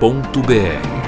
Cinemacomrapadura.com.br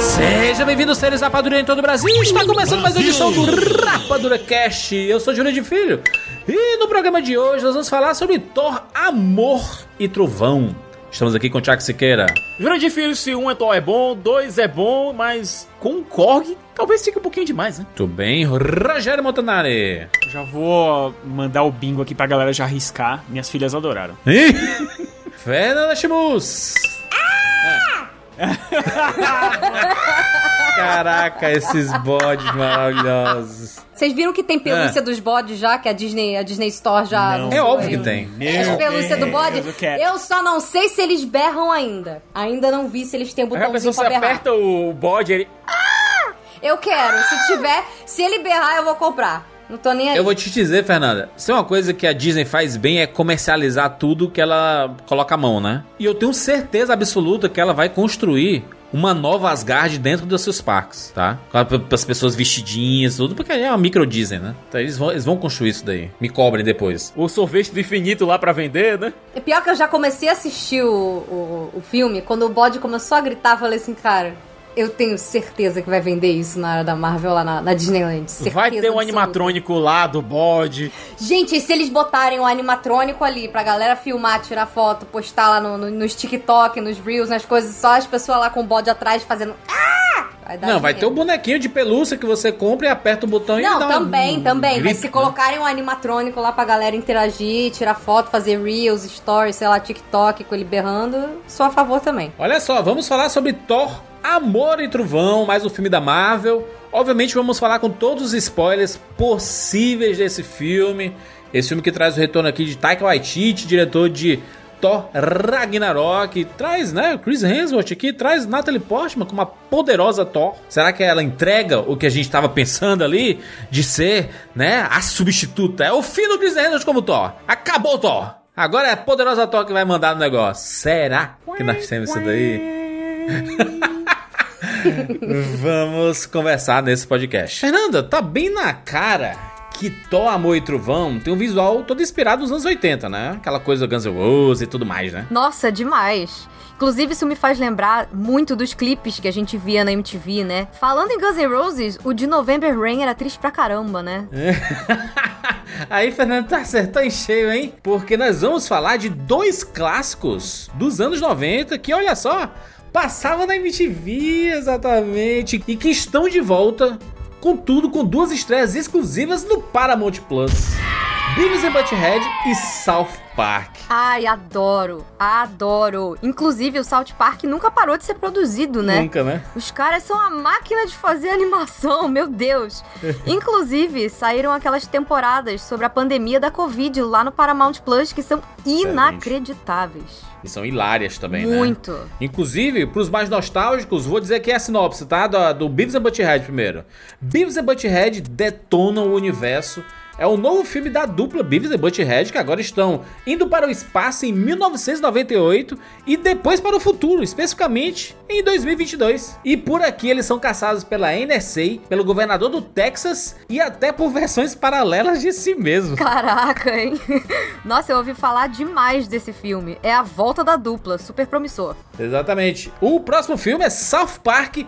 Seja bem-vindo, seres Rapadura em todo o Brasil. Está começando mais uma edição do Rapadura Cast. Eu sou Júlio de Filho. E no programa de hoje nós vamos falar sobre Thor, Amor e Trovão. Estamos aqui com o Thiago Siqueira. De Filho, se um é é bom, dois é bom, mas com um Korg talvez fique um pouquinho demais, né? Tudo bem? Rogério Montanari. Já vou mandar o bingo aqui pra galera já arriscar. Minhas filhas adoraram. Fernanda Chimus. Caraca, esses bodes maravilhosos. Vocês viram que tem pelúcia dos bodes já, que a Disney, a Disney Store já Não. É óbvio que tem. As pelúcias do bode. Eu só não sei se eles berram ainda. Ainda não vi se eles têm a botãozinho pessoa você berrar. aperta o bode, ele. Eu quero. Se tiver, se ele berrar, eu vou comprar. Não tô nem aí. Eu vou te dizer, Fernanda, se é uma coisa que a Disney faz bem é comercializar tudo que ela coloca a mão, né? E eu tenho certeza absoluta que ela vai construir uma nova Asgard dentro dos seus parques, tá? Para as pessoas vestidinhas, tudo, porque é uma micro Disney, né? Então eles vão, eles vão construir isso daí. Me cobrem depois. O sorvete do infinito lá pra vender, né? É pior que eu já comecei a assistir o, o, o filme. Quando o bode começou a gritar, eu falei assim, cara, eu tenho certeza que vai vender isso na área da Marvel lá na, na Disneyland. Certeza Vai ter um animatrônico lá do bode. Gente, e se eles botarem um animatrônico ali pra galera filmar, tirar foto, postar lá no, no- nos TikTok, nos Reels, nas coisas, só as pessoas lá com o bode atrás fazendo. Ah! Vai Não, vai ter o dinheiro. bonequinho de pelúcia que você compra e aperta o botão e Não, dá um também, também. Mas se né? colocarem um animatrônico lá pra galera interagir, tirar foto, fazer Reels, Stories, sei lá, TikTok com ele berrando, sou a favor também. Olha só, vamos falar sobre Thor, Amor e Trovão, mais um filme da Marvel. Obviamente vamos falar com todos os spoilers possíveis desse filme. Esse filme que traz o retorno aqui de Taika Waititi, diretor de Thor Ragnarok, traz, né, Chris Hemsworth aqui, traz Natalie Portman com uma poderosa Thor. Será que ela entrega o que a gente estava pensando ali de ser, né, a substituta? É o fim do Chris Hemsworth como Thor. Acabou Thor. Agora é a poderosa Thor que vai mandar no negócio. Será que nós temos isso daí? Vamos conversar nesse podcast. Fernanda, tá bem na cara que Thor, Amor e Trovão tem um visual todo inspirado nos anos 80, né? Aquela coisa Guns N' Roses e tudo mais, né? Nossa, demais. Inclusive, isso me faz lembrar muito dos clipes que a gente via na MTV, né? Falando em Guns N' Roses, o de November Rain era triste pra caramba, né? Aí, Fernando, tá acertou em cheio, hein? Porque nós vamos falar de dois clássicos dos anos 90 que, olha só, passavam na MTV, exatamente, e que estão de volta com tudo, com duas estreias exclusivas no Paramount Plus. Beavis and Butthead e South Park. Ai, adoro, adoro. Inclusive, o South Park nunca parou de ser produzido, né? Nunca, né? Os caras são a máquina de fazer animação, meu Deus. Inclusive, saíram aquelas temporadas sobre a pandemia da Covid lá no Paramount Plus que são inacreditáveis. E são hilárias também, né? Muito. Inclusive, pros mais nostálgicos, vou dizer que é a sinopse, tá? Do, do Beavis and Butthead primeiro. Beavis and Butthead detonam o universo. É o novo filme da dupla Beavis and Butthead, que agora estão indo para o espaço em 1998 e depois para o futuro, especificamente em 2022. E por aqui eles são caçados pela NSA, pelo governador do Texas e até por versões paralelas de si mesmo. Caraca, hein? Nossa, eu ouvi falar demais desse filme. É a volta da dupla, super promissor. Exatamente. O próximo filme é South Park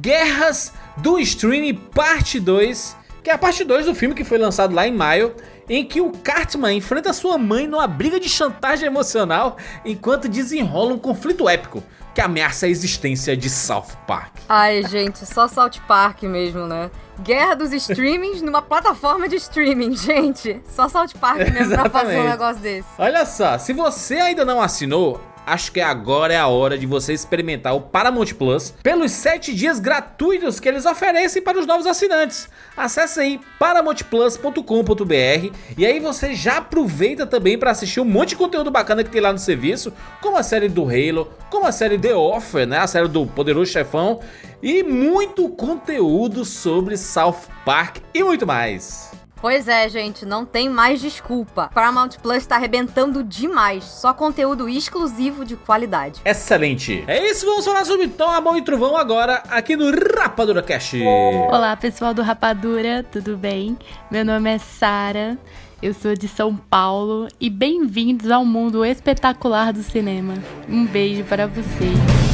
Guerras do Streaming Parte 2, que é a parte 2 do filme que foi lançado lá em maio, em que o Cartman enfrenta sua mãe numa briga de chantagem emocional enquanto desenrola um conflito épico que ameaça a existência de South Park. Ai, gente, só South Park mesmo, né? Guerra dos streamings numa plataforma de streaming, gente. Só South Park mesmo pra fazer um Exatamente. negócio desse. Olha só, se você ainda não assinou, acho que agora é a hora de você experimentar o Paramount Plus pelos 7 dias gratuitos que eles oferecem para os novos assinantes. Acesse aí paramountplus.com.br e aí você já aproveita também para assistir um monte de conteúdo bacana que tem lá no serviço, como a série do Halo, como a série The Offer, né, a série do Poderoso Chefão e muito conteúdo sobre South Park e muito mais. Pois é, gente, não tem mais desculpa. Paramount Plus tá arrebentando demais. Só conteúdo exclusivo de qualidade. Excelente. É isso, vamos falar sobre Tom, Amor e Trovão agora aqui no Rapadura Cast. Olá, pessoal do Rapadura, tudo bem? Meu nome é Sara. Eu sou de São Paulo e bem-vindos ao mundo espetacular do cinema. Um beijo para vocês.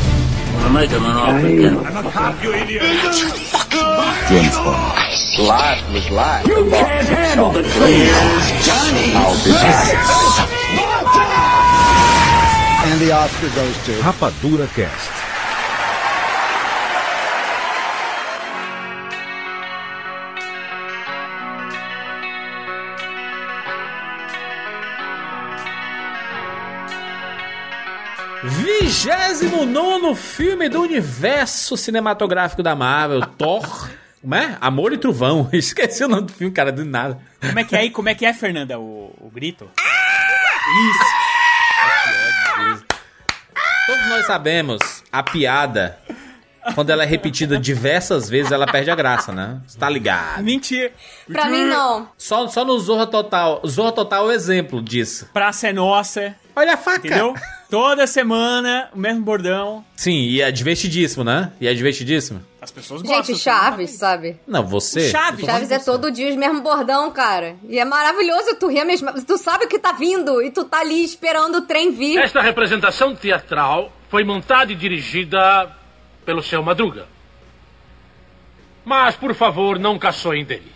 James Bond. Life was life. You can't handle the truth, Johnny. I'll be back. And the Oscar goes to Rapadura Cast. Vigésimo nono filme do universo cinematográfico da Marvel, Thor. Como é? Amor e Trovão. Esqueci o nome do filme, cara, de nada. Como é que é, como é, que é Fernanda, o, o grito? Isso. Todos nós sabemos a piada. Quando ela é repetida diversas vezes, ela perde a graça, né? Você tá ligado? Mentira. Pra mim, não. Só, só no Zorra Total. Zorra Total é o exemplo disso. Praça é nossa, Olha a faca. entendeu? Toda semana, o mesmo bordão. Sim, e é divertidíssimo, né? E é divertidíssimo. As pessoas gostam. Gente, Chaves, sabe? Não, você. Chaves. Chaves é todo dia os mesmos bordão, cara. E é maravilhoso tu rir a mesma. Tu sabe o que tá vindo e tu tá ali esperando o trem vir. Esta representação teatral foi montada e dirigida pelo seu Madruga. Mas, por favor, não caçoem dele.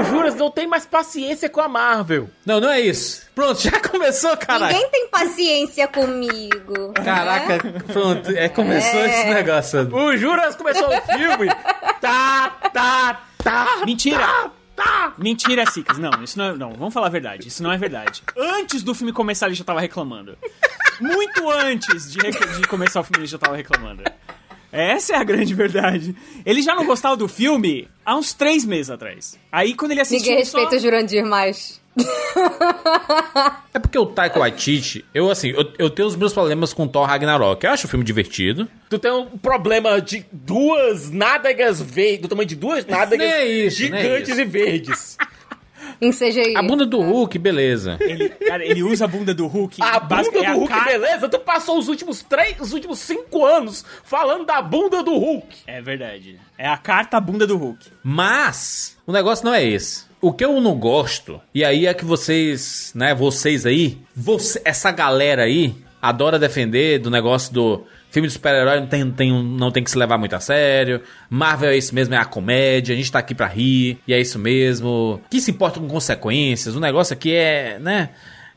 O Juras não tem mais paciência com a Marvel. Não, não é isso. Pronto, já começou, caralho. Ninguém tem paciência comigo. Caraca, né? pronto, é, começou É. esse negócio. O Juras começou o filme. Tá, tá, tá. Mentira. Tá. Mentira, Sicas. Não, isso não é. Não, vamos falar a verdade. Isso não é verdade. Antes do filme começar, ele já tava reclamando. Muito antes de, de começar o filme, ele já tava reclamando. Essa é a grande verdade. Ele já não gostava do filme há uns três meses atrás. Aí quando ele assistiu. Ninguém só- respeita o Jurandir mais. É porque o Taika Waititi, eu assim, eu, eu tenho os meus problemas com Thor Ragnarok. Eu acho o filme divertido. Tu tem um problema de duas nádegas verdes, do tamanho de duas nádegas é isso, nem é gigantes isso. e verdes. Em CGI. A bunda do Hulk, beleza. Ele, cara, ele usa a bunda do Hulk. A bunda é do a Hulk, cara- beleza? Tu passou os últimos três, os últimos cinco anos falando da bunda do Hulk. É verdade. É a carta bunda do Hulk. Mas o negócio não é esse. O que eu não gosto, e aí é que vocês, né, vocês aí, você, essa galera aí, adora defender do negócio do filme de super-herói não tem, tem, não tem que se levar muito a sério. Marvel é isso mesmo, é a comédia, a gente tá aqui pra rir, e é isso mesmo. Que se importa com consequências, o negócio aqui é, né,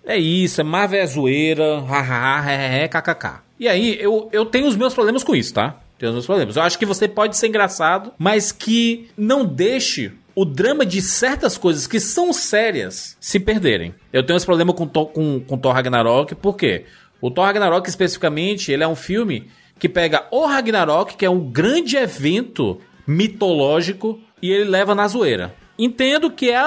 é isso, é Marvel é zoeira, hahaha, é, kkk. E aí, eu, eu tenho os meus problemas com isso, tá? Tenho os meus problemas. Eu acho que você pode ser engraçado, mas que não deixe o drama de certas coisas que são sérias se perderem. Eu tenho esse problema com, com, com Thor Ragnarok, por quê? O Thor Ragnarok, especificamente, ele é um filme que pega o Ragnarok, que é um grande evento mitológico, e ele leva na zoeira. Entendo que é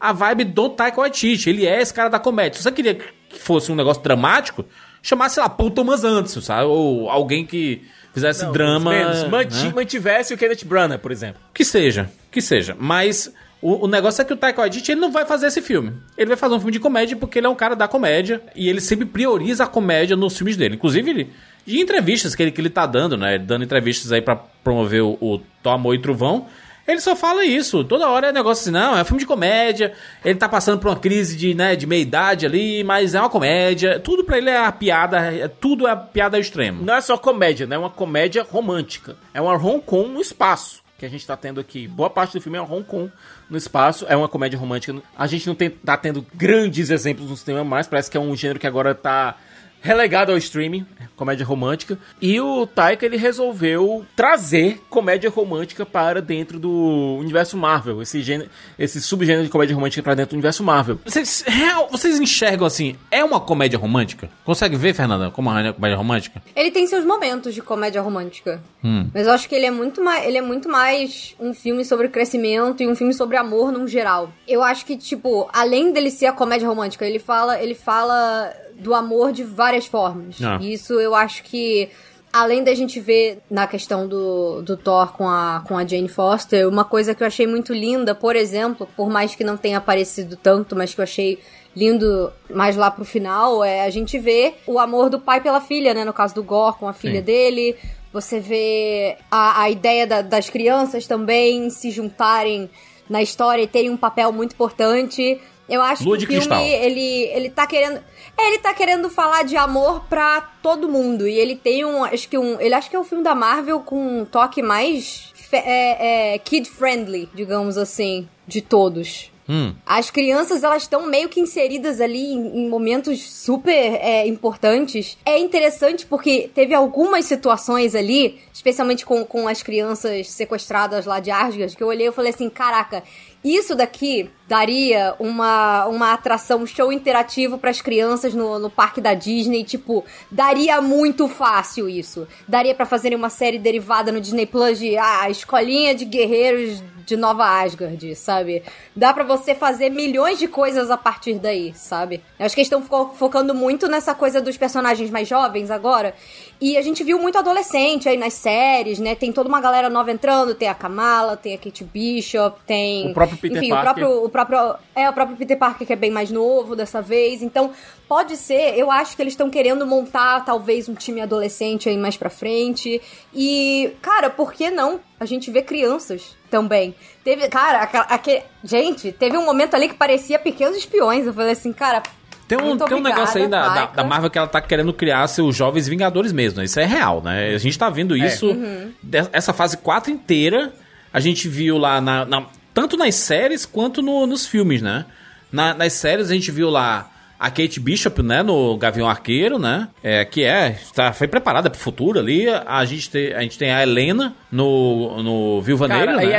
a, vibe do Taika Waititi, ele é esse cara da comédia. Se você queria que fosse um negócio dramático, chamasse, sei lá, Paul Thomas Anderson, sabe? Ou alguém que fizesse drama... Menos, manti- né? mantivesse o Kenneth Branagh, por exemplo. Que seja, que seja. Mas o, o negócio é que o Taika Waititi ele não vai fazer esse filme. Ele vai fazer um filme de comédia porque ele é um cara da comédia e ele sempre prioriza a comédia nos filmes dele. Inclusive, ele, de entrevistas que ele, que ele tá dando, né? Dando entrevistas aí pra promover o, o Amor e Trovão. Ele só fala isso. Toda hora é negócio assim, não, é um filme de comédia. Ele tá passando por uma crise de, né, de meia-idade ali, mas é uma comédia. Tudo pra ele é a piada, é, tudo é a piada ao extremo. Não é só comédia, né? É uma comédia romântica. É uma Kong no espaço que a gente tá tendo aqui. Boa parte do filme é Hong Kong no espaço. É uma comédia romântica. A gente não tem, tá tendo grandes exemplos no cinema mais. Parece que é um gênero que agora tá relegado ao streaming, comédia romântica. E o Taika ele resolveu trazer comédia romântica para dentro do universo Marvel, esse, gênero, esse subgênero de comédia romântica para dentro do universo Marvel. Vocês, real, vocês enxergam assim, é uma comédia romântica? Consegue ver, Fernanda, como uma comédia romântica? Ele tem seus momentos de comédia romântica. Hum. Mas eu acho que ele é muito mais, ele é muito mais um filme sobre crescimento e um filme sobre amor num geral. Eu acho que tipo, além dele ser a comédia romântica, ele fala, ele fala do amor de várias formas. Ah. E isso eu acho que além da gente ver na questão do, do Thor com a, com a Jane Foster, uma coisa que eu achei muito linda, por exemplo, por mais que não tenha aparecido tanto, mas que eu achei lindo mais lá pro final, é a gente ver o amor do pai pela filha, né? No caso do Gore com a filha Sim. dele. Você vê a, a ideia da- das crianças também se juntarem na história e terem um papel muito importante. Eu acho Lua que o filme, cristal. ele, ele tá querendo. Ele tá querendo falar de amor pra todo mundo. E ele tem um. Acho que um. Ele acho que é o filme da Marvel com um toque mais é, é, kid-friendly, digamos assim, de todos. Hum. As crianças, elas estão meio que inseridas ali em, em momentos super é, importantes. É interessante porque teve algumas situações ali, especialmente com, com as crianças sequestradas lá de Asgard, que eu olhei e falei assim, caraca, isso daqui daria uma, uma atração, um show interativo para as crianças no, no parque da Disney, tipo, daria muito fácil isso. Daria pra fazerem uma série derivada no Disney Plus de ah, a escolinha de guerreiros de Nova Asgard, sabe? Dá pra você fazer milhões de coisas a partir daí, sabe? Eu acho que eles estão fo- focando muito nessa coisa dos personagens mais jovens agora. E a gente viu muito adolescente aí nas séries, né? Tem toda uma galera nova entrando, tem a Kamala, tem a Kate Bishop, tem O próprio Peter enfim, Parker. o próprio o próprio é o próprio Peter Parker que é bem mais novo dessa vez. Então, pode ser, eu acho que eles estão querendo montar talvez um time adolescente aí mais pra frente. E, cara, por que não a gente vê crianças também? Teve, cara, aquela- aque- gente, teve um momento ali que parecia pequenos espiões. Eu falei assim, cara, Tem um, Muito tem um negócio aí da, da, da Marvel que ela tá querendo criar seus jovens vingadores mesmo. né? Isso é real, né? A gente tá vendo isso. Uhum. de- Essa fase 4 inteira, a gente viu lá na. na- tanto nas séries quanto no- nos filmes, né? Na- nas séries a gente viu lá a Kate Bishop, né? No Gavião Arqueiro, né? É, que é. Tá, foi preparada pro futuro ali. A gente, tem, a gente tem a Helena no, no Viúva Negra, aí, né? é-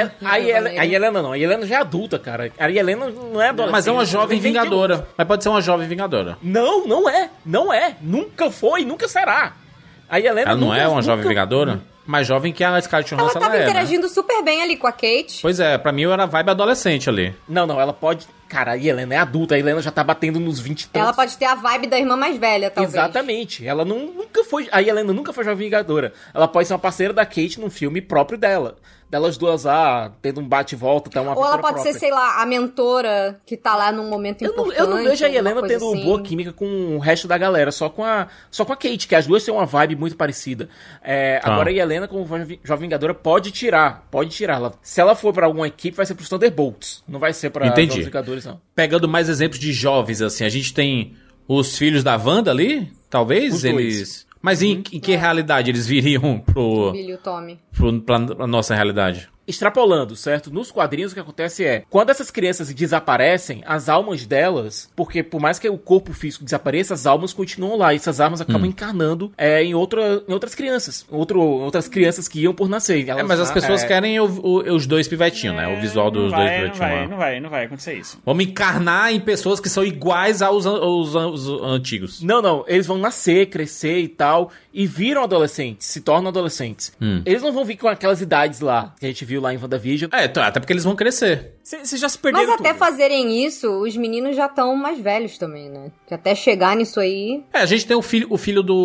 Hel- Negra. aí Helena não, a Helena já é adulta, cara. A Helena não é adolescente. Mas é uma jovem vingadora. Mas pode ser uma jovem vingadora. Não, não é. Não é. Nunca foi, nunca será. A Helena Ela não nunca- é uma jovem nunca- vingadora? Mais jovem que a Scarlett ela Johansson, tava ela é, né? interagindo super bem ali com a Kate. Pois é, pra mim eu era vibe adolescente ali. Não, não, ela pode. Cara, a Helena é adulta, a Helena já tá batendo nos 20 e Ela tantos. pode ter a vibe da irmã mais velha, talvez. Exatamente. Ela não, nunca foi. A Helena nunca foi jovem vingadora. Ela pode ser uma parceira da Kate num filme próprio dela. Delas duas lá, tendo um bate e volta, tá uma Ou ela pode ser, própria. sei lá, a mentora que tá lá num momento Eu não, importante. eu não vejo a Helena tendo assim. boa química com o resto da galera, só com a, só com a Kate, que as duas têm uma vibe muito parecida. É, Tá. Agora a Helena, como jovem vingadora, pode tirar, pode tirar. Ela, se ela for pra alguma equipe, vai ser pros Thunderbolts, não vai ser pra Entendi. Jovens Vingadores, não. Pegando mais exemplos de jovens, assim, a gente tem os filhos da Wanda ali, talvez, Os dois. Mas em, em que realidade eles viriam pro, Billy e o Tommy. pro, pra, pra nossa realidade? Extrapolando, certo? Nos quadrinhos o que acontece é, quando essas crianças desaparecem, as almas delas, porque por mais que o corpo físico desapareça, as almas continuam lá, e essas almas acabam Hum. encarnando é, em, outra, em outras crianças, outro, outras crianças que iam por nascer. É, Elas mas as pessoas é, querem o- o- os dois pivetinhos, né? O visual dos não dois vai, não pivetinhos vai, não vai, não vai acontecer isso. Vamos encarnar em pessoas que são iguais aos, aos, an- os antigos. Não, não, eles vão nascer, crescer e tal, e viram adolescentes, se tornam adolescentes. Hum. Eles não vão vir com aquelas idades lá, que a gente viu lá em WandaVision. É, tá, até porque eles vão crescer. Vocês já se Mas perderam até tudo. fazerem isso, os meninos já estão mais velhos também, né? Que até chegar nisso aí. É, a gente tem o filho, o filho do.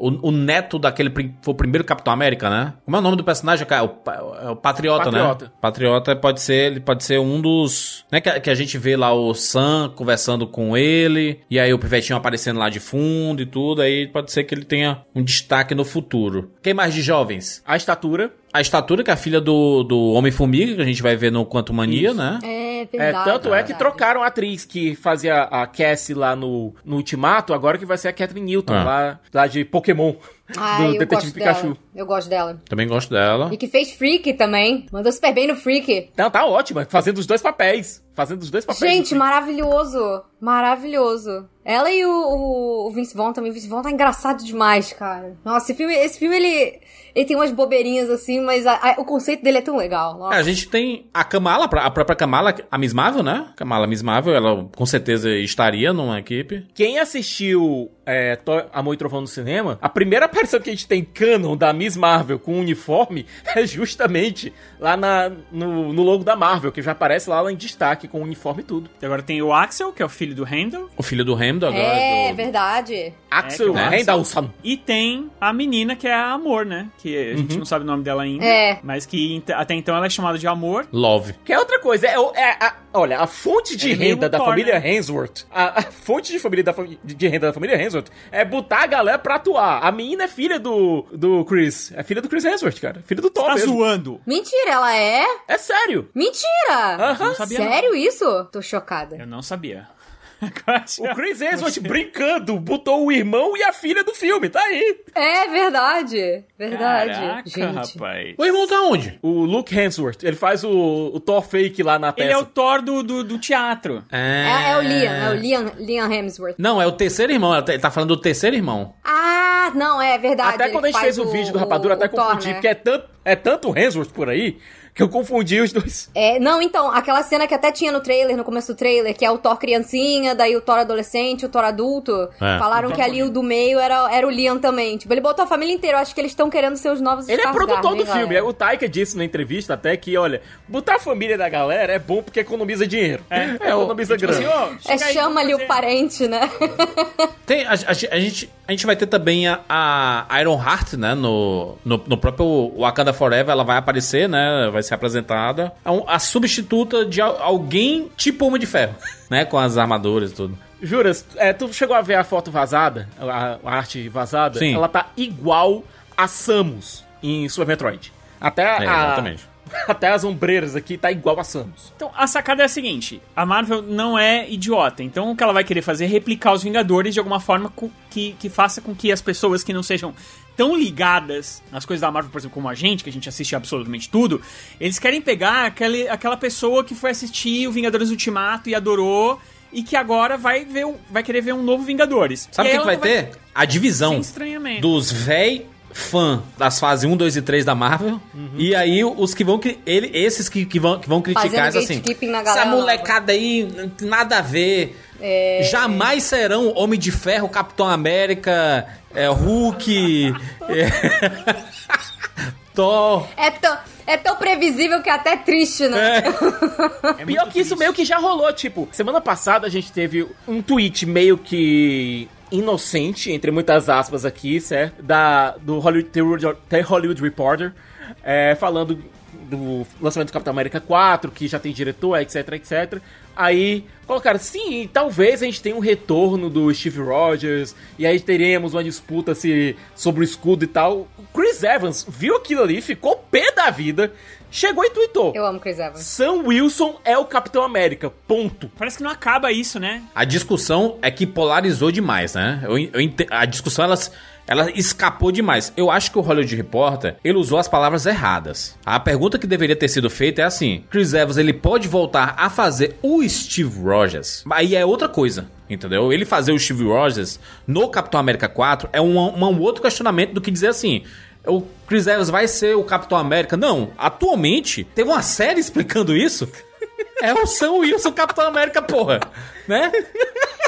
O, o neto daquele. Foi o primeiro Capitão América, né? Como é o nome do personagem? cara? O, é o Patriota, Patriota. né? Patriota pode ser, ele pode ser um dos. Né, que, a- que a gente vê lá o Sam conversando com ele. E aí o pivetinho aparecendo lá de fundo e tudo. Aí pode ser que ele tenha um destaque no futuro. Quem mais de jovens? A estatura, A estatura, que é a filha do, do Homem-Formiga, que a gente vai ver no Quanto Mania, né? É É, verdade. tanto é que trocaram a atriz que fazia a Cassie lá no, no Ultimato, agora que vai ser a Catherine Newton, Ah. lá, lá de Pokémon. Ah, do eu Detetive gosto Pikachu. dela. Eu gosto dela. Também gosto dela. E que fez Freak também. Mandou super bem no Freak. Não, tá ótima, fazendo os dois papéis. Fazendo os dois papéis. Gente, maravilhoso. Maravilhoso. Ela e o, o, o Vince Vaughn também. O Vince Vaughn tá engraçado demais, cara. Nossa, esse filme, esse filme ele, ele tem umas bobeirinhas assim, mas a- a- o conceito dele é tão legal. É, a gente tem a Kamala, a própria Kamala, a Miss Marvel, né? Kamala Miss Marvel, ela com certeza estaria numa equipe. Quem assistiu é, Amor e Trovão no cinema, a primeira aparição que a gente tem canon da Miss Marvel com uniforme é justamente lá na, no, no logo da Marvel, que já aparece lá, lá em destaque com o uniforme e tudo. Agora tem o Axel, que é o filho do Randall. O filho do Hamilton agora. É, do- verdade. Axel É, é Randallson. E tem a menina que é a Amor, né? Que a gente não sabe o nome dela ainda. É. Mas que até então ela é chamada de Amor. Love. Que é outra coisa, é, é a- olha, a fonte de é renda da Thor, família né? Hemsworth, a, a fonte de, família da, de renda da família Hemsworth é botar a galera pra atuar. A menina é filha do, do Chris, é filha do Chris Hemsworth, cara, filha do Thor Tá mesmo. zoando. Mentira, ela é? É sério. Mentira! Aham. Não sabia Sério isso? Tô chocada. Eu não sabia. O Chris Hemsworth brincando, botou o irmão e a filha do filme, tá aí. É verdade. Verdade. Caraca, Gente. rapaz. O irmão tá onde? O Luke Hemsworth, ele faz o, o Thor fake lá na peça. Ele é o Thor do, do, do teatro. É, é o Liam, é o Liam, Liam Hemsworth. Não, é o terceiro irmão. Ele tá- tá falando do terceiro irmão. Ah, não, é verdade. Até ele quando a gente fez o, vídeo do Rapadura, até o Thor, confundi, né? porque é tanto, é tanto Hemsworth por aí, que eu confundi os dois. É, não, então, aquela cena que até tinha no trailer, no começo do trailer, que é o Thor criancinha, daí o Thor adolescente, o Thor adulto. É. Falaram que ali o do meio era, era o Liam também. Tipo, ele botou a família inteira. Eu acho que eles estão querendo ser os novos Ele é produtor hein, do filme. galera? O Taika disse na entrevista até que, olha, botar a família da galera é bom porque economiza dinheiro. É, economiza Tipo grana. assim, ô, É chama ali o parente, né? Tem, a, a- a gente, a gente vai ter também a, a Iron Heart, né? No, no, no próprio Wakanda Forever, ela vai aparecer, né? Vai ser apresentada. É um- a substituta de al- alguém tipo Homem de Ferro, né? Com as armaduras e tudo. Juras, é, tu chegou a ver a foto vazada? A, a arte vazada? Sim. Ela tá igual a Samus em Super Metroid. Até a, É, exatamente. Até as ombreiras aqui tá igual a Samus. Então, a sacada é a seguinte: a Marvel não é idiota. Então, o que ela vai querer fazer é replicar os Vingadores de alguma forma que, que faça com que as pessoas que não sejam tão ligadas nas coisas da Marvel, por exemplo, como a gente, que a gente assiste absolutamente tudo, eles querem pegar aquele, aquela pessoa que foi assistir o Vingadores Ultimato e adorou. E que agora vai ver vai querer ver um novo Vingadores. Sabe o que, que vai ela ter? A divisão dos véi fã das fases 1, 2 e 3 da Marvel. E aí os que vão. Ele, esses que, que, vão, que vão criticar Fazendo isso assim. Essa molecada aí, nada a ver. É. Jamais serão Homem de Ferro, Capitão América, é, Hulk. é, Thor. É tão, é tão previsível que é até triste, né? É Pior muito que isso triste. meio que já rolou, tipo, semana passada a gente teve um tweet meio que inocente, entre muitas aspas aqui, certo? Da, do Hollywood, The Hollywood- Reporter, é, falando do lançamento do Capitão América 4, que já tem diretor, etc, etc. Aí colocaram, sim, talvez a gente tenha um retorno do Steve Rogers, e aí teremos uma disputa se, sobre o escudo e tal. O Chris Evans viu aquilo ali, ficou pé da vida, chegou e tweetou. Eu amo Chris Evans. Sam Wilson é o Capitão América. Ponto. Parece que não acaba isso, né? A discussão é que polarizou demais, né? Eu, eu a discussão ela, ela escapou demais. Eu acho que o Hollywood Reporter ele usou as palavras erradas. A pergunta que deveria ter sido feita é assim: Chris Evans ele pode voltar a fazer o Steve Rogers? Aí é outra coisa. Entendeu? Ele fazer o Steve Rogers no Capitão América 4 é um, um, um outro questionamento do que dizer assim. O Chris Evans vai ser o Capitão América? Não. Atualmente, teve uma série explicando isso. É o Sam Wilson Capitão América, porra. Né?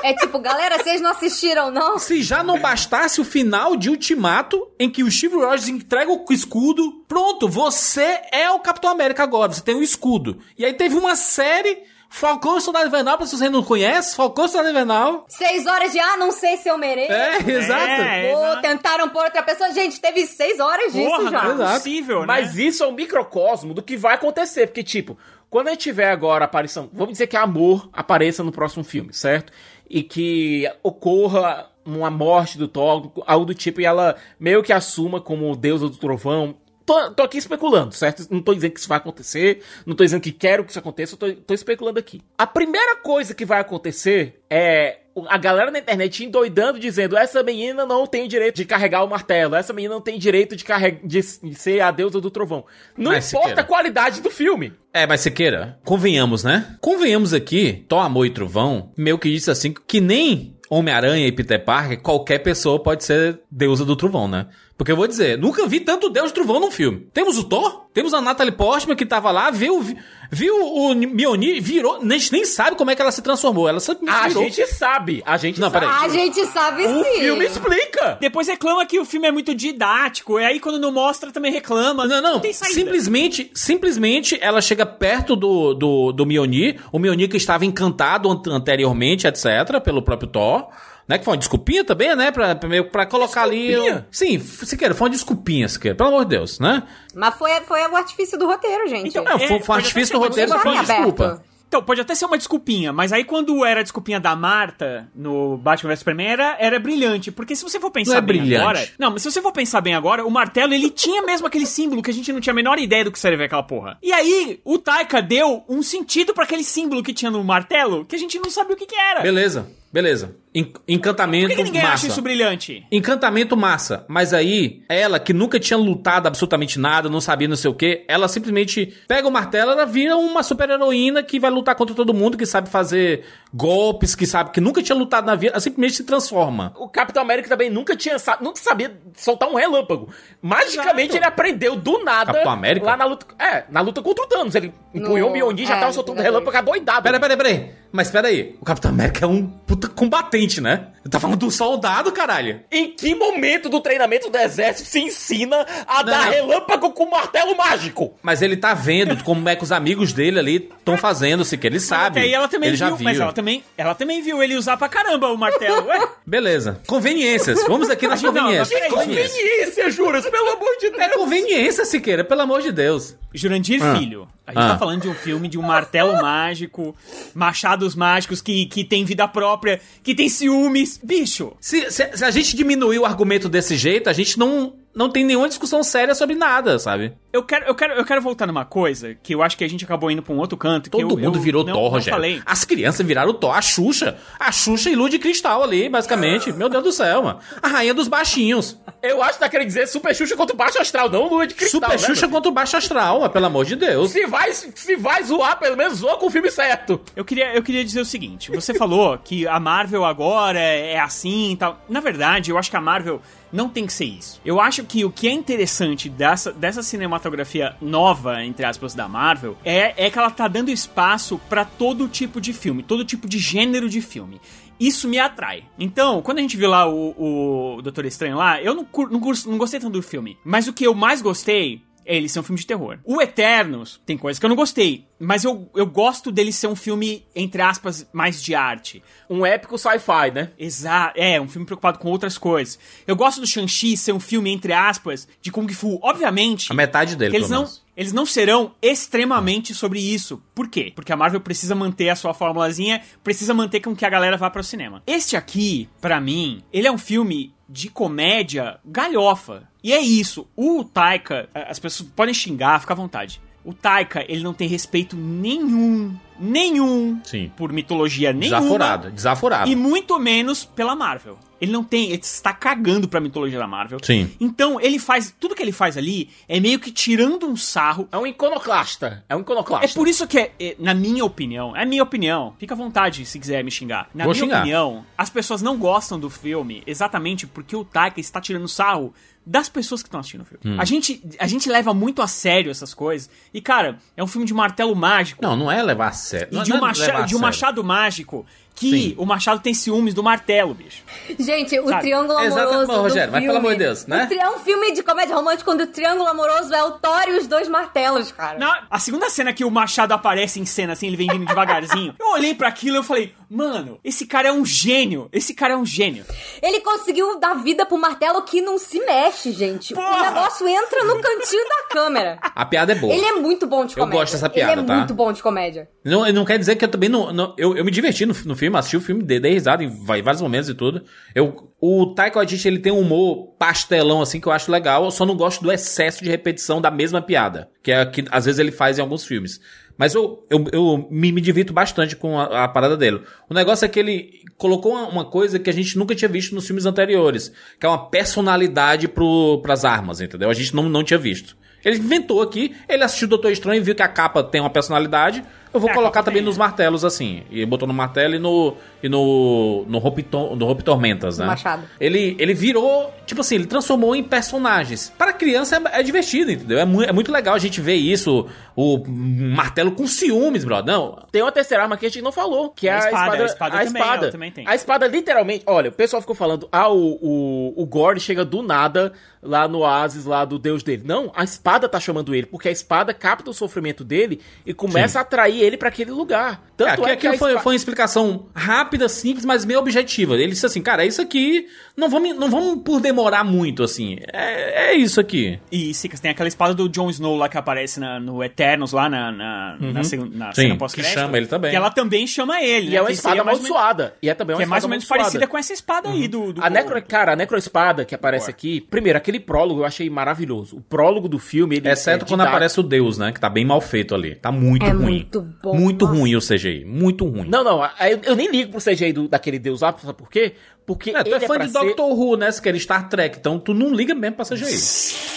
É tipo, galera, vocês não assistiram, não? Se já não bastasse o final de Ultimato, em que o Steve Rogers entrega o escudo, pronto, você é o Capitão América agora, você tem o escudo. E aí teve uma série, Falcão e Soldado Invernal, pra se você não conhece, Falcão e Soldado Invernal. Seis horas de, ah, não sei se eu mereço. É, exato. É, Ou exato. tentaram por outra pessoa. Gente, teve seis horas disso Porra, já. não é possível, né? Mas isso é um microcosmo do que vai acontecer. Porque, tipo, quando a gente tiver agora a aparição. Vamos dizer que Amor apareça no próximo filme, certo? E que ocorra uma morte do Thor, algo do tipo, e ela meio que assuma como deusa do trovão. Tô, tô aqui especulando, certo? Não tô dizendo que isso vai acontecer, não tô dizendo que quero que isso aconteça, tô, tô especulando aqui. A primeira coisa que vai acontecer é a galera na internet endoidando dizendo essa menina não tem direito de carregar o martelo, essa menina não tem direito de, carreg... de ser a deusa do trovão. Não Mas, importa Siqueira. a qualidade do filme. É, mas Siqueira, convenhamos, né? Convenhamos aqui, Thor, Amor e Trovão, meio que disse assim, que nem Homem-Aranha e Peter Parker, qualquer pessoa pode ser deusa do trovão, né? Porque eu vou dizer, nunca vi tanto Deus Trovão num filme. Temos o Thor, temos a Natalie Portman que tava lá, viu, viu o Mjolnir, virou, a gente nem sabe como é que ela se transformou, ela simplesmente A virou. gente sabe, a gente Não, sabe. A gente sabe O sim. filme explica. Depois reclama que o filme é muito didático, e aí quando não mostra também reclama. Não, não, tem saída. simplesmente, simplesmente ela chega perto do, do, do Mjolnir, o Mjolnir que estava encantado ant- anteriormente, etc, pelo próprio Thor, né, que foi uma desculpinha também, né, pra, meio- pra colocar ali... Desculpinha? Sim, Siqueira, foi uma desculpinha, Siqueira, pelo amor de Deus, né? Mas foi, foi o artifício do roteiro, gente. Então, Não, É, foi, foi um pode artifício do roteiro, mas foi uma aberto. desculpa. Então, pode até ser uma desculpinha, mas aí quando era a desculpinha da Marta no Batman vs Superman era, era brilhante. Porque se você for pensar Não é bem brilhante. agora. Não, mas se você for pensar bem agora, o martelo ele tinha mesmo aquele símbolo que a gente não tinha a menor ideia do que seria aquela porra. E aí, o Taika deu um sentido pra aquele símbolo que tinha no martelo que a gente não sabia o que, que era. Beleza, beleza. En- encantamento Por que, que ninguém massa. acha isso brilhante? Encantamento massa, mas aí ela que nunca tinha lutado absolutamente nada, não sabia não sei o que, ela simplesmente pega o martelo, ela vira uma super heroína que vai lutar contra todo mundo, que sabe fazer golpes, que sabe que nunca tinha lutado na vida, ela simplesmente se transforma. O Capitão América também nunca tinha sa- nunca sabia soltar um relâmpago. Magicamente Exato. ele aprendeu do nada Capitão América? lá na luta, é, na luta contra o Thanos, ele empunhou o Mjolnir, já é, tava soltando Vingadores. relâmpago adoidado. Pera, pera, pera. Mas pera aí, o Capitão América é um puta combatente, né? Ele tá falando do soldado, caralho. Em que momento do treinamento do exército se ensina a dar não. relâmpago com martelo mágico? Mas ele tá vendo como é que os amigos dele ali estão fazendo, se que ele sabe. Aí ela também ele viu, já viu. mas ela também, ela também viu ele usar pra caramba o martelo. Ué, Beleza. Conveniências. Vamos aqui nas Não, conveniências. Conveniências. Conveniência, juras, pelo amor de Deus. É conveniência, Siqueira, pelo amor de Deus. Jurandir Ah. Filho. A gente Ah. tá falando de um filme de um martelo mágico, machados mágicos que, que tem vida própria, que tem ciúmes. Bicho, Se, se- se a gente diminuir o argumento desse jeito, a gente não, não tem nenhuma discussão séria sobre nada, sabe? eu quero, eu, quero, eu quero voltar numa coisa que eu acho que a gente acabou indo pra um outro canto. que Todo eu- mundo eu virou não- Thor, Rogério. falei. As crianças viraram Thor. A Xuxa. A Xuxa e Lua de Cristal ali, basicamente. Meu Deus do céu, mano. A rainha dos baixinhos. Eu acho que tá querendo dizer Super Xuxa contra o Baixo Astral, não Lua de Cristal, Super né, Xuxa meu? contra o Baixo Astral, mas pelo amor de Deus. Se vai, se vai zoar, pelo menos zoa com o filme certo. Eu queria, eu queria dizer o seguinte: você falou que a Marvel agora é assim e tal. Na verdade, eu acho que a Marvel não tem que ser isso. Eu acho que o que é interessante dessa, dessa cinematografia nova, entre aspas, da Marvel, é, é que ela tá dando espaço pra todo tipo de filme, todo tipo de gênero de filme. Isso me atrai. Então, quando a gente viu lá o, o Doutor Estranho lá, eu não, cur- não, não gostei tanto do filme. Mas o que eu mais gostei é ele ser um filme de terror. O Eternos tem coisas que eu não gostei, mas eu, eu gosto dele ser um filme, entre aspas, mais de arte. Um épico sci-fi, né? Exato, é, um filme preocupado com outras coisas. Eu gosto do Shang-Chi ser um filme, entre aspas, de Kung Fu. Obviamente. A metade dele, eles pelo não, menos. eles não serão extremamente sobre isso. Por quê? Porque a Marvel precisa manter a sua formulazinha, precisa manter com que a galera vá para o cinema. Este aqui, pra mim, ele é um filme de comédia galhofa. E é isso. O Taika, as pessoas podem xingar, fica à vontade. O Taika, ele não tem respeito nenhum, nenhum Sim. por mitologia nenhuma. Desaforado, desaforado. E muito menos pela Marvel. Ele não tem, ele está cagando pra mitologia da Marvel. Sim. Então, ele faz, tudo que ele faz ali é meio que tirando um sarro. É um iconoclasta. É um iconoclasta. É por isso que, é, é, na minha opinião, é minha opinião, fica à vontade se quiser me xingar. Na Vou minha xingar. opinião, as pessoas não gostam do filme exatamente porque o Taika está tirando sarro das pessoas que estão assistindo o filme. Hum. A, gente, a gente leva muito a sério essas coisas. E, cara, é um filme de martelo mágico. Não, não é levar a sério. E Não- de, não um é macha- levar a de um machado mágico que Sim. o machado tem ciúmes do martelo, bicho. Gente, o Sabe? triângulo Exatamente, amoroso. do Rogério, mas pelo amor de Deus, né? É um filme de comédia romântica onde o triângulo amoroso é o Thor e os dois martelos, cara. Na, a segunda cena que o Machado aparece em cena, assim, ele vem vindo devagarzinho, eu olhei pra aquilo e eu falei, mano, esse cara é um gênio. Esse cara é um gênio. Ele conseguiu dar vida pro martelo que não se mexe, gente. Porra! O negócio entra no cantinho da câmera. A piada é boa. Ele é muito bom de Eu comédia. gosto dessa piada, Ele é tá? muito bom de comédia. Não, não quer dizer que eu também não. não- eu, eu me diverti no, no filme, assisti o filme, dei, dei risada em vários momentos e tudo. Eu Eu, o Taika Waititi, ele tem um humor pastelão, assim, que eu acho legal. Eu só não gosto do excesso de repetição da mesma piada. Que é que às vezes ele faz em alguns filmes. Mas eu, eu, eu me, me divirto bastante com a, a parada dele. O negócio é que ele colocou uma, uma coisa que a gente nunca tinha visto nos filmes anteriores. Que é uma personalidade pro, pras armas, entendeu? A gente não, não tinha visto. Ele inventou aqui, ele assistiu o Doutor Estranho e viu que a capa tem uma personalidade. Eu vou É, colocar também nos martelos, assim. E botou no martelo e no. E no. No Hope, no Hope Tormentas, né? No machado. Ele, ele virou. Tipo assim, ele transformou em personagens. Para criança é, é divertido, entendeu? É, mu é muito legal a gente ver isso. O martelo com ciúmes, brother. Não. Tem uma terceira arma que a gente não falou, que é A a espada, espada. a espada a também, espada. também tem. A espada, literalmente, olha, o pessoal ficou falando, ah, o, o, o Gord chega do nada lá no oásis lá do deus dele. Não, a espada tá chamando ele, porque a espada capta o sofrimento dele e começa Sim. a atrair ele pra aquele lugar. Tanto É, aqui, é, que foi, foi uma explicação rápida, simples, mas meio objetiva. Ele disse assim, cara, isso aqui. Não vamos, não vamos por demorar muito, assim. É, é isso aqui. E, Sicas, tem aquela espada do Jon Snow lá que aparece na- no Eternos, lá na, na, na, segun- na Uhum. Sim, cena que pós-crédito. chama ele também. Que ela também chama ele, E né? é uma Que espada menos- amaldiçoada. E é também uma Que é mais espada ou menos parecida com essa espada aí do... do A necro, cara, a necroespada que aparece aqui, primeiro, aquele prólogo eu achei maravilhoso. O prólogo do filme, ele Exceto é quando didático. aparece o Deus, né? Que tá bem mal feito ali. Tá muito É ruim. muito bom, Muito nossa. ruim o CGI. Muito ruim. Não, não, eu, eu nem ligo pro CGI do, daquele deus lá, sabe por quê? Porque É, tu é fã pra de ser- Doctor Who, né? Se quer Star Trek, então tu não liga mesmo pra CGI.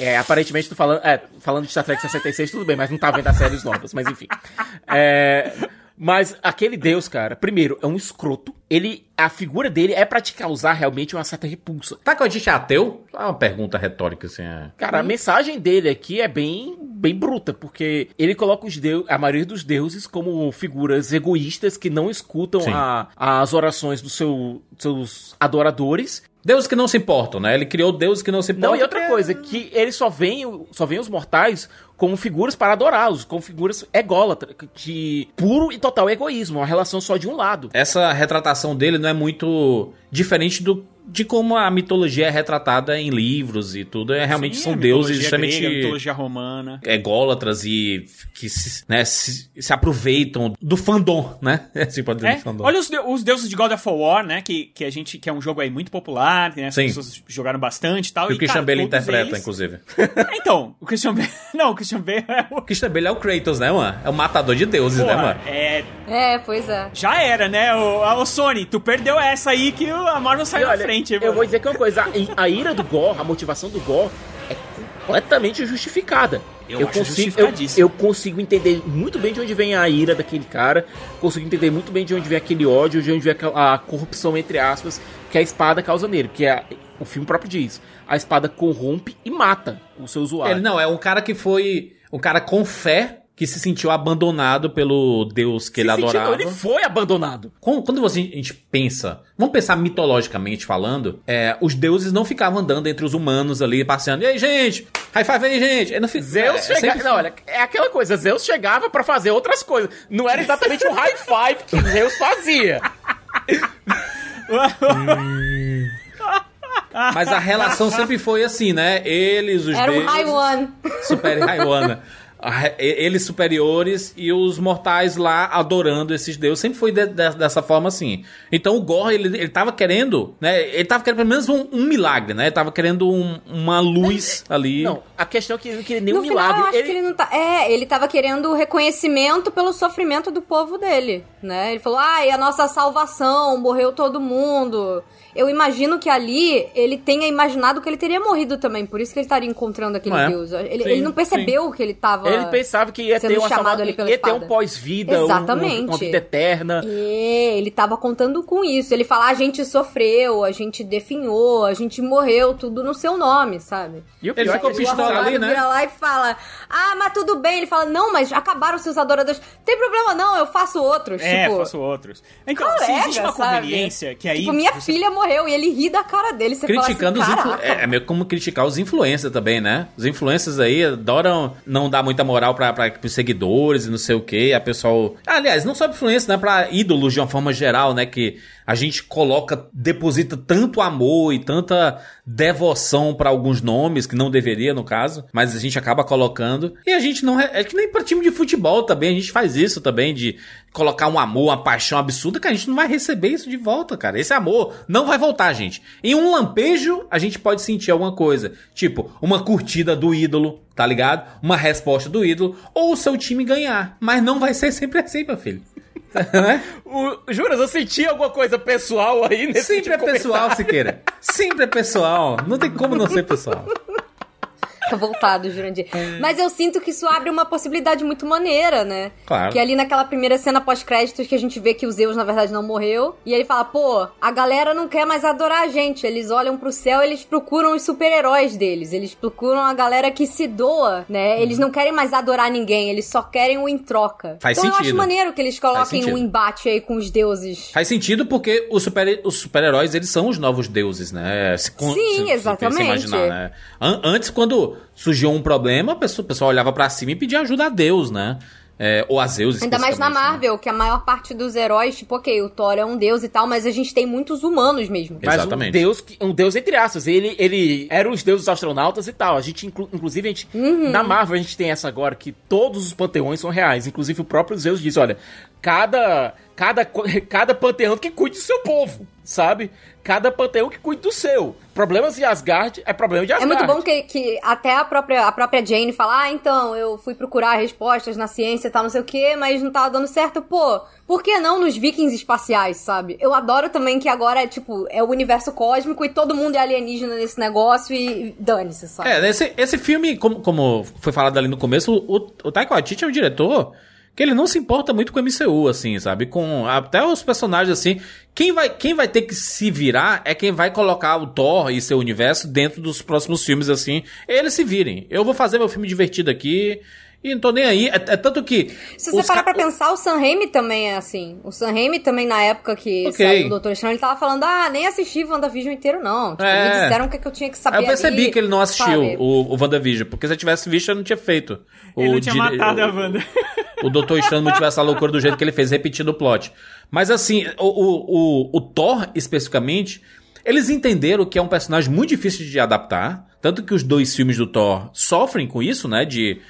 É, aparentemente tu falando, é, falando de Star Trek 66, tudo bem, mas não tá vendo as séries novas, mas enfim. É, mas aquele deus, cara, primeiro, é um escroto. Ele, a figura dele é pra te causar realmente uma certa repulsa. Tá com a gente é ateu? É uma pergunta retórica, assim. É. Cara, a mensagem dele aqui é bem, bem bruta, porque ele coloca os deus, a maioria dos deuses como figuras egoístas que não escutam a- as orações dos seu- seus adoradores Deuses que não se importam, né? Ele criou deuses que não se importam. Não, e outra coisa, que ele só vem, só vem os mortais como figuras para adorá-los, como figuras ególatras, de puro e total egoísmo, uma relação só de um lado. Essa retratação dele não é muito diferente do, de como a mitologia é retratada em livros e tudo. É, realmente Sim, são a deuses grega, a mitologia romana. ególatras e que se, né, se, se aproveitam do fandom, né? Assim pode dizer, É, do fandom. olha os, de- os deuses de God of War, né? Que, que a gente que é um jogo aí muito popular, né? As Sim. pessoas jogaram bastante e tal. que o e, Christian cara, Bale interpreta, eles- inclusive. Então, o Christian Bale. Não, o Christian Bale é o. O Christian Bale é o Kratos, né, mano? É o matador de deuses, né, Porra, mano? é. É, pois é. Já era, né? O, o Sony, tu perdeu essa aí que o- a Marvel E saiu na olha, frente. Eu mano. vou dizer que uma coisa, a, a ira do Gore, a motivação do Gore é completamente justificada. Eu acho consigo, eu, eu consigo entender muito bem de onde vem a ira daquele cara, consigo entender muito bem de onde vem aquele ódio, de onde vem aquela- a corrupção, entre aspas, que a espada causa nele, porque a- o filme próprio diz, a espada corrompe e mata o seu usuário. Ele não, é um cara que foi. Um cara com fé que se sentiu abandonado pelo Deus que Se ele sentiu, adorava. ele foi abandonado. Quando, quando você, a gente pensa, vamos pensar mitologicamente falando, é, os deuses não ficavam andando entre os humanos ali, passeando. E aí, gente? High five aí, gente! Não Zeus é, chegava. sempre- Não, olha, é aquela coisa, Zeus chegava pra fazer outras coisas. Não era exatamente um high five que Zeus fazia. Mas a relação sempre foi assim, né? Eles, os Era um deuses. high one. Super Raiwana. Eles superiores e os mortais lá adorando esses deuses. Sempre foi de- de- dessa forma assim. Então o Gore, ele, ele tava querendo, né? Ele tava querendo pelo menos um, um milagre, né? Ele tava querendo um- uma luz ali. Não, a questão é que ele não queria nenhum No final, milagre. eu acho Ele- que ele não tá. É, ele tava querendo reconhecimento pelo sofrimento do povo dele, né? Ele falou, ai, a nossa salvação, morreu todo mundo. Eu imagino que ali ele tenha imaginado que ele teria morrido também, por isso que ele estaria encontrando aquele é? Deus. Ele, Sim, ele não percebeu que ele tava. Ele pensava que ia ter uma chamado ali pela ia ter um pós-vida, um- Exatamente. uma vida eterna. É, ele tava contando com isso. Ele fala, a gente sofreu, a gente definhou, a gente morreu, tudo no seu nome, sabe? E o Ele pior é ficou o pistola ali, né? vira lá e fala, ah, mas tudo bem. Ele fala, não, mas acabaram seus adoradores. Tem problema não, eu faço outros. É, tipo, faço outros. Então, se colega, existe uma sabe? conveniência que aí. Tipo, minha você- filha morreu e ele ri da cara dele. Você Criticando fala os assim, influ... É, é meio como criticar os influencers também, né? Os influencers aí adoram não dar muita moral pra, pra, pros seguidores e não sei o que. A pessoal. Aliás, não só influência, né? Pra ídolos de uma forma geral, né? Que a gente coloca, deposita tanto amor e tanta devoção pra alguns nomes, que não deveria no caso, mas a gente acaba colocando. E a gente não. É que nem pra time de futebol também, a gente faz isso também, de colocar um amor, uma paixão absurda, que a gente não vai receber isso de volta, cara. Esse amor não vai voltar, gente. Em um lampejo, a gente pode sentir alguma coisa. Tipo, uma curtida do ídolo, tá ligado? Uma resposta do ídolo, ou o seu time ganhar. Mas não vai ser sempre assim, meu filho. né? O, Juras, eu senti alguma coisa pessoal aí nesse Sempre é pessoal, Siqueira. Sempre é pessoal. Não tem como não ser pessoal. Fica voltado, Jurandir. Mas eu sinto que isso abre uma possibilidade muito maneira, né? Claro. Que ali naquela primeira cena pós-créditos que a gente vê que o Zeus, na verdade, não morreu. E ele fala, pô, a galera não quer mais adorar a gente. Eles olham pro céu, eles procuram os super-heróis deles. Eles procuram a galera que se doa, né? Eles não querem mais adorar ninguém, eles só querem o em troca. Faz então eu sentido. acho maneiro que eles coloquem um embate aí com os deuses. Faz sentido porque os super- os super-heróis, eles são os novos deuses, né? Se, Sim, se- se exatamente. você imaginar, né? An- antes, quando surgiu um problema, o pessoal olhava pra cima e pedia ajuda a Deus, né? É, ou a Zeus, Ainda mais na né? Marvel, que a maior parte dos heróis, tipo, ok, o Thor é um deus e tal, mas a gente tem muitos humanos mesmo. Mas Exatamente. um deus, um deus entre aspas. Ele, ele era os deuses astronautas e tal. A gente, inclu- inclusive, a gente, Uhum. na Marvel, a gente tem essa agora que todos os panteões são reais. Inclusive, o próprio Zeus diz: olha, cada, cada, cada panteão que cuide do seu povo, sabe? Cada panteão que cuide do seu. Problemas de Asgard é problema de É Asgard. muito bom que, que até a própria, a própria Jane fala, ah, então, eu fui procurar respostas na ciência e tal, não sei o que, mas não tava dando certo. Pô, por que não nos vikings espaciais, sabe? Eu adoro também que agora é, tipo, é o universo cósmico e todo mundo é alienígena nesse negócio e dane-se, sabe? É, esse, esse filme, como, como foi falado ali no começo, o, o Taika Waititi é um diretor que ele não se importa muito com o MCU, assim, sabe? Com até os personagens, assim. Quem vai, quem vai ter que se virar é quem vai colocar o Thor e seu universo dentro dos próximos filmes, assim. Eles se virem. Eu vou fazer meu filme divertido aqui e não tô nem aí. É, é tanto que... Se você parar ca- pra pensar, o Sam Raimi também é assim. O Sam Raimi também, na época que Ok. saiu o Doutor Estranho, ele tava falando, ah, nem assisti WandaVision inteiro, não. Tipo, É. Me disseram o que, que eu tinha que saber Aí eu percebi ali, que ele não assistiu sabe? o, o WandaVision, porque se eu tivesse visto, eu não tinha feito. Ele o não tinha matado o- a Wanda. o Doutor Estranho não tivesse a loucura do jeito que ele fez, repetindo o plot. Mas assim, o, o, o, o Thor, especificamente, eles entenderam que é um personagem muito difícil de adaptar. Tanto que os dois filmes do Thor sofrem com isso, né? De.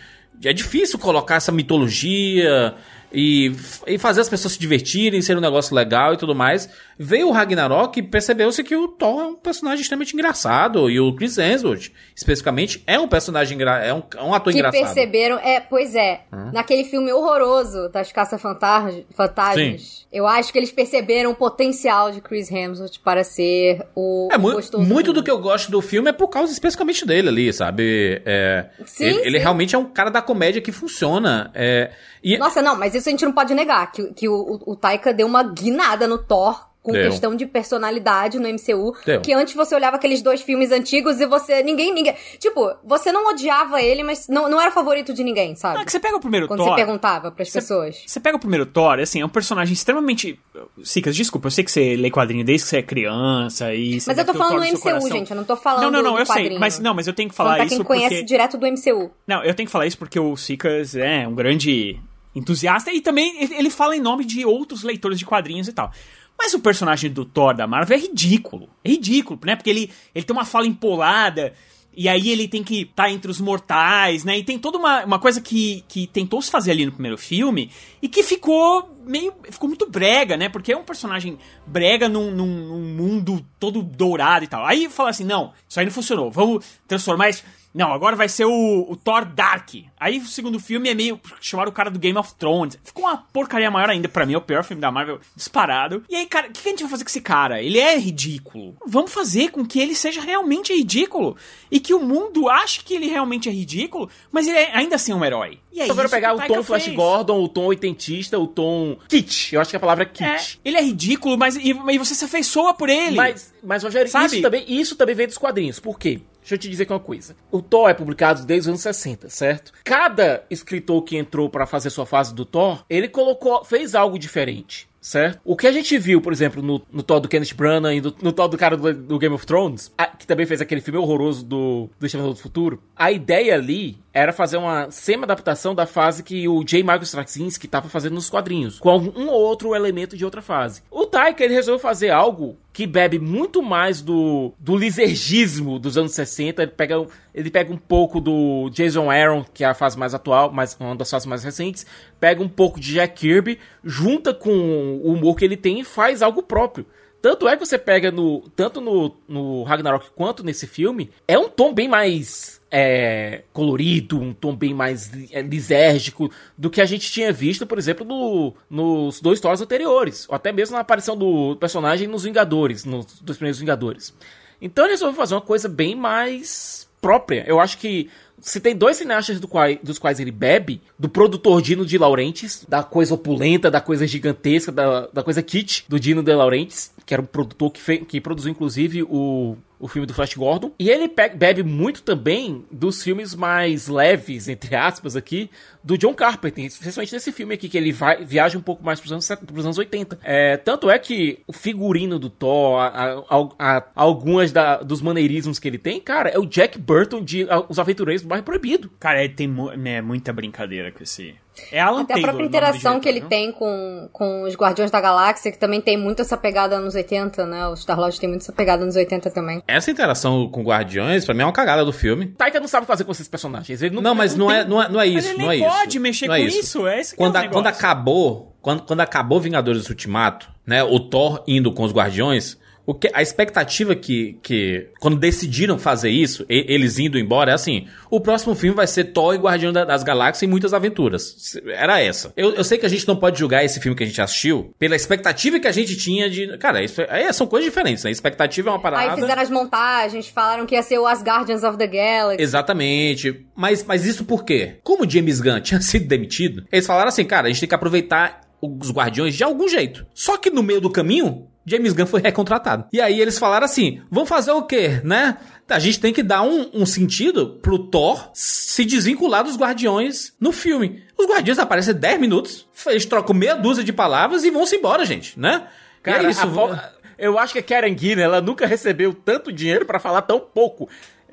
É difícil colocar essa mitologia e, e fazer as pessoas se divertirem, ser um negócio legal e tudo mais. Veio o Ragnarok e percebeu-se que o Thor é um personagem extremamente engraçado. E o Chris Hemsworth, especificamente, é um personagem é um, é um ator que engraçado. perceberam, é, pois é, Hum. naquele filme horroroso das caça-fantasmas, eu acho que eles perceberam o potencial de Chris Hemsworth para ser o, É, muito mundo. do que eu gosto do filme é por causa especificamente dele ali, sabe? É, Sim, ele, ele sim. realmente é um cara da comédia que funciona. É, e Nossa, não, mas isso a gente não pode negar, que, que o, o, o Taika deu uma guinada no Thor com Deu. questão de personalidade no MCU, Deu. que antes você olhava aqueles dois filmes antigos e você, ninguém, ninguém, tipo, você não odiava ele, mas não, não era favorito de ninguém, sabe? Não, é que você pega o primeiro Quando Thor. você perguntava pras Você- pessoas. Você pega o primeiro Thor, assim, é um personagem extremamente. Sicas, desculpa, eu sei que você lê quadrinho desde que você é criança e. você Mas eu tô falando do no MCU, coração. gente, eu não tô falando Não, não, não, do eu sei. quadrinho. Mas não, mas eu tenho que Falando falar pra isso quem conhece porque. direto do MCU. Não, eu tenho que falar isso porque o Sicas é um grande entusiasta e também ele- fala em nome de outros leitores de quadrinhos e tal. Mas o personagem do Thor da Marvel é ridículo. É ridículo, né? Porque ele, ele tem uma fala empolada. E aí ele tem que estar entre os mortais, né? E tem toda uma, uma coisa que, que tentou se fazer ali no primeiro filme e que ficou meio. ficou muito brega, né? Porque é um personagem brega num, num, num mundo todo dourado e tal. Aí fala assim: não, isso aí não funcionou. Vamos transformar isso. Não, agora vai ser o, o Thor Dark. Aí o segundo filme é meio. chamaram o cara do Game of Thrones. Ficou uma porcaria maior ainda. Pra mim, é o pior filme da Marvel disparado. E aí, cara, o que a gente vai fazer com esse cara? Ele é ridículo. Vamos fazer com que ele seja realmente ridículo. E que o mundo ache que ele realmente é ridículo, mas ele é ainda assim um herói. E é Então agora isso pegar que o Taika tom Flash fez. Gordon, o tom oitentista, o tom kitsch. Eu acho que a palavra é É, kitsch. ele é ridículo, mas e, e você se afeiçoa por ele. Mas, mas Rogério, Sabe? isso também, isso também vem dos quadrinhos. Por quê? Deixa eu te dizer aqui uma coisa. O Thor é publicado desde os anos 60, certo? Cada escritor que entrou pra fazer sua fase do Thor, ele colocou, fez algo diferente. Certo? O que a gente viu, por exemplo, no, no Thor do Kenneth Branagh e no, no Thor do cara do, do Game of Thrones, a- que também fez aquele filme horroroso do, do Exterminador do Futuro, a ideia ali era fazer uma semi-adaptação da fase que o J. Michael Straczynski estava fazendo nos quadrinhos, com um ou outro elemento de outra fase. O Taika, ele resolveu fazer algo que bebe muito mais do, do lisergismo dos anos 60. Ele pega, ele pega um pouco do Jason Aaron, que é a fase mais atual, mas uma das fases mais recentes. Pega um pouco de Jack Kirby, junta com o humor que ele tem e faz algo próprio. Tanto é que você pega no. Tanto no, no Ragnarok quanto nesse filme, é um tom bem mais é, colorido, um tom bem mais é, lisérgico do que a gente tinha visto, por exemplo, no, nos dois Thors anteriores. Ou até mesmo na aparição do personagem nos Vingadores, nos dois primeiros Vingadores. Então ele resolveu fazer uma coisa bem mais própria. Eu acho que se tem dois cineastas do qual, dos quais ele bebe, do produtor Dino de Laurentiis, da coisa opulenta, da coisa gigantesca, da, da coisa kit do Dino de Laurentiis, que era um produtor que, fe, que produziu inclusive o o filme do Flash Gordon. E ele bebe muito também dos filmes mais leves, entre aspas, aqui, do John Carpenter, especialmente nesse filme aqui, que ele vai, viaja um pouco mais pros anos, pros anos 80. É, tanto é que o figurino do Thor, a, a, a, algumas da, dos maneirismos que ele tem, cara, é o Jack Burton de Os Aventureiros do Bairro Proibido. Cara, ele tem é, muita brincadeira com esse, é Alan Até Taylor, a própria interação que ele tem com, com os Guardiões da Galáxia, que também tem muito essa pegada anos 80, né? O Star-Lord tem muito essa pegada anos 80 também. Essa interação com Guardiões, pra mim, é uma cagada do filme. Taika não sabe fazer com esses personagens. Ele não, não mas não, não, é, não, é, não é isso. Mas ele não nem é pode isso. mexer não com é isso. isso. É esse quando, é a, quando acabou, quando, quando acabou Vingadores Ultimato, né? O Thor indo com os Guardiões, o que, a expectativa que, que. Quando decidiram fazer isso, e, eles indo embora, é assim: o próximo filme vai ser Thor e Guardião da, das Galáxias e muitas aventuras. Era essa. Eu, eu sei que a gente não pode julgar esse filme que a gente assistiu pela expectativa que a gente tinha de. Cara, isso, é, são coisas diferentes, né? Expectativa é uma parada. Aí fizeram as montagens, falaram que ia ser o As Guardians of the Galaxy. Exatamente. Mas, mas isso por quê? Como o James Gunn tinha sido demitido, eles falaram assim: cara, a gente tem que aproveitar os Guardiões de algum jeito. Só que no meio do caminho, James Gunn foi recontratado. E aí eles falaram assim: vamos fazer o quê, né? A gente tem que dar um, um, sentido pro Thor se desvincular dos Guardiões no filme. Os Guardiões aparecem 10 minutos, eles trocam meia dúzia de palavras e vão-se embora, gente, né? Cara, e é isso. A, eu acho que a Karen Gina, ela nunca recebeu tanto dinheiro para falar tão pouco.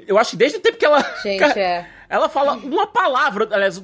Eu acho que desde o tempo que ela. Gente, é. Ela fala uma palavra, aliás,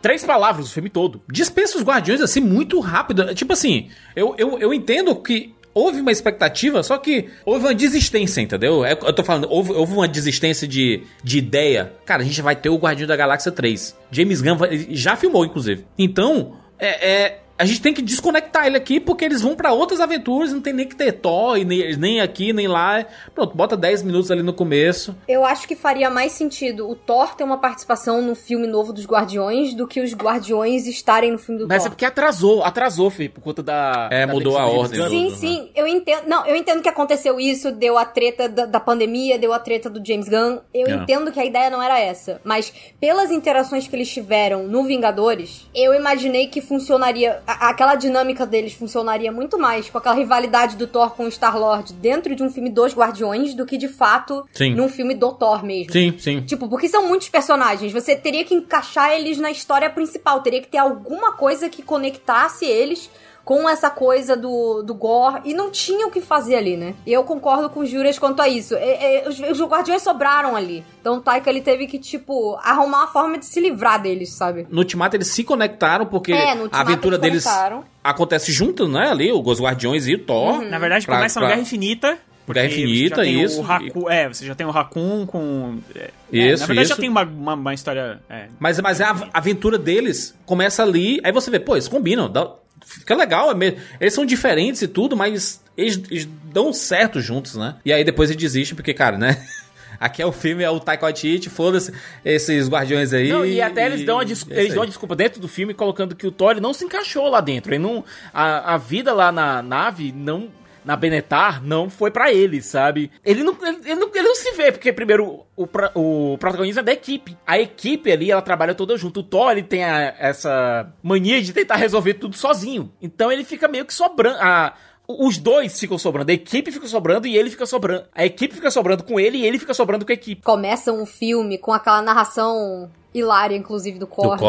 três palavras o filme todo. Dispensa os guardiões assim muito rápido. Tipo assim, eu, eu, eu entendo que houve uma expectativa, só que houve uma desistência, entendeu? É, eu tô falando, houve, houve uma desistência de, de ideia. Cara, a gente vai ter o Guardião da Galáxia 3. James Gunn vai, já filmou, inclusive. Então, é, é a gente tem que desconectar ele aqui porque eles vão para outras aventuras, não tem nem que ter Thor, nem, nem aqui, nem lá. Pronto, bota 10 minutos ali no começo. Eu acho que faria mais sentido o Thor ter uma participação no filme novo dos Guardiões do que os Guardiões estarem no filme do Mas Thor. é porque atrasou, atrasou, Fih, por conta da. É, da mudou a ordem. Sim, Tudo, né? sim, eu entendo. Não, eu entendo que aconteceu isso, deu a treta da, da pandemia, deu a treta do James Gunn. Eu É. entendo que a ideia não era essa. Mas pelas interações que eles tiveram no Vingadores, eu imaginei que funcionaria. A- aquela dinâmica deles funcionaria muito mais com aquela rivalidade do Thor com o Star-Lord dentro de um filme dos Guardiões do que de fato Sim. num filme do Thor mesmo. Sim, sim. Tipo, porque são muitos personagens. Você teria que encaixar eles na história principal. Teria que ter alguma coisa que conectasse eles com essa coisa do, do gore. E não tinha o que fazer ali, né? E eu concordo com os Júrias quanto a isso. É, é, os, os guardiões sobraram ali. Então o Taika, ele teve que, tipo, arrumar uma forma de se livrar deles, sabe? No Ultimato eles se conectaram porque É, a aventura eles deles conectaram. acontece junto, né? Ali, os Guardiões e o Thor. Uhum. Na verdade, Pra- começa no pra- Guerra Infinita. porque Guerra Infinita, isso. O Haku, é, você já tem o Raccoon com... é, Isso, na verdade, isso. já tem uma, uma, uma história... É, Mas, mas a a aventura deles começa ali, aí você vê, pô, eles combinam, dá- fica legal, é me- eles são diferentes e tudo, mas eles, eles dão certo juntos, né? E aí depois eles desistem, porque, cara, né? Aqui é o filme, é o Taika Waititi, foda-se esses guardiões aí. Não, e até eles dão, a e- des- é eles dão a desculpa dentro do filme, colocando que o Thor ele não se encaixou lá dentro. Ele não, a, a vida lá na nave não. Na Benetar não foi pra ele, sabe? Ele não, ele, ele não, ele não se vê, porque primeiro o, o protagonismo é da equipe. A equipe ali, ela trabalha toda junto. O Thor, ele tem a- essa mania de tentar resolver tudo sozinho. Então ele fica meio que sobrando. A, os dois ficam sobrando. A equipe fica sobrando e ele fica sobrando. A equipe fica sobrando com ele e ele fica sobrando com a equipe. Começa um filme com aquela narração hilária, inclusive, do. Korg.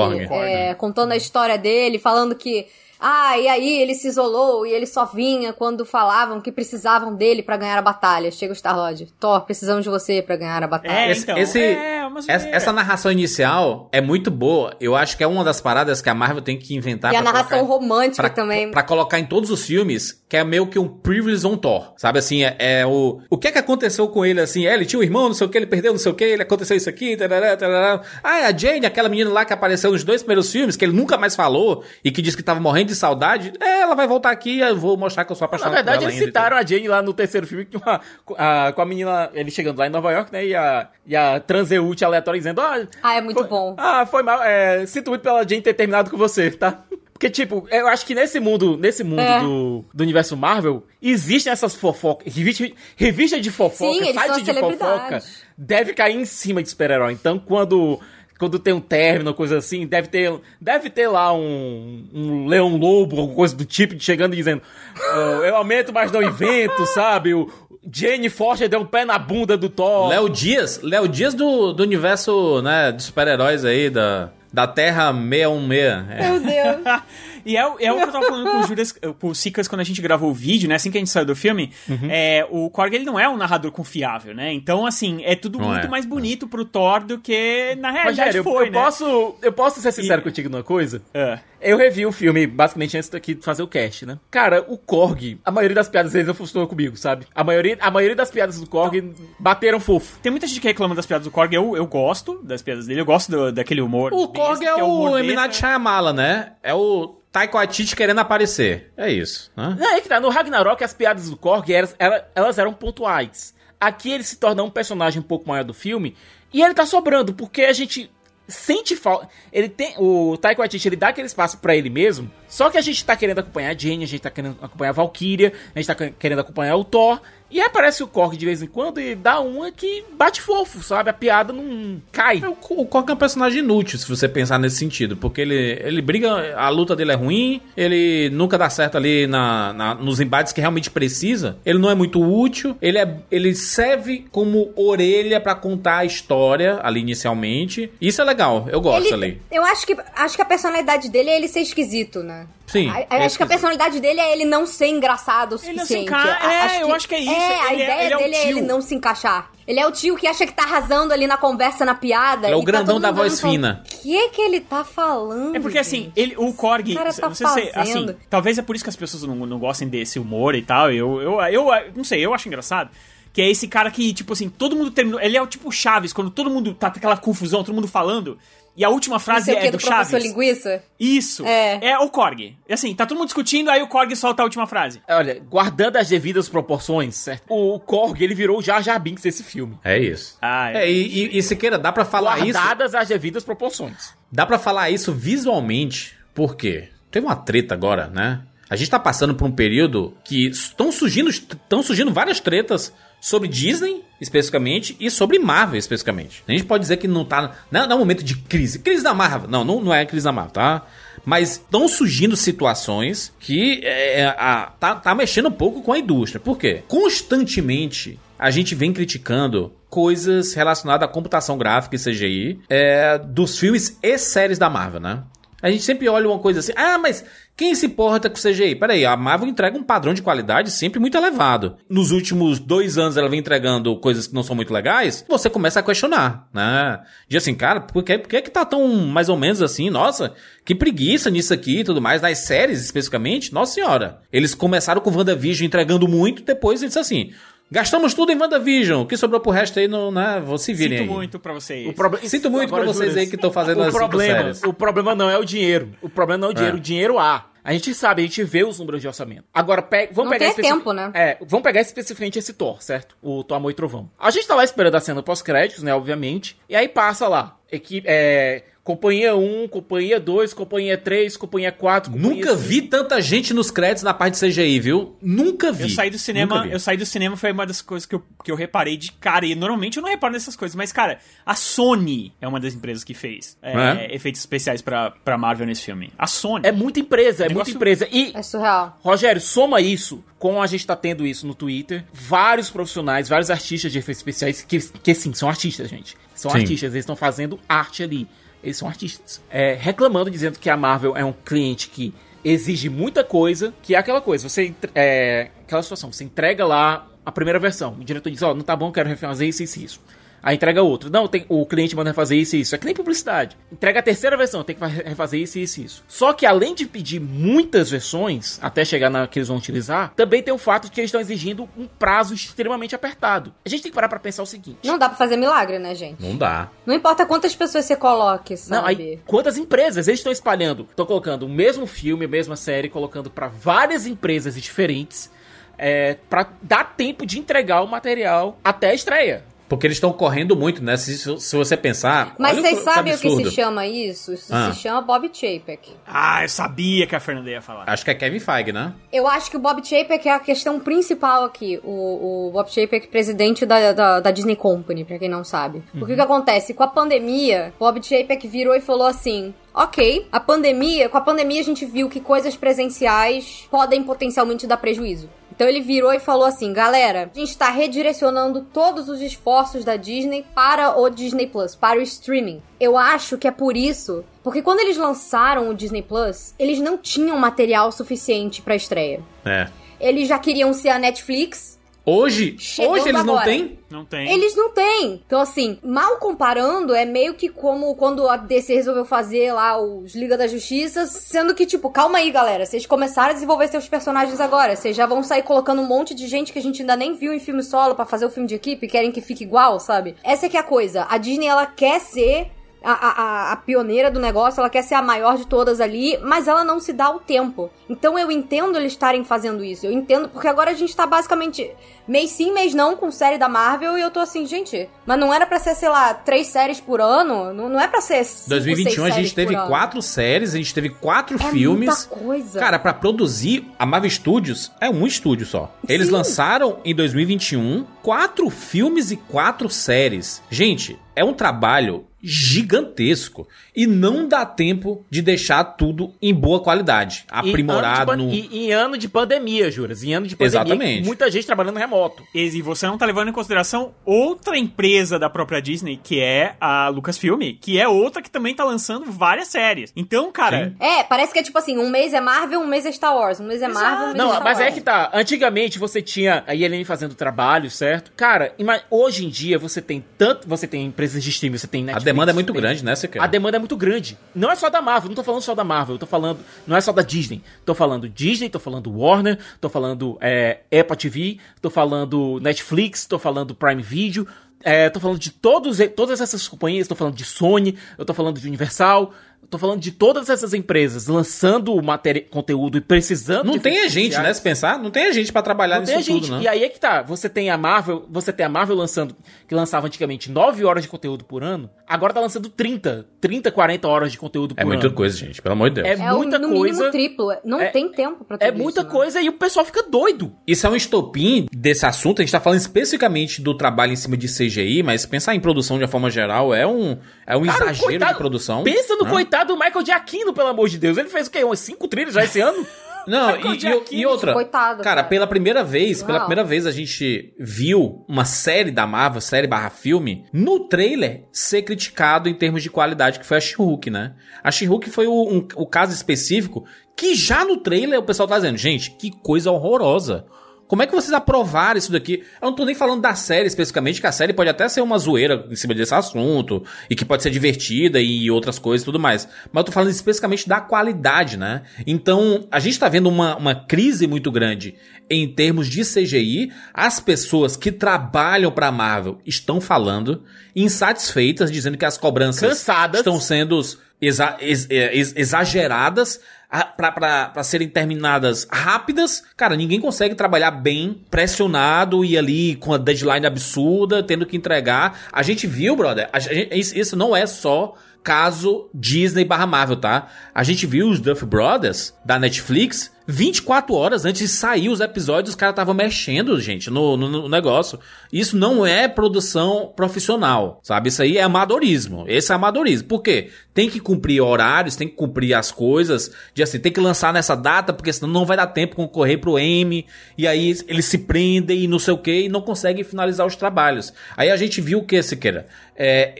é, contando a história dele, falando que. Ah, e aí ele se isolou e ele só vinha quando falavam que precisavam dele pra ganhar a batalha. Chega o Star-Lord. Thor, precisamos de você pra ganhar a batalha. é Esse- então, esse- é, uma Essa, essa narração inicial é muito boa. Eu acho que é uma das paradas que a Marvel tem que inventar E a narração colocar- romântica pra, também. pra colocar em todos os filmes, que é meio que um Privilege on Thor. Sabe assim, é, é o. O que é que aconteceu com ele assim? É, ele tinha um irmão, não sei o que, ele perdeu não sei o que, ele aconteceu isso aqui, tarará, tarará. Ah, é a Jane, aquela menina lá que apareceu nos dois primeiros filmes, que ele nunca mais falou e que disse que tava morrendo de saudade. É, ela vai voltar aqui, eu vou mostrar que eu sou Na apaixonado verdade, por ela eles citaram a Jane lá no terceiro filme que uma, a- com a menina, ele chegando lá em Nova York, né? E a, e a transeúte aleatória dizendo: Ah, Ah, é muito foi- bom. Ah, foi mal. É, sinto muito pela Jane ter terminado com você, tá? Porque, tipo, eu acho que nesse mundo, nesse mundo É. do, do universo Marvel, existem essas fofocas. Revista, revista de fofoca, Sim, site de fofoca, deve cair em cima de super-herói. Então, quando. Quando tem um término, coisa assim, deve ter, deve ter lá um, um leão lobo, alguma coisa do tipo, chegando e dizendo: "Ah, Eu aumento, mas não invento, sabe? O Jane Foster deu um pé na bunda do Thor. Léo Dias, Léo Dias do, do universo, né, de super-heróis aí, da, da Terra 616. É. Meu Deus. E é, o- é o que eu tava falando com o Juras, com o Sicas quando a gente gravou o vídeo, né? Assim que a gente saiu do filme, Uhum. é, o Korg ele não é um narrador confiável, né? Então, assim, é tudo Não muito é. mais bonito pro Thor do que na realidade Rogério, eu, foi, eu né? posso, eu posso ser sincero E- contigo numa coisa? É. Eu revi o filme, basicamente, antes daqui de fazer o cast, né? Cara, o Korg, a maioria das piadas deles não funcionou comigo, sabe? A maioria, a maioria das piadas do Korg bateram fofo. Tem muita gente que reclama das piadas do Korg, eu, eu gosto das piadas dele, eu gosto do- daquele humor. O besta, Korg que é o. Night besta. Shyamala, né? É o Taiko Atiti querendo aparecer. É isso, né? É que tá, no Ragnarok as piadas do Korg, elas, ela- elas eram pontuais. Aqui ele se torna um personagem um pouco maior do filme, e ele tá sobrando, porque a gente sente falta. Ele tem. O Taiko Waititi, ele dá aquele espaço pra ele mesmo. Só que a gente tá querendo acompanhar a Jane, a gente tá querendo acompanhar a Valkyria, a gente tá que- querendo acompanhar o Thor. E aí aparece o Korg de vez em quando e dá uma que bate fofo, sabe? A piada não cai. É, O, o Korg é um personagem inútil, se você pensar nesse sentido. Porque ele, ele briga, a luta dele é ruim, ele nunca dá certo ali na, na- nos embates que realmente precisa. Ele não é muito útil, ele, é, ele serve como orelha pra contar a história ali inicialmente. Isso é legal, eu gosto Ele- ali. Eu acho que, acho que a personalidade dele é ele ser esquisito, né? Sim. A- é acho que a personalidade dele é ele não ser engraçado o Ele não se suficiente. enca- A- é, eu acho que é isso. É, a Ele é- ideia é dele é tio. ele não se encaixar. Ele é o tio que acha que tá arrasando ali na conversa, na piada. É o e tá grandão todo da voz fina. O que que ele tá falando? É porque assim, ele, o Korg, O cara tá não sei se, fazendo. assim, talvez é por isso que as pessoas não, não gostem desse humor e tal. Eu, eu, eu, não sei, eu acho engraçado. Que é esse cara que, tipo assim, todo mundo terminou. Ele é o tipo Chaves, quando todo mundo tá aquela confusão, todo mundo falando. E a última frase que é do do professor Chaves. linguiça? Isso. É. É o Korg. E assim, tá todo mundo discutindo, aí o Korg solta a última frase. Olha, guardando as devidas proporções, certo? O Korg, ele virou o Jar Jar Binks desse filme. É isso. Ah, É, e, e, e Siqueira, dá pra falar isso. Guardadas as devidas proporções. Dá pra falar isso visualmente, por quê? Teve uma treta agora, né? A gente tá passando por um período que estão surgindo, estão surgindo várias tretas sobre Disney, especificamente, e sobre Marvel, especificamente. A gente pode dizer que não tá. Não, é um momento de crise. Crise da Marvel. Não, não, não é crise da Marvel, tá? Mas estão surgindo situações que é, a- tá, tá mexendo um pouco com a indústria. Por quê? Constantemente a gente vem criticando coisas relacionadas à computação gráfica e CGI é, dos filmes e séries da Marvel, né? A gente sempre olha uma coisa assim, ah, mas quem se importa com CGI? Peraí, a Marvel entrega um padrão de qualidade sempre muito elevado. Nos últimos dois anos ela vem entregando coisas que não são muito legais, você começa a questionar, né? Diz assim, cara, por que, por que que tá tão mais ou menos assim? Nossa, que preguiça nisso aqui e tudo mais. Nas séries, especificamente, nossa senhora. Eles começaram com WandaVision entregando muito, depois eles assim... Gastamos tudo em WandaVision. O que sobrou pro resto aí, não, né? Você virem Sinto aí. muito pra vocês. Sinto muito pra vocês aí que estão fazendo o as problema, séries. O problema não é o dinheiro. O problema não é o dinheiro. É. O dinheiro há. A gente sabe, a gente vê os números de orçamento. Agora, pe vamos Não pegar tem especi- tempo, né? É, vamos pegar especificamente esse Thor, certo? O Thor Amor e Trovão. A gente tá lá esperando a cena pós-créditos, né, obviamente. E aí passa lá, equipe, é, companhia 1, companhia 2, companhia 3, companhia 4, companhia Nunca 5. vi tanta gente nos créditos na parte de CGI, viu? Nunca vi. Eu saí do cinema, eu saí do cinema foi uma das coisas que eu, que eu reparei de cara. E normalmente eu não reparo nessas coisas, mas, cara, a Sony é uma das empresas que fez é, É? efeitos especiais pra, pra Marvel nesse filme. A Sony. É muita empresa, é muita empresa. E É surreal. Rogério, soma isso com a gente tá tendo isso no Twitter. Vários profissionais, vários artistas de efeitos especiais que, que sim, são artistas, gente. São Sim. artistas, eles estão fazendo arte ali. Eles são artistas. É, reclamando, dizendo que a Marvel é um cliente que exige muita coisa, que é aquela coisa, você é, aquela situação, você entrega lá a primeira versão, o diretor diz, ó, não tá bom, quero refazer isso, isso, isso. Aí entrega outro. Não, tem, o cliente manda refazer isso e isso. É que nem publicidade. Entrega a terceira versão, tem que refazer isso e isso e isso. Só que além de pedir muitas versões, até chegar na que eles vão utilizar, também tem o fato de que eles estão exigindo um prazo extremamente apertado. A gente tem que parar pra pensar o seguinte. Não dá pra fazer milagre, né, gente? Não dá. Não importa quantas pessoas você coloque, sabe? Não, aí, quantas empresas eles estão espalhando? Estão colocando o mesmo filme, a mesma série, colocando pra várias empresas diferentes. É, para dar tempo de entregar o material até a estreia. Porque eles estão correndo muito, né? Se, se você pensar. Mas vocês o- sabem o que se chama isso? Isso Ah. se chama Bob Chapek. Ah, eu sabia que a Fernanda ia falar. Acho que é Kevin Feige, né? Eu acho que o Bob Chapek é a questão principal aqui. O, o Bob Chapek, presidente da, da, da Disney Company, pra quem não sabe. O que que acontece? Com a pandemia, Bob Chapek virou e falou assim... Ok, a pandemia, com a pandemia a gente viu que coisas presenciais podem potencialmente dar prejuízo. Então ele virou e falou assim: galera, a gente tá redirecionando todos os esforços da Disney para o Disney Plus, para o streaming. Eu acho que é por isso, porque quando eles lançaram o Disney Plus, eles não tinham material suficiente pra estreia. É. Eles já queriam ser a Netflix. Hoje, Chegando hoje eles não agora. têm? Não tem. Eles não têm. Então, assim, mal comparando, é meio que como quando a DC resolveu fazer lá os Liga da Justiça, sendo que, tipo, calma aí, galera. Vocês começaram a desenvolver seus personagens agora. Vocês já vão sair colocando um monte de gente que a gente ainda nem viu em filme solo pra fazer o filme de equipe, querem que fique igual, sabe? Essa é que é a coisa. A Disney, ela quer ser a, a, a- pioneira do negócio, ela quer ser a maior de todas ali, mas ela não se dá o tempo. Então eu entendo eles estarem fazendo isso. Eu entendo, porque agora a gente tá basicamente mês sim, mês não com série da Marvel e eu tô assim, gente, mas não era pra ser, sei lá, três séries por ano? Não, não é pra ser cinco, 2021 seis a gente teve por ano. quatro séries, a gente teve quatro É filmes. muita coisa. Cara, pra produzir, a Marvel Studios é um estúdio só. Eles Sim. lançaram em 2021 quatro filmes e quatro séries. Gente, é um trabalho gigantesco e não dá tempo de deixar tudo em boa qualidade, aprimorado Em ano, no de, pan- e, em ano de pandemia, Juras. Em ano de pandemia, Exatamente. muita gente trabalhando remoto. E você não tá levando em consideração outra empresa da própria Disney, que é a Lucasfilm, que é outra que também tá lançando várias séries. Então, cara, É, parece que é tipo assim, um mês é Marvel, um mês é Star Wars, um mês é Marvel, um mês é Não, Star mas Wars. é que tá. Antigamente você tinha a ILM fazendo trabalho, certo? Cara, ima- hoje em dia você tem tanto. Você tem empresas de streaming, você tem A Netflix. demanda é muito tem- grande, né, Sequeira? A demanda é muito grande. Não é só da Marvel, não tô falando só da Marvel, eu tô falando. Não é só da Disney. Tô falando Disney, tô falando Warner, tô falando é, Apple TV, tô falando Netflix, tô falando Prime Video. É, tô falando de todos, todas essas companhias, tô falando de Sony, eu tô falando de Universal, tô falando de todas essas empresas lançando matéria, conteúdo e precisando Não de tem a gente, né? Se pensar, não tem a gente pra trabalhar Não nisso tem a tudo, gente. né? E aí é que tá. Você tem a Marvel, você tem a Marvel lançando, que lançava antigamente 9 horas de conteúdo por ano, agora tá lançando 30, 30, 40 horas de conteúdo por É ano. muita coisa, gente, pelo amor de Deus. É, É muita no coisa. mínimo triplo. Não É- tem tempo pra tudo É muita isso, né? coisa e o pessoal fica doido. Isso é um estopim desse assunto. A gente tá falando especificamente do trabalho em cima de CGI, mas pensar em produção de uma forma geral é um, é um Cara, exagero coitado- de produção. Pensa no né? coitado do Michael Giacchino, pelo amor de Deus. Ele fez o quê? Umas 5 trilhas já esse ano? Não, e, e- e outra. coitado, cara, cara. pela primeira vez, pela primeira vez a gente viu uma série da Marvel, série barra filme, no trailer ser criticado em termos de qualidade, que foi a She-Hulk, né? A She-Hulk foi o, um- o caso específico que já no trailer o pessoal tá dizendo, gente, que coisa horrorosa. Como é que vocês aprovaram isso daqui? Eu não tô nem falando da série especificamente, que a série pode até ser uma zoeira em cima desse assunto, e que pode ser divertida e outras coisas e tudo mais. Mas eu tô falando especificamente da qualidade, né? Então, a gente tá vendo uma, uma crise muito grande em termos de CGI. As pessoas que trabalham pra Marvel estão falando, insatisfeitas, dizendo que as cobranças Cansadas. estão sendo exa- ex- é, ex- exageradas a- pra- pra pra serem terminadas rápidas. Cara, ninguém consegue trabalhar bem, pressionado e ali com a deadline absurda, tendo que entregar. A gente viu, brother, gente- isso não é só caso Disney barra Marvel, tá? A gente viu os Duff Brothers da Netflix 24 horas antes de sair os episódios, os caras estavam mexendo, gente, no, no- no negócio. Isso não é produção profissional, sabe? Isso aí é amadorismo. Esse é amadorismo. Por quê? Tem que cumprir horários, tem que cumprir as coisas, de assim, tem que lançar nessa data, porque senão não vai dar tempo concorrer pro M, e aí eles se prendem e não sei o que, e não conseguem finalizar os trabalhos. Aí a gente viu o que, Siqueira? É,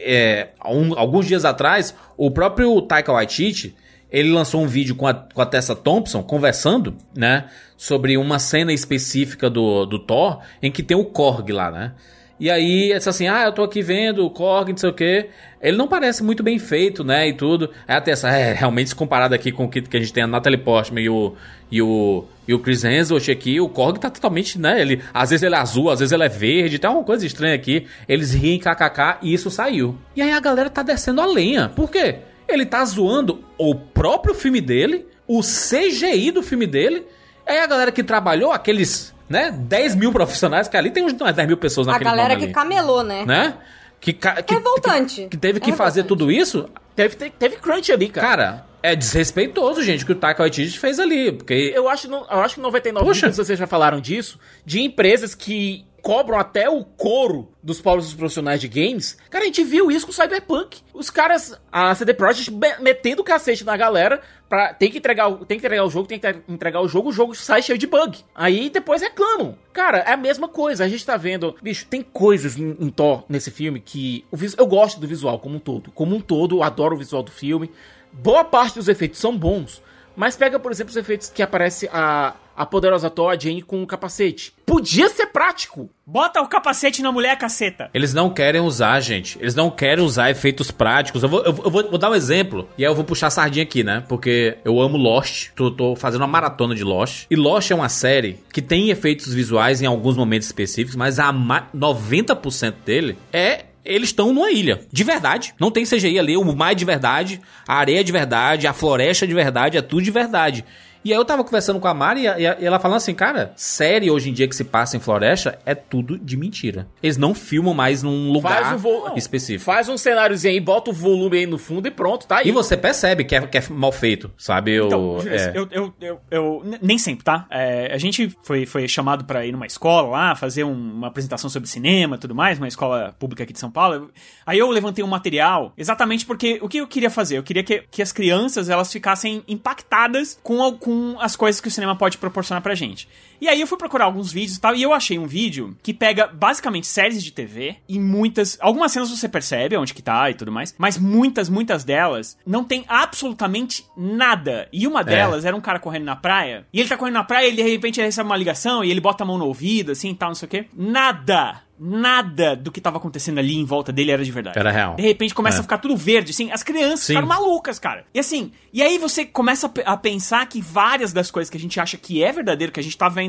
é, um- alguns dias atrás, o próprio Taika Waititi, ele lançou um vídeo com a, com a Tessa Thompson conversando, né? Sobre uma cena específica do, do Thor em que tem o Korg lá, né? E aí, é assim, ah, eu tô aqui vendo o Korg, não sei o quê. Ele não parece muito bem feito, né, e tudo. É até essa, é, realmente, se comparado aqui com o que, que a gente tem a Natalie Portman e o, e o, e o Chris Hemsworth aqui, o Korg tá totalmente, né, ele, às vezes ele é azul, às vezes ele é verde, tem uma coisa estranha aqui. Eles riem kkk e isso saiu. E aí a galera tá descendo a lenha. Por quê? Ele tá zoando o próprio filme dele, o CGI do filme dele, aí a galera que trabalhou, aqueles né? 10 mil profissionais, que ali tem uns 10 mil pessoas A naquele galera nome que ali, camelou, né? né? Que, que, Revoltante. que, que teve que É fazer revoltante. tudo isso, Teve, teve, teve crunch ali, cara. cara, é desrespeitoso, gente, o que o Taika Waititi fez ali, porque Eu acho, eu acho que 99 Poxa. vídeos vocês já falaram disso, de empresas que cobram até o couro dos povos profissionais de games. Cara, a gente viu isso com o Cyberpunk. Os caras, a CD Projekt metendo o cacete na galera pra tem que entregar, tem que entregar o jogo, tem que entregar o jogo, o jogo sai cheio de bug. Aí depois reclamam. Cara, é a mesma coisa. A gente tá vendo, bicho, tem coisas em, em Thor nesse filme que eu gosto do visual como um todo. Como um todo, eu adoro o visual do filme. Boa parte dos efeitos são bons. Mas pega, por exemplo, os efeitos que aparece a, a poderosa Thor, a Jane, com o capacete. Podia ser prático. Bota o capacete na mulher, caceta. eles não querem usar, gente. Eles não querem usar efeitos práticos. Eu vou, eu vou, eu vou- vou dar um exemplo. E aí eu vou puxar a sardinha aqui, né? Porque eu amo Lost. Tô, tô fazendo uma maratona de Lost. E Lost é uma série que tem efeitos visuais em alguns momentos específicos, mas a ma- 90% dele é eles estão numa ilha, de verdade. Não tem CGI ali, o mar é de verdade, a areia é de verdade, a floresta é de verdade, é tudo de verdade. E aí eu tava conversando com a Mari e, ela falando assim, cara, série hoje em dia que se passa em floresta é tudo de mentira. Eles não filmam mais num lugar Faz um vo- específico. Faz um cenáriozinho aí, bota o volume aí no fundo e pronto, tá aí. E você percebe que é, que é mal feito, sabe? Eu, Então, é. eu, eu, eu, eu- nem sempre, tá? É, a gente foi, foi chamado pra ir numa escola lá, fazer um- uma apresentação sobre cinema e tudo mais, uma escola pública aqui de São Paulo. Aí eu levantei um material exatamente porque o que eu queria fazer? Eu queria que, que as crianças elas ficassem impactadas com, a- com as coisas que o cinema pode proporcionar pra gente. E aí eu fui procurar alguns vídeos e tal, e eu achei um vídeo que pega basicamente séries de TV e muitas. Algumas cenas você percebe onde que tá e tudo mais, mas muitas, muitas delas não tem absolutamente nada. E uma delas era um cara correndo na praia, e ele tá correndo na praia e de repente ele recebe uma ligação e ele bota a mão no ouvido, assim e tal, não sei o quê. Nada! Nada do que tava acontecendo ali em volta dele era de verdade. Era real. De repente começa É. a ficar tudo verde, assim, as crianças Sim. ficaram malucas, cara. E assim, e aí você começa a pensar que várias das coisas que a gente acha que é verdadeiro, que a gente tá vendo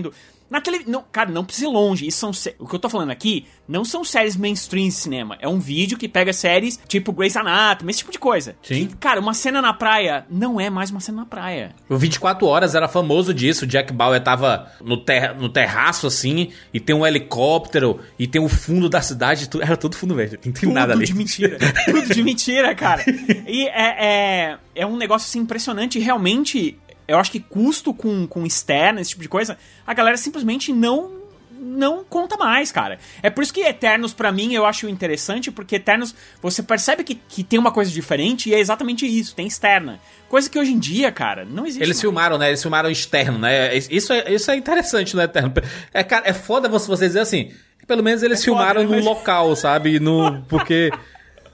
na televisão. Cara, não precisa ir longe. Isso são sé- o que eu tô falando aqui não são séries mainstream de cinema. É um vídeo que pega séries tipo Grey's Anatomy, esse tipo de coisa. Sim. Que, cara, uma cena na praia não é mais uma cena na praia. O 24 Horas era famoso disso. O Jack Bauer tava no, ter, no terraço, assim, e tem um helicóptero, e tem o fundo da cidade. tu- era tudo fundo verde. Não tem Tudo nada ali. de mentira. Tudo de mentira, cara. E é, é, é um negócio assim impressionante. E realmente, eu acho que custo com, com externa, esse tipo de coisa, a galera simplesmente não. Não conta mais, cara. É por isso que Eternos, pra mim, eu acho interessante, porque Eternos, você percebe que, que tem uma coisa diferente e é exatamente isso, tem externa. Coisa que hoje em dia, cara, não existe. Eles mais. filmaram, né? Eles filmaram externo, né? Isso é, isso é interessante no Eterno. É, cara, é foda você, você dizer assim. Pelo menos eles É foda, filmaram né? no Mas- local, sabe? No, porque.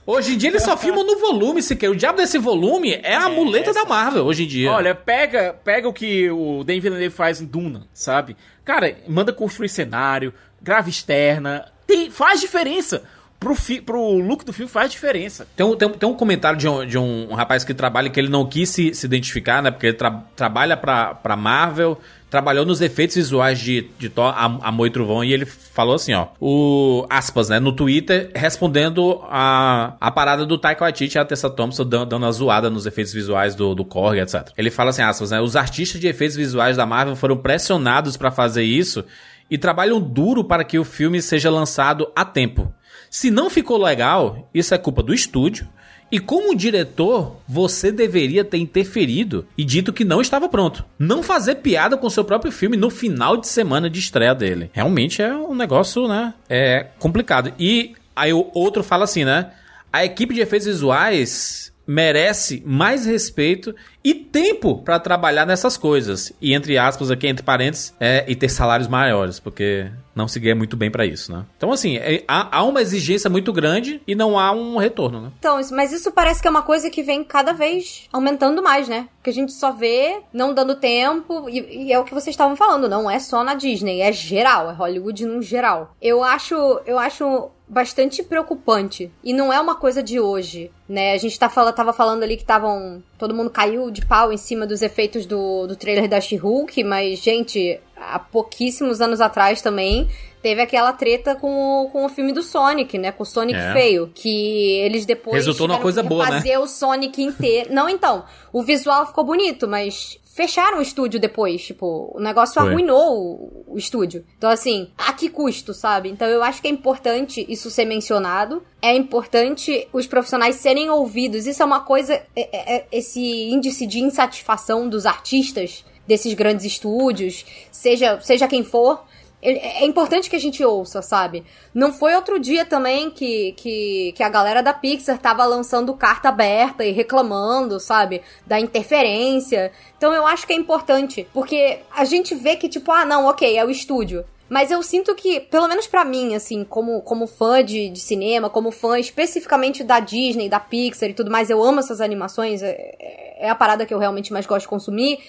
Hoje em dia eles só filmam no volume, sequer. O diabo desse volume é a muleta da Marvel hoje em dia. Olha, pega, pega o que o Denis Villeneuve faz em Duna, sabe? Cara, manda construir cenário, grave externa, tem, faz diferença. Pro, fi, pro look do filme faz diferença. Tem um, tem, tem um comentário de um, de um rapaz que trabalha que ele não quis se, se identificar, né? Porque ele tra- trabalha pra, pra Marvel, trabalhou nos efeitos visuais de, de Thor, Amor e Trovão, e ele falou assim, ó. O, aspas, né? No Twitter, respondendo a, a parada do Taika Waititi e a Tessa Thompson dando, dando uma zoada nos efeitos visuais do, do Korg, etc. Ele fala assim, aspas, né? Os artistas de efeitos visuais da Marvel foram pressionados pra fazer isso e trabalham duro para que o filme seja lançado a tempo. Se não ficou legal, isso é culpa do estúdio. E como diretor, você deveria ter interferido e dito que não estava pronto. Não fazer piada com seu próprio filme no final de semana de estreia dele. Realmente é um negócio, né? É complicado. E aí o outro fala assim, né? A equipe de efeitos visuais merece mais respeito e tempo pra trabalhar nessas coisas. E entre aspas aqui, entre parênteses, é, e ter salários maiores, porque não se ganha muito bem pra isso, né? Então, assim, é- há, há uma exigência muito grande e não há um retorno, né? Então, mas isso parece que é uma coisa que vem cada vez aumentando mais, né? Que a gente só vê não dando tempo, e, e é o que vocês estavam falando, não é só na Disney, é geral, é Hollywood no geral. Eu acho, eu acho bastante preocupante. E não é uma coisa de hoje, né? A gente tá fala, tava falando ali que estavam. Todo mundo caiu de pau em cima dos efeitos do, do trailer da She-Hulk, mas, gente, há pouquíssimos anos atrás também. Teve aquela treta com o, com o filme do Sonic, né? Com o Sonic É. feio. Que eles depois. Resultou numa coisa boa, né? Fazer o Sonic inteiro. Não, então. O visual ficou bonito, mas fecharam o estúdio depois. Tipo, o negócio Foi. arruinou o, o estúdio. Então, assim, a que custo, sabe? Então, eu acho que é importante isso ser mencionado. É importante os profissionais serem ouvidos. Isso é uma coisa. é- é- é- esse índice de insatisfação dos artistas desses grandes estúdios, seja, seja quem for. Ele- É importante que a gente ouça, sabe? Não foi outro dia também que, que, que a galera da Pixar tava lançando carta aberta e reclamando, sabe? Da interferência. Então eu acho que é importante. Porque a gente vê que, tipo, ah, não, ok, é o estúdio. Mas eu sinto que, pelo menos pra mim, assim, como, como fã de, de cinema, como fã especificamente da Disney, da Pixar e tudo mais, eu amo essas animações, é, é a parada que eu realmente mais gosto de consumir.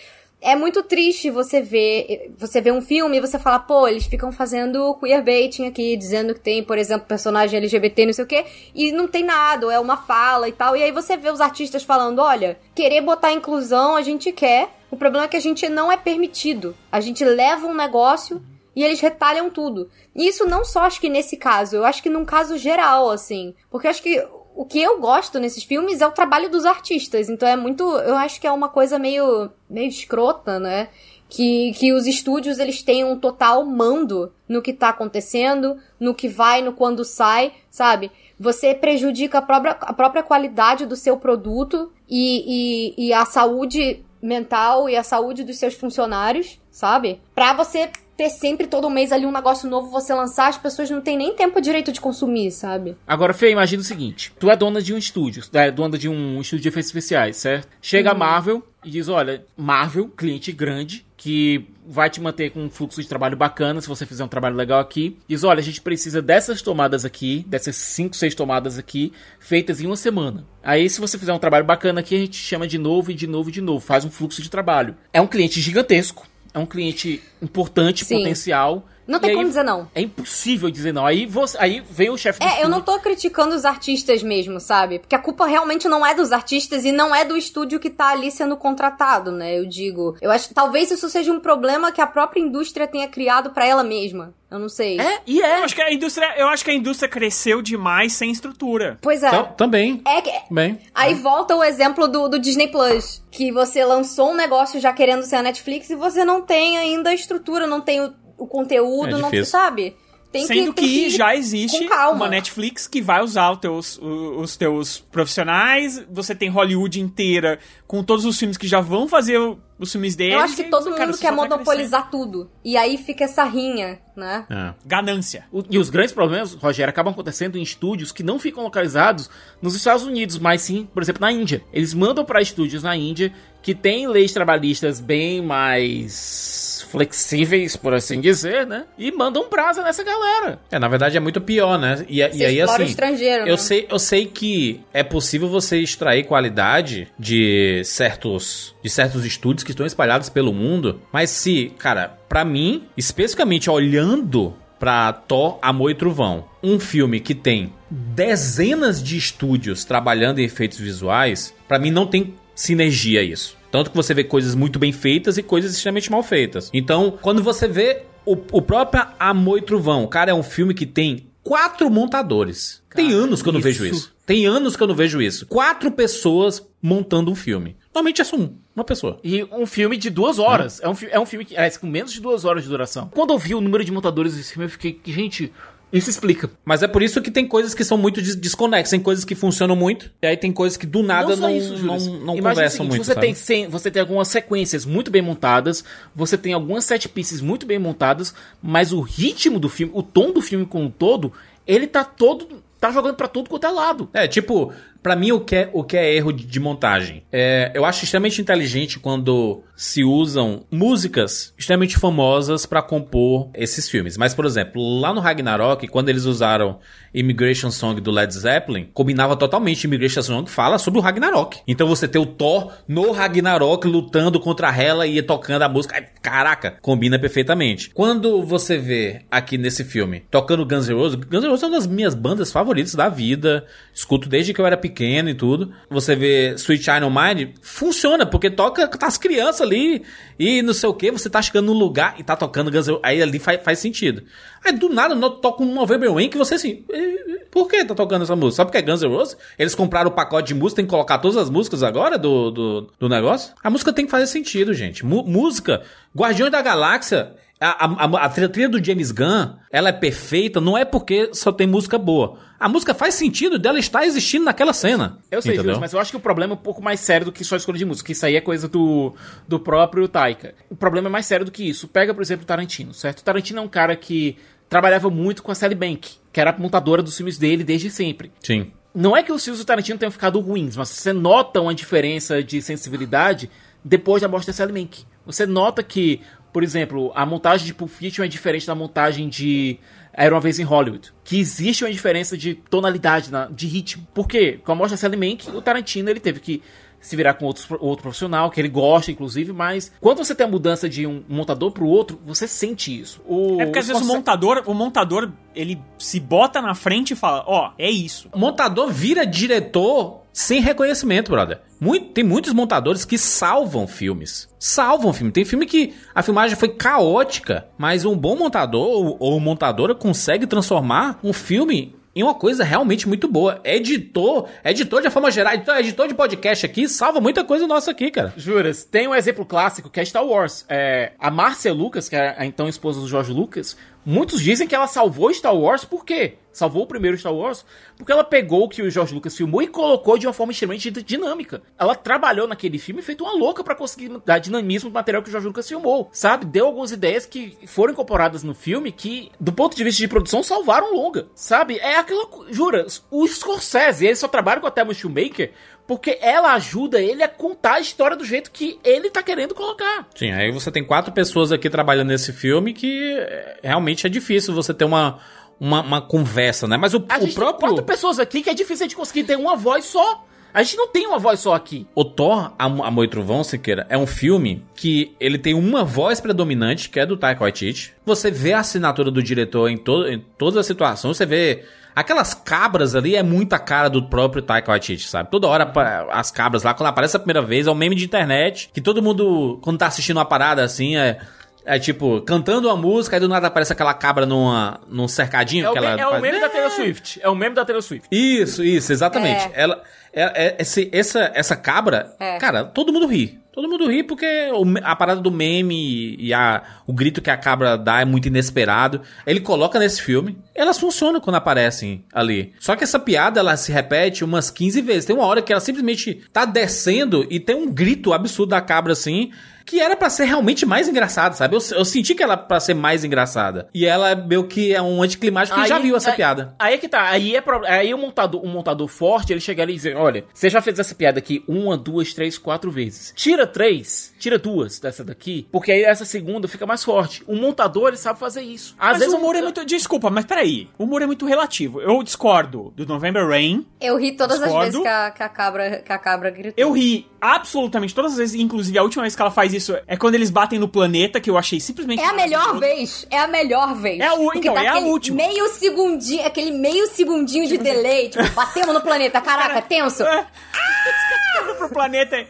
É muito triste você ver, você ver um filme e você falar, pô, eles ficam fazendo queerbaiting aqui, dizendo que tem, por exemplo, personagem LGBT, não sei o quê, e não tem nada, ou é uma fala e tal. E aí você vê os artistas falando, olha, querer botar inclusão a gente quer, o problema é que a gente não é permitido. A gente leva um negócio e eles retalham tudo. E isso não só acho que nesse caso, eu acho que num caso geral, assim. Porque eu acho que o que eu gosto nesses filmes é o trabalho dos artistas. Então é muito. Eu acho que é uma coisa meio. meio escrota, né? Que, que os estúdios eles têm um total mando no que tá acontecendo, no que vai, no quando sai, sabe? Você prejudica a própria, a própria qualidade do seu produto e, e, e a saúde mental e a saúde dos seus funcionários, sabe? Pra você ter sempre todo mês ali um negócio novo você lançar, as pessoas não têm nem tempo direito de consumir, sabe? Agora, Fê, imagina o seguinte: tu é dona de um estúdio, é dona de um estúdio de efeitos especiais, certo? Chega a Marvel e diz: olha, Marvel, cliente grande, que vai te manter com um fluxo de trabalho bacana se você fizer um trabalho legal aqui. Diz: olha, a gente precisa dessas tomadas aqui, dessas 5, 6 tomadas aqui, feitas em uma semana. Aí, se você fizer um trabalho bacana aqui, a gente chama de novo e de novo e de novo, faz um fluxo de trabalho. É um cliente gigantesco, é um cliente importante, Sim. potencial. Não E tem aí- como dizer não. É impossível dizer não. Aí, você, aí vem o chefe do É, eu estúdio. não tô criticando os artistas mesmo, sabe? Porque a culpa realmente não é dos artistas e não é do estúdio que tá ali sendo contratado, né? Eu digo. Eu acho que talvez isso seja um problema que a própria indústria tenha criado pra ela mesma. Eu não sei. É, e é. Eu acho que a indústria, eu acho que a indústria cresceu demais sem estrutura. Pois é. Tam- também. É que, Bem. Aí volta o exemplo do, do Disney Plus, que você lançou um negócio já querendo ser a Netflix e você não tem ainda a estrutura, não tem o, o conteúdo, É não sabe? Tem Sendo que, tem ir já existe uma Netflix que vai usar os teus, os teus profissionais. Você tem Hollywood inteira com todos os filmes que já vão fazer os filmes deles. Eu acho que todo mundo quer monopolizar tudo. E aí fica essa rinha, né? É. Ganância. O- E os grandes problemas, Rogério, acabam acontecendo em estúdios que não ficam localizados nos Estados Unidos, mas sim, por exemplo, na Índia. Eles mandam para estúdios na Índia que têm leis trabalhistas bem mais flexíveis, por assim dizer, né? E mandam brasa nessa galera. É, na verdade é muito pior, né? E, e Você aí, assim. estrangeiro, eu né? sei, eu sei que é possível você extrair qualidade de certos, de certos estúdios que estão espalhados pelo mundo, mas se, cara, pra mim, especificamente olhando pra Thor, Amor e Trovão, um filme que tem dezenas de estúdios trabalhando em efeitos visuais, pra mim não tem sinergia isso. Tanto que você vê coisas muito bem feitas e coisas extremamente mal feitas. Então, quando você vê o, o próprio Amor e Trovão, cara, é um filme que tem quatro montadores. tem anos que eu não isso. vejo isso. Tem anos que eu não vejo isso. Quatro pessoas montando um filme. Normalmente é só um, uma pessoa. E um filme de duas horas. É, um, é um filme que, aliás, com menos de duas horas de duração. Quando eu vi o número de montadores desse filme, eu fiquei, gente, isso explica. Mas é por isso que tem coisas que são muito des- desconexas. Tem coisas que funcionam muito. E aí tem coisas que do nada só não, isso, não, não conversam seguinte, muito. Você sabe? tem, você tem algumas sequências muito bem montadas, você tem algumas set pieces muito bem montadas, mas o ritmo do filme, o tom do filme como um todo, ele tá todo. tá jogando pra todo quanto é lado. É, tipo, Pra mim, o que é, o que é erro de, de montagem? É, eu acho extremamente inteligente quando se usam músicas extremamente famosas pra compor esses filmes. Mas, por exemplo, lá no Ragnarok, quando eles usaram Immigration Song do Led Zeppelin, combinava totalmente Immigration Song fala sobre o Ragnarok. Então você ter o Thor no Ragnarok lutando contra Hela e tocando a música. Ai, Caraca, combina perfeitamente. Quando você vê aqui nesse filme tocando Guns N' Roses, Guns N' Roses é uma das minhas bandas favoritas da vida. Escuto desde que eu era pequeno e tudo. Você vê Sweet Child O' Mine, funciona, porque toca tá as crianças ali e não sei o que, você tá chegando num lugar e tá tocando Guns aí ali faz, faz sentido. Aí do nada no- toca um November Rain que você assim, "Eh, por que tá tocando essa música? Só porque é Guns N' Roses? Eles compraram o pacote de música, tem que colocar todas as músicas agora do, do, do negócio? A música tem que fazer sentido, gente. Mu- música, Guardiões da Galáxia, a, a, a- trilha do James Gunn, ela é perfeita, não é porque só tem música boa. A música faz sentido dela estar existindo naquela cena. Eu sei, entendeu? Mas eu acho que o problema é um pouco mais sério do que só a escolha de música. Isso aí é coisa do, do próprio Taika. O problema é mais sério do que isso. Pega, por exemplo, o Tarantino, certo? O Tarantino é um cara que trabalhava muito com a Sally Bank, que era a montadora dos filmes dele desde sempre. Sim. Não é que os filmes do Tarantino tenham ficado ruins, mas você nota uma diferença de sensibilidade depois da morte da Sally Mank. Você nota que, por exemplo, a montagem de Pulp Fiction é diferente da montagem de Era Uma Vez em Hollywood. Que existe uma diferença de tonalidade, na- de ritmo. Por quê? Com a morte da Sally Mank, o Tarantino ele teve que se virar com outros, outro profissional, que ele gosta, inclusive, mas quando você tem a mudança de um montador pro outro, você sente isso. O, É porque às vezes o montador, o montador, ele se bota na frente e fala, ó, é isso. O montador vira diretor sem reconhecimento, brother. Muito- tem muitos montadores que salvam filmes. Salvam filme. Tem filme que a filmagem foi caótica, mas um bom montador ou, ou montadora consegue transformar um filme em uma coisa realmente muito boa. Editor, editor de forma geral, editor, editor de podcast aqui, salva muita coisa nossa aqui, cara. Juras, tem um exemplo clássico que é Star Wars. É, a Márcia Lucas, que é a então esposa do George Lucas, muitos dizem que ela salvou Star Wars por quê? Salvou o primeiro Star Wars porque ela pegou o que o George Lucas filmou e colocou de uma forma extremamente di- dinâmica. Ela trabalhou naquele filme feito uma louca pra conseguir dar dinamismo no material que o George Lucas filmou, sabe? Deu algumas ideias que foram incorporadas no filme que, do ponto de vista de produção, salvaram longa, sabe? É aquela. Jura, o Scorsese, ele só trabalha com a Thelma Shoemaker porque ela ajuda ele a contar a história do jeito que ele tá querendo colocar. Sim, aí você tem quatro pessoas aqui trabalhando nesse filme que é, realmente é difícil você ter uma, uma, uma conversa, né? Mas o, A o gente próprio. tem quatro pessoas aqui que é difícil a gente conseguir ter uma voz só. A gente não tem uma voz só aqui. O Thor, Amor e Trovão, Siqueira, é um filme que ele tem uma voz predominante, que é do Taika Waititi. Você vê a assinatura do diretor em, to em todas as situações, você vê... Aquelas cabras ali é muita cara do próprio Taika Waititi, sabe? Toda hora as cabras lá, quando aparece a primeira vez, é um meme de internet, que todo mundo, quando tá assistindo uma parada assim, é... É tipo, cantando uma música, aí do nada aparece aquela cabra numa, num cercadinho. É o, que ela é o faz- meme da Taylor Swift. É o meme da Taylor Swift. Isso, isso, exatamente. É. Ela, é, é- esse- essa, essa cabra, É. cara, todo mundo ri. Todo mundo ri porque o a parada do meme e a, o grito que a cabra dá é muito inesperado. Ele coloca nesse filme. Elas funcionam quando aparecem ali. Só que essa piada, ela se repete umas 15 vezes. Tem uma hora que ela simplesmente tá descendo e tem um grito absurdo da cabra assim. Que era pra ser realmente mais engraçado, sabe? Eu, eu senti que ela pra ser mais engraçada. E ela meio que é um anticlimático que já viu essa aí- piada. Aí é que tá. Aí é pro- aí o montador, um montador forte, ele chega ali e diz: Olha, você já fez essa piada aqui uma, duas, três, quatro vezes. Tira três, tira duas dessa daqui, porque aí essa segunda fica mais forte. O montador, ele sabe fazer isso. Às Mas vezes o humor monta- é muito. Desculpa, mas peraí. O humor é muito relativo. Eu discordo do November Rain. Eu ri todas as Discordo. vezes que a, que a cabra, que a cabra gritou. Eu ri absolutamente todas as vezes, inclusive a última vez que ela faz isso é quando eles batem no planeta, que eu achei simplesmente. É a melhor vez. É a melhor vez. É Porque então, é a aquele última. Meio segundinho, aquele meio segundinho de delay. Tipo, batemos no planeta. Caraca, tenso. É. Indo pro planeta.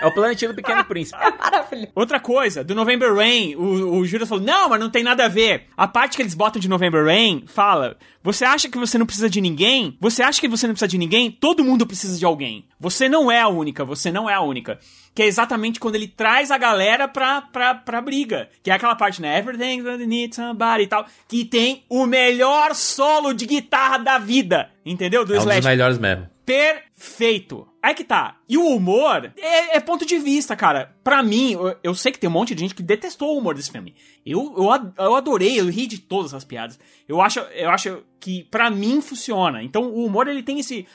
É o planetinho do Pequeno Príncipe. Maravilhoso. Outra coisa, do November Rain, o, o Juras falou: Não, mas não tem nada a ver. A parte que eles botam de November Rain fala: Você acha que você não precisa de ninguém? Você acha que você não precisa de ninguém? Todo mundo precisa de alguém. Você não é a única, você não é a única. Que é exatamente quando ele traz a galera pra, pra, pra briga. Que é aquela parte, né? Everything's gonna need somebody e tal. Que tem o melhor solo de guitarra da vida. Entendeu? Do É um dos Slash. melhores mesmo. Perfeito. Aí que tá. E o humor é, é ponto de vista, cara. Pra mim, eu, eu sei que tem um monte de gente que detestou o humor desse filme. Eu, eu, eu adorei, eu ri de todas as piadas. Eu acho, eu acho que pra mim funciona. Então o humor ele tem esse.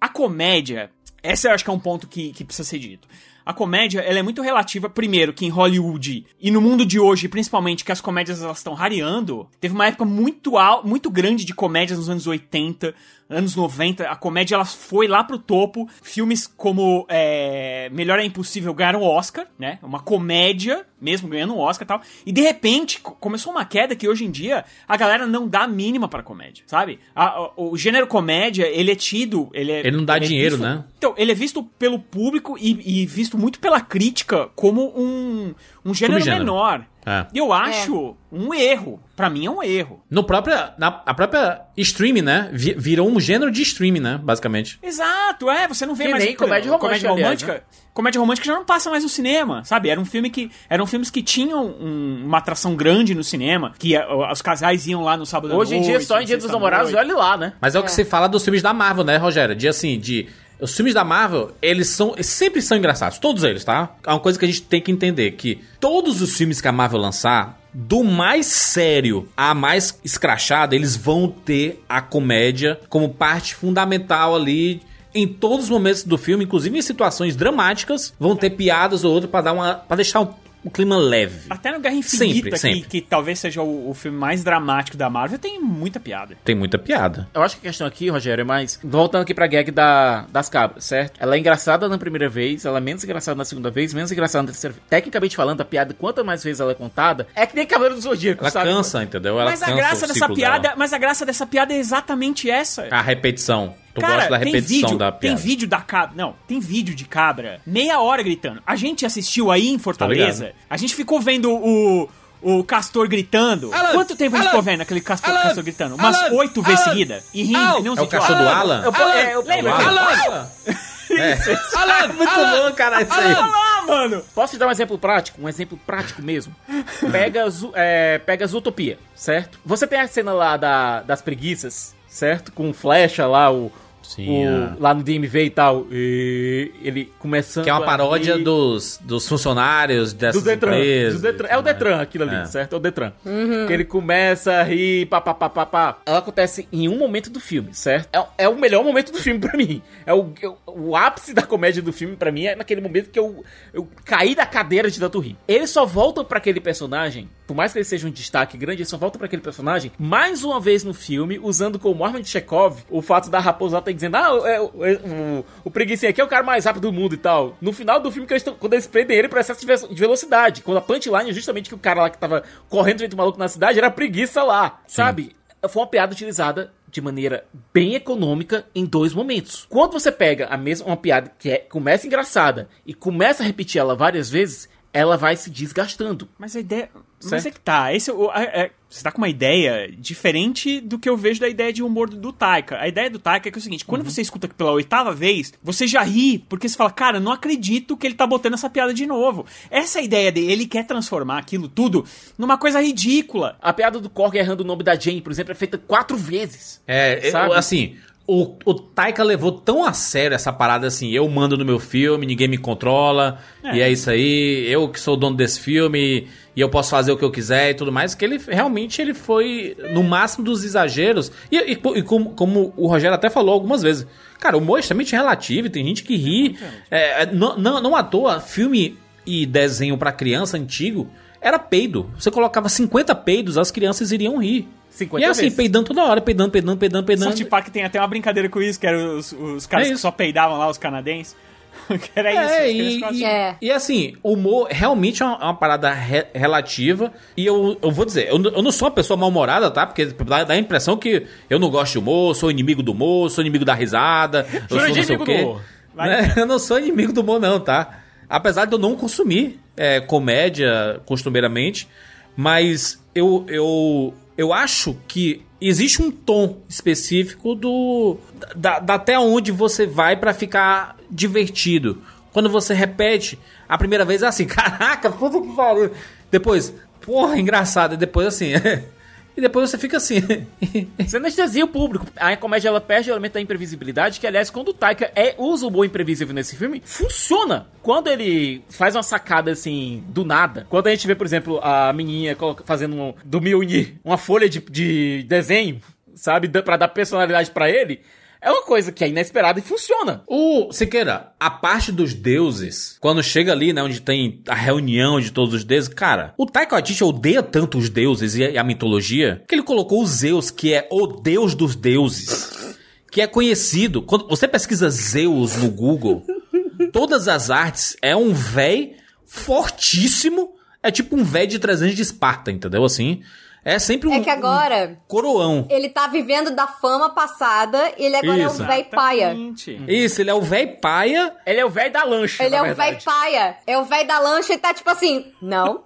a comédia, essa eu acho que é um ponto que, que precisa ser dito. A comédia, ela é muito relativa, primeiro, que em Hollywood e no mundo de hoje, principalmente, que as comédias elas estão rareando. Teve uma época muito muito grande de comédias nos anos 80, anos 90. A comédia ela foi lá pro topo. Filmes como é, Melhor é Impossível ganharam o Oscar, né? Uma comédia, mesmo ganhando um Oscar e tal. E de repente co- começou uma queda que hoje em dia a galera não dá a mínima pra comédia, sabe? A- a- o gênero comédia, ele é tido. Ele, é, Ele não dá ele é dinheiro, visto- né? então, ele é visto pelo público e, e visto muito pela crítica como um, um gênero Subgênero. menor. É. E eu acho um erro. Pra mim é um erro. No próprio, na a própria streaming, né? Vi- virou um gênero de streaming, né? Basicamente. Exato, é, você não vê Que mais nem comédia romântica, comédia aliás, romântica. né? Comédia romântica já não passa mais no cinema, sabe? Era um filme que eram filmes que tinham um- uma atração grande no cinema, que eh, os casais iam lá no sábado Hoje em dia, noite, só em Dia dos Namorados, noite. olha lá, né? Mas é o que se fala dos filmes da Marvel, né, Rogério? De assim, de. Os filmes da Marvel, eles são. eles sempre são engraçados. Todos eles, tá? É uma coisa que a gente tem que entender: que todos os filmes que a Marvel lançar, do mais sério a mais escrachado, eles vão ter a comédia como parte fundamental ali. Em todos os momentos do filme, inclusive em situações dramáticas, vão ter piadas ou outras pra dar uma. para deixar um, clima leve. Até no Guerra Sempre, Infinita, que, sempre. que talvez seja o, o filme mais dramático da Marvel, tem muita piada. Tem muita piada. Eu acho que a questão aqui, Rogério, é mais. Voltando aqui pra gag da, das cabras, certo? Ela é engraçada na primeira vez, ela é menos engraçada na segunda vez, menos engraçada na terceira vez. Tecnicamente falando, a piada, quanto mais vezes ela é contada, é que nem Cavaleiro do Zodíaco, Ela sabe? cansa, entendeu? Ela mas a cansa graça o dessa ciclo piada, dela. mas a graça dessa piada é exatamente essa. A repetição. Tu Cara, gosta da tem repetição vídeo, da tem piada. vídeo da cabra. Não, tem vídeo de cabra. Meia hora gritando. A gente assistiu aí em Fortaleza. ligado. A gente ficou vendo o. O castor gritando. Alan, Quanto tempo a gente Alan, ficou vendo aquele castor, Alan, castor gritando? Umas Alan, oito vezes Alan, seguida. E rindo, Alan. nem uns É o idiotas. cachorro do Alan? Eu, é, eu, Lembra? Alan! É. Alan, muito bom, cara, isso aí. Ah, mano! Posso te dar um exemplo prático? Um exemplo prático mesmo? Pega, é, pega Zootopia, certo? Você tem a cena lá da, das preguiças, certo? Com flecha lá, o. Sim, o- é. Lá no DMV e tal. E ele começando. Que é uma paródia rir. dos, dos funcionários dessas do Detran. empresas. do Detran. É o Detran aquilo ali, É. certo? É o Detran. Que ele começa a rir, pá, pá, pá, pá, pá. Ela acontece em um momento do filme, certo? É, é o melhor momento do filme pra mim. É o, é o- o ápice da comédia do filme pra mim é naquele momento que eu, eu caí da cadeira de tanto rir. Eles só voltam pra aquele personagem, por mais que ele seja um destaque grande, eles só voltam pra aquele personagem mais uma vez no filme, usando como arma de Chekhov o fato da raposa tá dizendo, ah, é, o, é, o, o preguicinha aqui é o cara mais rápido do mundo e tal. No final do filme, que eles tão- quando eles prendem ele por excesso de ve- de velocidade. Quando a punchline é justamente que o cara lá que tava correndo feito maluco na cidade era preguiça lá, sabe? Foi uma piada utilizada de maneira bem econômica em dois momentos. Quando você pega a mesma uma piada que é, começa engraçada e começa a repetir ela várias vezes, ela vai se desgastando. Mas a ideia. Mas Certo. é que tá. Esse, o- a- é- você tá com uma ideia diferente do que eu vejo da ideia de humor do, do Taika. A ideia do Taika é que é o seguinte: quando você escuta pela oitava vez, você já ri, porque você fala, cara, não acredito que ele tá botando essa piada de novo. Essa é a ideia dele. Ele quer transformar aquilo tudo numa coisa ridícula. A piada do Korg errando o nome da Jane, por exemplo, é feita quatro vezes. É, Sabe? eu- assim, o, o Taika levou tão a sério essa parada assim, eu mando no meu filme, ninguém me controla, É. e é isso aí, eu que sou o dono desse filme, e eu posso fazer o que eu quiser e tudo mais, que ele realmente ele foi no máximo dos exageros, e, e- e como, como o Rogério até falou algumas vezes, cara, o humor é extremamente relativo, tem gente que ri, é, é, não, não, não à toa, filme e desenho pra criança antigo era peido, você colocava 50 peidos, as crianças iriam rir. 50 E é assim, vezes. peidando toda hora, peidando, peidando, peidando, peidando. South Park tem até uma brincadeira com isso, que eram os, os caras É que isso. só peidavam lá, os canadenses. que era isso. É, os e, e, assim. É. e assim, o humor realmente é uma, é uma parada re- relativa. E eu, eu vou dizer, eu, não- eu não sou uma pessoa mal-humorada, tá? Porque dá, dá a impressão que eu não gosto de humor, sou inimigo do humor, sou inimigo da risada, eu sou não sei inimigo o quê. do humor. Vai. Né? Eu não sou inimigo do humor, não, tá? Apesar de eu não consumir é, comédia costumeiramente, mas eu, eu, eu acho que existe um tom específico do da, da até onde você vai pra ficar divertido. Quando você repete a primeira vez é assim, caraca, puta que pariu. Depois, porra, engraçado. E depois assim, e depois você fica assim. Você anestesia o público. A comédia ela perde o elemento da imprevisibilidade, que aliás, quando o Taika é, usa o humor imprevisível nesse filme, funciona. Quando ele faz uma sacada assim, do nada. Quando a gente vê, por exemplo, a menininha fazendo um, do Mjolnir uma folha de, de desenho, sabe, pra dar personalidade pra ele. É uma coisa que é inesperada e funciona. O Siqueira, a parte dos deuses, quando chega ali, né, onde tem a reunião de todos os deuses, cara, o Taika Waititi odeia tanto os deuses e a mitologia que ele colocou o Zeus, que é o deus dos deuses, que é conhecido. Quando você pesquisa Zeus no Google, todas as artes é um véi fortíssimo, é tipo um véi de 300 de Esparta, entendeu? Assim, é sempre um, É que agora- um coroão. Ele tá vivendo da fama passada, ele agora Isso. é o véi paia. Isso, ele é o véi paia. Ele é o velho da lancha. Ele na é o véi paia. É o véi da lancha e tá tipo assim: não,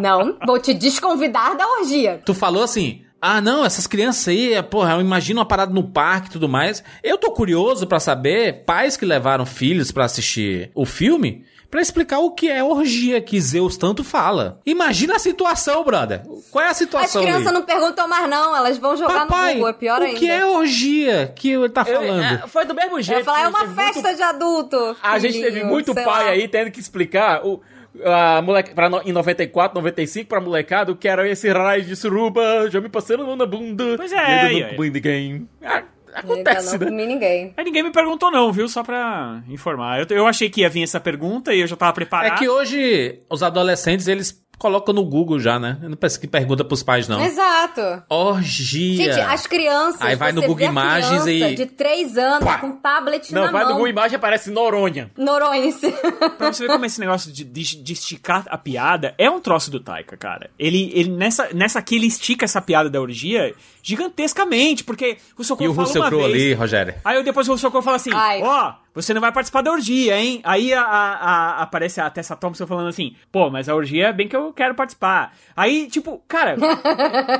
não, vou te desconvidar da orgia. Tu falou assim. Ah, não, essas crianças aí, é, porra, eu imagino uma parada no parque e tudo mais. Eu tô curioso pra saber, pais que levaram filhos pra assistir o filme, pra explicar o que é orgia que Zeus tanto fala. Imagina a situação, brother. Qual é a As situação crianças ali? não perguntam mais, não, elas vão jogar Papai, no Google, é pior o ainda. que é orgia que ele tá Eu- falando? é, foi do mesmo Eu jeito. falar, é uma teve muito- festa de adulto. A gente teve muito pai lá. aí tendo que explicar o, a moleque, pra, no- em 94, 95, pra molecada, o que era esse raio de suruba, já me passando na bunda. Pois é, e ainda e não ninguém. Ah, Acontece, não né? comi ninguém. Aí ninguém me perguntou não, viu? Só pra informar. Eu, eu achei que ia vir essa pergunta e eu já tava É preparado. que hoje os adolescentes, eles colocam no Google já, né? Eu não penso que pergunta pros pais, não. Exato. Orgia. Gente, as crianças. Aí vai no Google Imagens criança e- De 3 anos, Pá. com tablet Não, na vai mão. no Google Imagem e aparece Noronha. Noronhense. Pra você ver como esse negócio de, de- de esticar a piada é um troço do Taika, cara. Ele, ele nessa, nessa aqui, ele estica essa piada da orgia gigantescamente, porque o E Socorro o fala Russell uma Crowe vez... ali, Rogério? Aí depois o Socorro fala assim, Ai. ó, você não vai participar da orgia, hein? Aí a, a- a- aparece a Tessa Thompson falando assim, pô, mas a orgia é bem que eu quero participar. Aí, tipo, cara,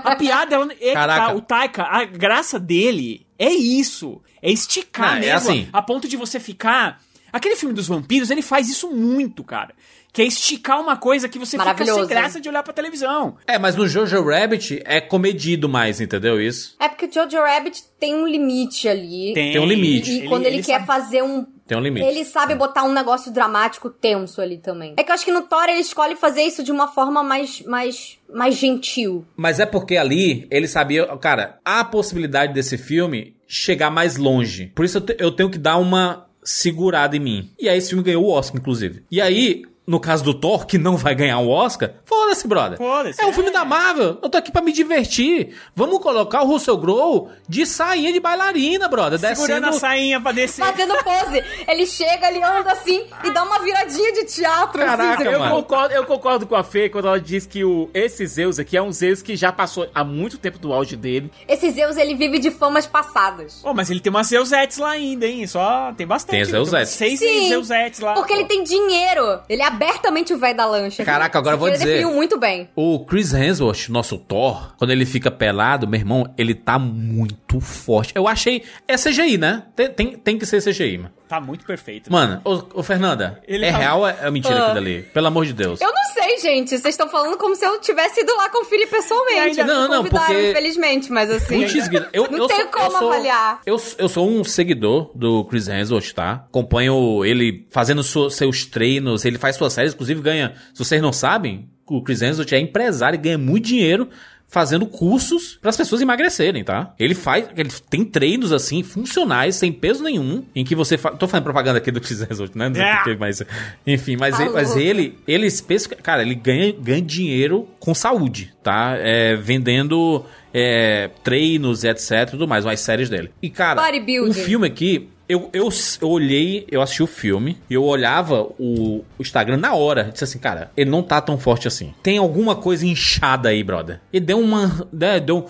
a piada, ela, é que Caraca. tá, o Taika, a graça dele é isso, é esticar Não, é mesmo, assim. a ponto de você ficar... Aquele filme dos vampiros, ele faz isso muito, cara. Que é esticar uma coisa que você fica sem graça de olhar pra televisão. É, mas no Jojo Rabbit é comedido mais, entendeu isso? É porque o Jojo Rabbit tem um limite ali. Tem um limite. E quando ele, quer sabe- fazer um. Tem um limite. Ele sabe botar um negócio dramático tenso ali também. É que eu acho que no Thor ele escolhe fazer isso de uma forma mais, mais, mais gentil. Mas é porque ali ele sabia, cara, há a possibilidade desse filme chegar mais longe. Por isso eu, te- eu tenho que dar uma segurada em mim. E aí esse filme ganhou o Oscar, inclusive. E aí, no caso do Thor, que não vai ganhar o Oscar, foda-se, brother. Foda-se, É um é. filme da Marvel. Eu tô aqui pra me divertir. Vamos colocar o Russell Crowe de sainha de bailarina, brother. Segurando Descendo... a sainha pra descer. Fazendo pose. Ele chega, ele anda assim e dá uma viradinha de teatro. Caraca, assim, Eu mano. concordo, eu concordo com a Fê quando ela diz que o, esse Zeus aqui é um Zeus que já passou há muito tempo do auge dele. Esse Zeus, ele vive de famas passadas. Pô, mas ele tem umas Zeusettes lá ainda, hein? Só tem bastante. Tem Ele Zeusettes. Seis Sim, Zeusettes lá. Porque ele tem dinheiro. Ele é abertamente o velho da lancha. Caraca, agora eu vou Ele dizer. definiu muito bem. O Chris Hemsworth, nosso Thor, quando ele fica pelado, meu irmão, ele tá muito forte. Eu achei. É CGI, né? Tem, tem, tem que ser CGI, mano. Tá muito perfeito. Mano, ô, ô, Fernanda, Ele é tá- real ou é mentira Ah. aquilo ali? Pelo amor de Deus. Eu não sei, gente. Vocês estão falando como se eu tivesse ido lá conferir pessoalmente. Não, não, convidaram, porque- infelizmente, mas assim. Putz, eu, não eu tenho sou, como eu sou, avaliar. Eu, eu sou um seguidor do Chris Hemsworth, tá? Acompanho ele fazendo su- seus treinos, ele faz suas séries, inclusive ganha. Se vocês não sabem, o Chris Hemsworth é empresário e ganha muito dinheiro fazendo cursos para as pessoas emagrecerem, tá? Ele faz, ele tem treinos assim funcionais, sem peso nenhum, em que você fa... tô fazendo propaganda aqui do Chris Hemsworth, né? Não sei Ah! porquê, mas enfim, mas, Tá ele, mas louco. ele, ele especifica, cara, ele ganha, ganha dinheiro com saúde, tá? É, vendendo é, treinos e etc, e tudo mais, as séries dele. E cara, o filme aqui eu, eu, eu olhei, eu assisti o filme, e eu olhava o, o Instagram na hora. Disse assim, cara, ele não tá tão forte assim. Tem alguma coisa inchada aí, brother. Ele deu uma. Né, deu,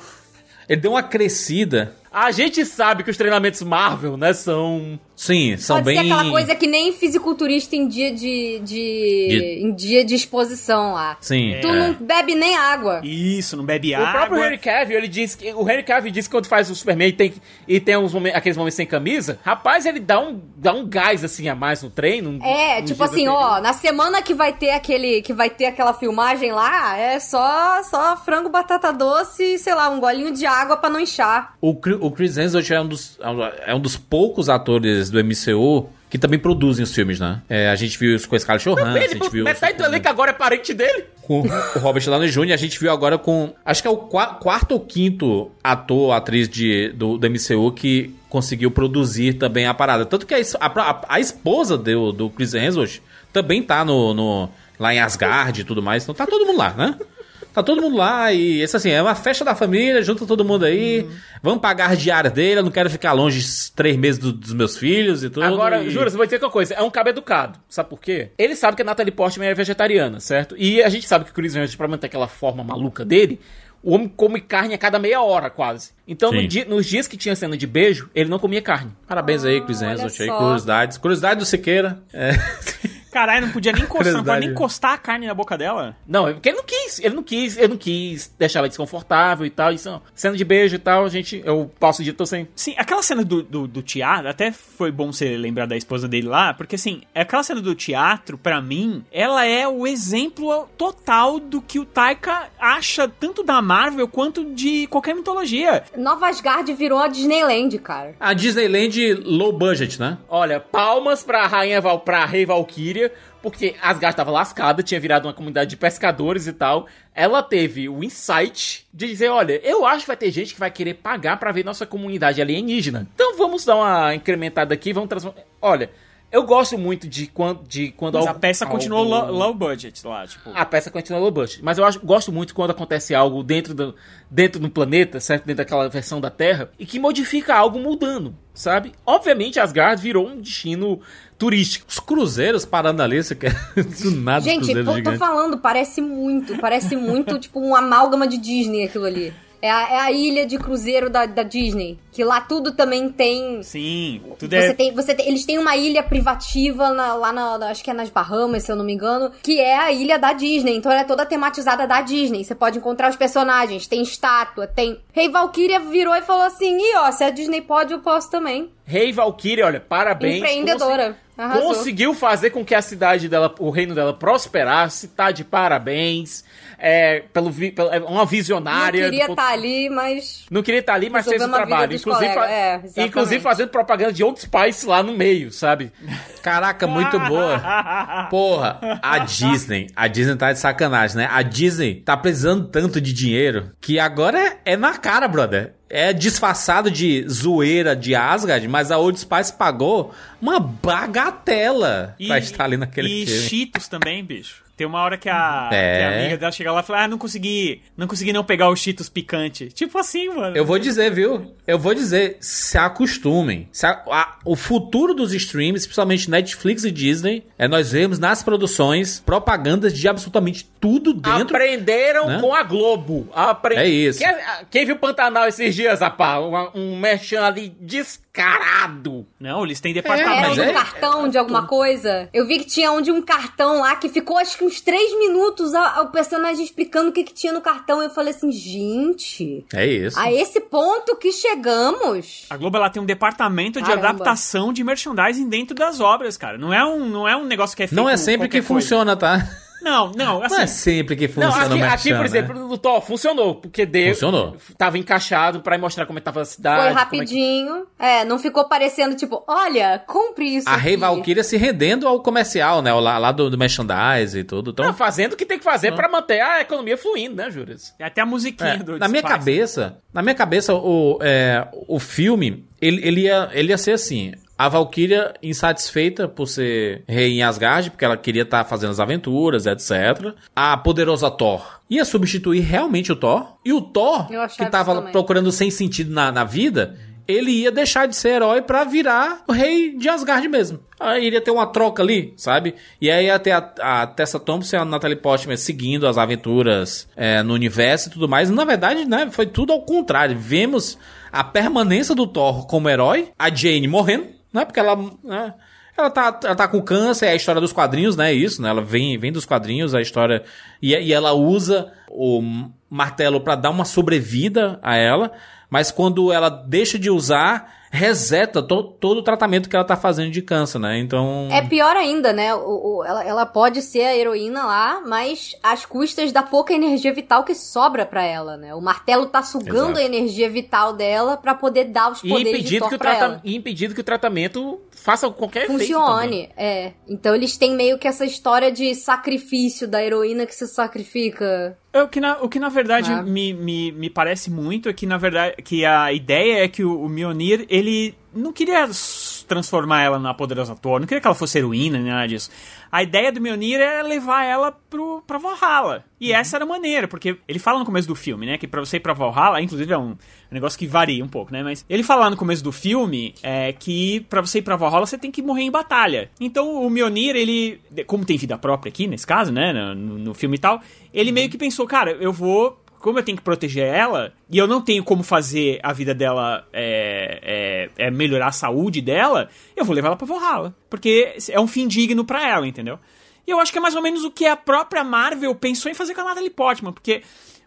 ele deu uma crescida. A gente sabe que os treinamentos Marvel, né, são. Sim, são Pode bem. ser aquela coisa que nem fisiculturista em dia de, de, De- em dia de exposição lá. Sim. Tu é. não bebe nem água. Isso, não bebe O água. próprio Henry Cavill, ele diz que. O Henry Cavill diz que quando faz o Superman e tem, e tem uns momen- aqueles momentos sem camisa, rapaz, ele dá um, dá um gás assim a mais no treino. um- É, tipo assim, anteriores. ó, na semana que vai ter aquele, que vai ter aquela filmagem lá, é só, só frango, batata doce e, sei lá, um golinho de água pra não inchar. O, o Chris Hemsworth é um, dos, é um dos poucos atores do MCU que também produzem os filmes, né? É, a gente viu isso com a Scarlett Johansson, a gente viu metade do elenco agora é parente dele. com o Robert Downey Jr. A gente viu agora com. Acho que é o qua- quarto ou quinto ator, atriz de, do, do MCU que conseguiu produzir também a parada. Tanto que a, a- a esposa do, do Chris Hemsworth também tá no, no- lá em Asgard e tudo mais. Então tá todo mundo lá, né? Tá todo mundo lá e esse assim, é uma festa da família, junta todo mundo aí. Vamos pagar as diárias dele, eu não quero ficar longe três meses do- dos meus filhos e tudo. Agora, e... juro, você vai dizer uma coisa, é um cabo educado. Sabe por quê? Ele sabe que a Natalie Portman é vegetariana, certo? E a gente sabe que o Chris Hemsworth, pra manter aquela forma maluca dele, o homem come carne a cada meia hora, quase. Então, no dia- nos dias que tinha cena de beijo, ele não comia carne. Parabéns aí, Chris aí, só. curiosidades. Curiosidade do Siqueira. É. Caralho, não podia nem encostar, não Curiosidade. nem encostar a carne na boca dela. Não, é porque ele não quis, ele não quis, ele não quis deixar ela desconfortável e tal. Isso, não. cena de beijo e tal, gente, eu passo o dia tô sem. Sim, aquela cena do, do, do teatro, até foi bom você lembrar da esposa dele lá, porque assim, aquela cena do teatro, pra mim, ela é o exemplo total do que o Taika acha tanto da Marvel quanto de qualquer mitologia. Nova Asgard virou a Disneyland, cara. A Disneyland low budget, né? Olha, palmas pra rainha Val, pra rei Valkyria, porque Asgard tava lascada, tinha virado uma comunidade de pescadores e tal. Ela teve o insight de dizer, olha, eu acho que vai ter gente que vai querer pagar pra ver nossa comunidade alienígena. Então vamos dar uma incrementada aqui, vamos transformar... Olha, eu gosto muito de quando... De quando Mas a algo- peça continuou algo- low, low budget lá, tipo. A peça continua low budget. Mas eu acho, gosto muito quando acontece algo dentro do, dentro do planeta, certo? Dentro daquela versão da Terra, e que modifica algo mudando, sabe? Obviamente, Asgard virou um destino turístico. Os cruzeiros parando ali, você quer do nada os Gente, cruzeiros pô, tô gigantes. falando, parece muito, parece muito tipo um amálgama de Disney aquilo ali. É a, é a ilha de cruzeiro da, da Disney, que lá tudo também tem Sim, tudo Você é. tem, você tem- eles têm uma ilha privativa na- lá na, acho que é nas Bahamas, se eu não me engano, que é a ilha da Disney. Então ela é toda tematizada da Disney. Você pode encontrar os personagens, tem estátua, tem. Rei Valkyria virou e falou assim: "E ó, se a Disney pode, eu posso também". Rei Valkyria, olha, parabéns. Empreendedora. Consegui-. Conseguiu fazer com que a cidade dela, o reino dela prosperasse, tá de parabéns. É, pelo, pelo- é uma Não visionária. do queria ponto- estar ali, mas Não queria estar ali, mas fez o trabalho. Inclusive, colegas, é, inclusive fazendo propaganda de Old Spice lá no meio, sabe? Caraca, muito boa. Porra, a Disney, a Disney tá de sacanagem, né? A Disney tá precisando tanto de dinheiro que agora é, é na cara, brother. É disfarçado de zoeira de Asgard, mas a Old Spice pagou uma bagatela pra estar ali naquele e filme. Cheetos também, bicho. Tem uma hora que a, É. que a amiga dela chega lá e fala: Ah, não consegui. Não consegui não pegar os Cheetos picante. Tipo assim, mano. Eu vou dizer, viu? Eu vou dizer, se acostumem. Se a- a- o futuro dos streams, principalmente Netflix e Disney, é nós vemos nas produções propagandas de absolutamente tudo dentro. Aprenderam né? com a Globo. Apre- É isso. Quem, quem viu Pantanal esses dias, rapaz? Um, um merchan ali descarado. Não, eles têm era departamento. mas um é- cartão de alguma coisa. Eu vi que tinha um de um cartão lá que ficou acho que uns três minutos a- o personagem explicando o que, que tinha no cartão. Eu falei assim, gente, É isso. a esse ponto que chegamos. A Globo ela tem um departamento de Caramba. adaptação de merchandising dentro das obras, cara. Não é um, não é um negócio que é feito Não é sempre que coisa. funciona, tá? Não, não, assim. Não é sempre que Não, funciona aqui, o aqui, merchan, por né? exemplo, no Thor funcionou, porque deu. Funcionou. Tava encaixado pra mostrar como é que tava a cidade. Foi como é que- rapidinho. É, não ficou parecendo tipo, olha, compre isso. A Rei aqui. Valkyria se rendendo ao comercial, né? Lá, lá do, do merchandise e tudo. Então, Não, fazendo o que tem que fazer pra manter a economia fluindo, né, Juras? É até a musiquinha É, do na minha cabeça, na minha cabeça, o, é, o filme, ele, ele, ia, ele ia ser assim. A Valkyria insatisfeita por ser rei em Asgard, porque ela queria estar fazendo as aventuras, etc. A poderosa Thor ia substituir realmente o Thor. E o Thor, que isso tava também. procurando sem sentido na, na vida, ele ia deixar de ser herói pra virar o rei de Asgard mesmo. Aí iria ter uma troca ali, sabe? E aí ia ter a, a Tessa Thompson e a Natalie Portman seguindo as aventuras é, no universo e tudo mais. Na verdade, né, foi tudo ao contrário. Vemos a permanência do Thor como herói, a Jane morrendo, né? Porque ela... né, ela tá, ela tá com câncer, é a história dos quadrinhos, né? Isso, né? Ela vem, vem dos quadrinhos, a história. E, e ela usa o martelo pra dar uma sobrevida a ela. Mas quando ela deixa de usar, reseta to- todo o tratamento que ela tá fazendo de câncer, né? Então. É pior ainda, né? O, o- ela, ela pode ser a heroína lá, mas às custas da pouca energia vital que sobra pra ela, né? O martelo tá sugando Exato. a energia vital dela pra poder dar os E poderes de impedido, Thor que o trata- ela. e impedido que o tratamento faça qualquer. Funcione, é. Então eles têm meio que essa história de sacrifício da heroína que se sacrifica. É, O que, na, o que na verdade Ah. me, me, me parece muito é que na verdade que a ideia é que o, o Mjolnir, ele não queria transformar ela na poderosa Thor, não queria que ela fosse heroína nem nada disso. A ideia do Mjolnir é levar ela pro, pra Valhalla. E essa era a maneira, porque ele fala no começo do filme, né, que pra você ir pra Valhalla, inclusive é um negócio que varia um pouco, né, mas ele fala lá no começo do filme é, que pra você ir pra Valhalla você tem que morrer em batalha. Então o Mjolnir, ele, como tem vida própria aqui nesse caso, né, no, no filme e tal, ele meio que pensou, cara, eu vou como eu tenho que proteger ela, e eu não tenho como fazer a vida dela é, é, é melhorar a saúde dela, eu vou levar ela pra Valhalla. Porque é um fim digno pra ela, entendeu? E eu acho que é mais ou menos o que a própria Marvel pensou em fazer com a Natalie Portman, porque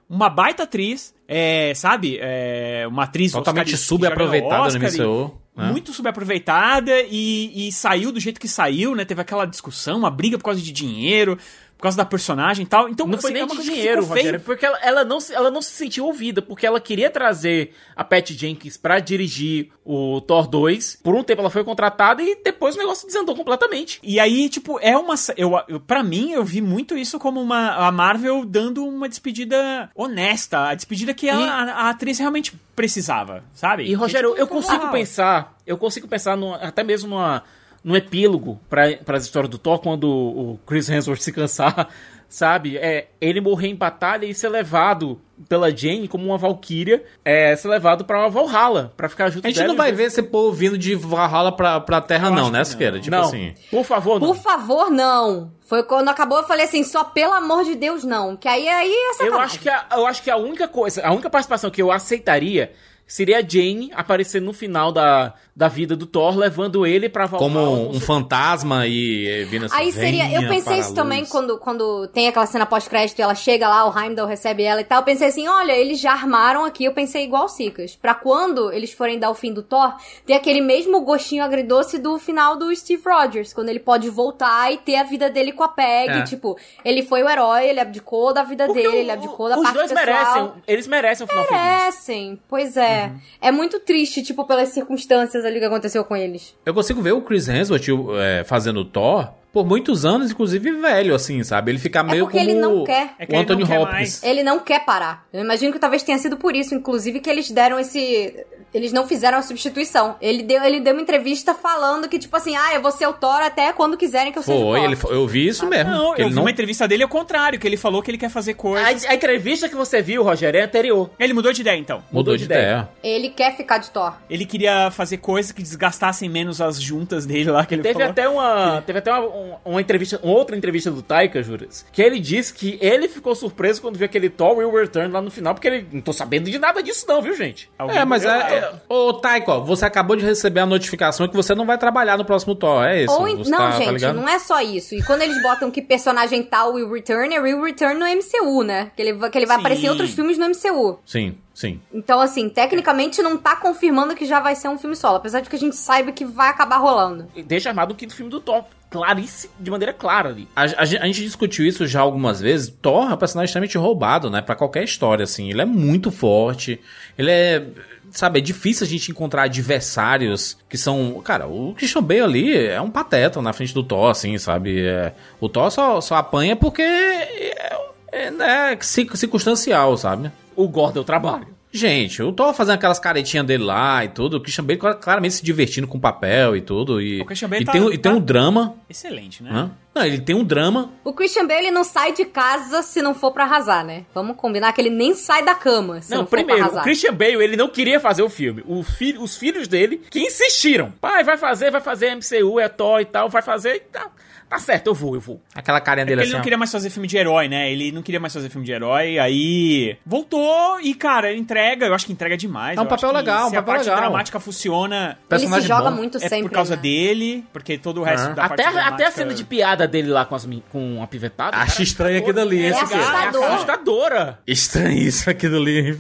uma baita atriz, é, sabe? É, uma atriz Totalmente Oscar- subaproveitada no e- MCU. né? muito subaproveitada e, e saiu do jeito que saiu, né? Teve aquela discussão, uma briga por causa de dinheiro, por causa da personagem e tal. Então, Não foi assim, nem é de dinheiro. Rogério, porque ela, ela não, se- ela não se sentiu ouvida, porque ela queria trazer a Pat Jenkins pra dirigir o Thor 2. Por um tempo ela foi contratada e depois o negócio desandou completamente. E aí, tipo, é uma. Eu, eu, pra mim, eu vi muito isso como uma, a Marvel dando uma despedida honesta. A despedida que ela, E- a, a atriz realmente precisava, sabe? E, Rogério, Que, eu tipo, consigo ah, pensar, eu consigo pensar numa- até mesmo numa, num epílogo para as histórias do Thor, quando o Chris Hemsworth se cansar, sabe? É, ele morrer em batalha e ser levado pela Jane como uma valquíria, é, ser levado pra Valhalla, pra ficar junto A gente dela não vai ver- esse povo vindo de Valhalla pra, pra Terra, não, né, que Siqueira? não. Tipo não, assim. por favor, não. Por favor, não. Foi quando acabou, eu falei assim, só pelo amor de Deus, não. Que aí, aí é Eu acho, que a, eu acho que a única coisa, a única participação que eu aceitaria seria a Jane aparecer no final da, da vida do Thor, levando ele pra Valhalla. Como um fantasma e eh, vindo assim. Aí seria. Eu "Venha pensei isso também luz". quando, quando tem aquela cena pós-crédito e ela chega lá, o Heimdall recebe ela e tal. Eu pensei assim: olha, eles já armaram aqui. Eu pensei igual o Sicas. Pra quando eles forem dar o fim do Thor, ter aquele mesmo gostinho agridoce do final do Steve Rogers. Quando ele pode voltar e ter a vida dele com a Peg. É. Tipo, ele foi o herói, ele abdicou da vida Porque dele, o- ele abdicou da Os parte dois pessoal. merecem, eles merecem um final feliz. Merecem, pois é. É muito triste, tipo, pelas circunstâncias ali que aconteceu com eles. Eu consigo ver o Chris Hemsworth eh, fazendo Thor por muitos anos, inclusive velho, assim, sabe? Ele fica meio porque como ele não quer. É que o ele Anthony não quer Hopkins. mais. Ele não quer parar. Eu imagino que talvez tenha sido por isso, inclusive, que eles deram esse. Eles não fizeram a substituição. Ele deu, ele deu uma entrevista falando que, tipo assim, ah, eu vou ser o Thor até quando quiserem que eu seja o Foi, Thor. ele, eu vi isso mesmo. Não, eu ele vi não uma entrevista dele ao contrário, que ele falou que ele quer fazer coisas. A, a entrevista que você viu, Rogério, é anterior. Ele mudou de ideia, então. mudou de ideia. Ele quer ficar de Thor. Ele queria fazer coisas que desgastassem menos as juntas dele lá, que ele Teve falou. até uma, teve até uma, um- uma entrevista, uma outra entrevista do Taika, Juras, que ele disse que ele ficou surpreso quando viu aquele Thor Will Return lá no final, porque ele não tô sabendo de nada disso não, viu, gente? Alguém- É, mas eu- é. Ô, Taiko, você acabou de receber a notificação que você não vai trabalhar no próximo Thor, é isso? Ou Você Não, tá- tá gente, ligado? não é só isso. E quando eles botam que personagem tal will return, é will return no MCU, né? Que ele, vai- que ele vai Sim. aparecer em outros filmes no MCU. Sim, sim. Então, assim, tecnicamente não tá confirmando que já vai ser um filme solo. Apesar de que a gente saiba que vai acabar rolando. Deixa armado o quinto filme do Thor, claríssimo, de maneira clara ali. A, a a gente discutiu isso já algumas vezes. Thor é um personagem extremamente roubado, né? Pra qualquer história, assim. Ele é muito forte. Ele é. Sabe, é difícil a gente encontrar adversários que são. Cara, o Christian Bale ali é um pateta na frente do Thor, assim, sabe? É, o Thor só, só apanha porque é, é, né, cir- circunstancial, sabe? O Gore deu trabalho. Gente, o Thor fazendo aquelas caretinhas dele lá e tudo, o Christian Bale clar- claramente se divertindo com o papel e tudo. E, O Christian Bale e tá- tem, um- e tem tá- um drama. Excelente, né? Hã? Não, ele tem um drama O Christian Bale ele não sai de casa se não for pra arrasar, né? Vamos combinar que ele nem sai da cama se não, Não, for primeiro, pra o arrasar. Christian Bale, ele não queria fazer o filme. O filho, os filhos dele que insistiram. Pai, vai fazer, vai fazer MCU, é Thor e tal, vai fazer e tá, tá certo, eu vou, eu vou. Aquela carinha É dele porque assim. ele não queria mais fazer filme de herói, né? Ele não queria mais fazer filme de herói, aí voltou e, cara, ele entrega, eu acho que entrega demais. É um papel legal, um se papel a parte legal. dramática funciona, Ele se personagem joga bom. muito é sempre. por causa né? dele, porque todo o resto Ah. da parte Até, até a dramática- cena de piada dele lá com, as, com a pivetada. Acho cara, estranho aquilo ali, É assustador. É assustadora. Estranhíssimo aquilo ali.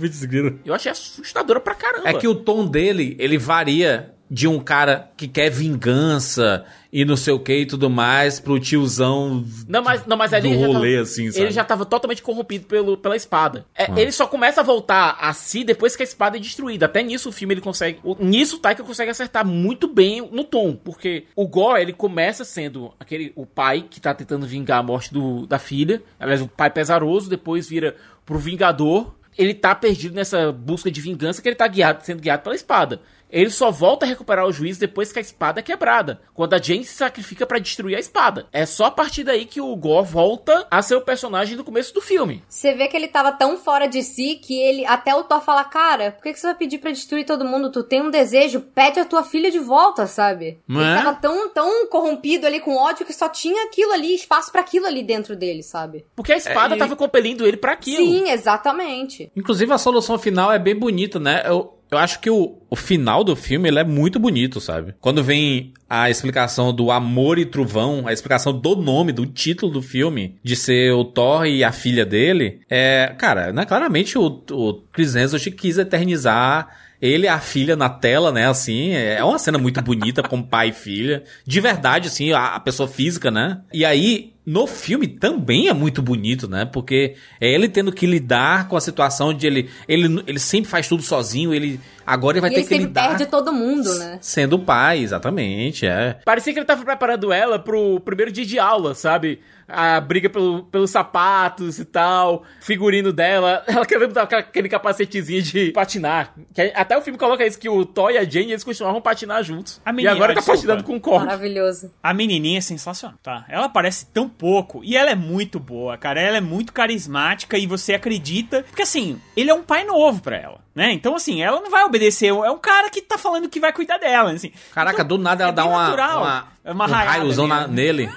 Eu achei assustadora pra caramba. É que o tom dele, ele varia de um cara que quer vingança e não sei o que e tudo mais pro tiozão Não, mas, não, mas ali do ele já rolê, tava, assim, sabe? ele já tava totalmente corrompido pelo, pela espada. É, Ah. Ele só começa a voltar a si depois que a espada é destruída. Até nisso o filme ele consegue. Nisso o Taika consegue acertar muito bem no tom. Porque o Gore, ele começa sendo aquele o pai que tá tentando vingar a morte do, da filha. Aliás, o pai pesaroso, depois vira pro Vingador. Ele tá perdido nessa busca de vingança que ele tá guiado, sendo guiado pela espada. Ele só volta a recuperar o juízo depois que a espada é quebrada. Quando a Jane se sacrifica pra destruir a espada. É só a partir daí que o Gore volta a ser o personagem do começo do filme. Você vê que ele tava tão fora de si que ele. Até o Thor fala, cara, por que, que você vai pedir pra destruir todo mundo? Tu tem um desejo, pede a tua filha de volta, sabe? Não ele é? tava tão, tão corrompido ali com ódio que só tinha aquilo ali, espaço pra aquilo ali dentro dele, sabe? Porque a espada É, e- tava compelindo ele pra aquilo. Sim, exatamente. Inclusive a solução final é bem bonita, né? Eu, eu acho que o, o final do filme ele é muito bonito, sabe? Quando vem a explicação do amor e trovão, a explicação do nome, do título do filme, de ser o Thor e a filha dele, é, cara, né, claramente o, o Chris Hemsworth quis eternizar ele a filha na tela, né, assim, é uma cena muito bonita como pai e filha, de verdade, assim, a, a pessoa física, né? E aí, no filme também é muito bonito, né? Porque é ele tendo que lidar com a situação de ele, ele, ele sempre faz tudo sozinho, ele agora ele vai e ter ele que sempre lidar perde todo mundo, né? sendo pai, exatamente, é. Parecia que ele tava preparando ela pro primeiro dia de aula, sabe? A briga pelo, pelos sapatos e tal, figurino dela. Ela querendo dar aquele capacetezinho de patinar. Que até o filme coloca isso, que o Thor e a Jane, eles costumavam patinar juntos. A e menina, agora tá desculpa. patinando com corda. Maravilhoso. A menininha é sensacional, tá? Ela parece tão pouco e ela é muito boa, cara. Ela é muito carismática e você acredita. Porque assim, ele é um pai novo pra ela, né? Então, assim, ela não vai obedecer. É um cara que tá falando que vai cuidar dela, assim. Caraca, do nada ela é dá uma, natural. uma, É uma um raiozão nele, na- né? nele.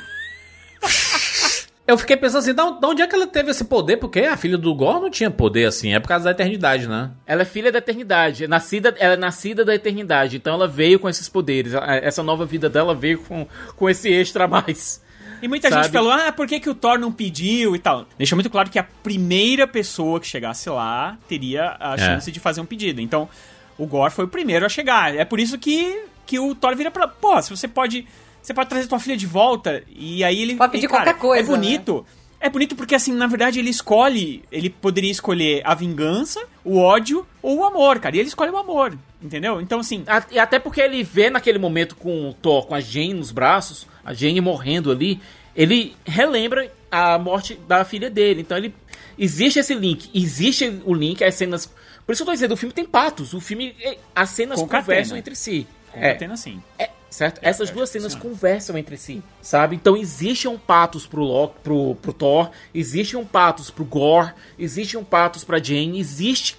Eu fiquei pensando assim, da de onde é que ela teve esse poder? Porque a filha do Gore não tinha poder assim, é por causa da eternidade, né? Ela é filha da eternidade, é nascida, ela é nascida da eternidade, então ela veio com esses poderes. Essa nova vida dela veio com, com esse extra a mais. E muita Sabe? gente falou, ah, por que, que o Thor não pediu e tal. Deixa muito claro que a primeira pessoa que chegasse lá teria a É. chance de fazer um pedido. Então, o Gore foi o primeiro a chegar. É por isso que, que o Thor vira pra. Pô, se você pode. Você pode trazer tua filha de volta. E aí ele. Pode pedir e, cara, qualquer coisa, É bonito. É bonito porque, assim, na verdade, ele escolhe. Ele poderia escolher a vingança, o ódio ou o amor, cara. E ele escolhe o amor, entendeu? Então, assim. E até porque ele vê naquele momento com o Thor, com a Jane nos braços, a Jane morrendo ali, ele relembra a morte da filha dele. Então ele. Existe esse link, existe o link, as cenas. Por isso que eu tô dizendo, o filme tem patos. O filme. eh, As cenas Concatena. conversam entre si. É, Concatena assim. é, certo? Essas duas cenas conversam entre si, sabe? Então existe um patos pro, Loki, pro, pro Thor, existe um patos pro Gore, existe um patos pra Jane, existe.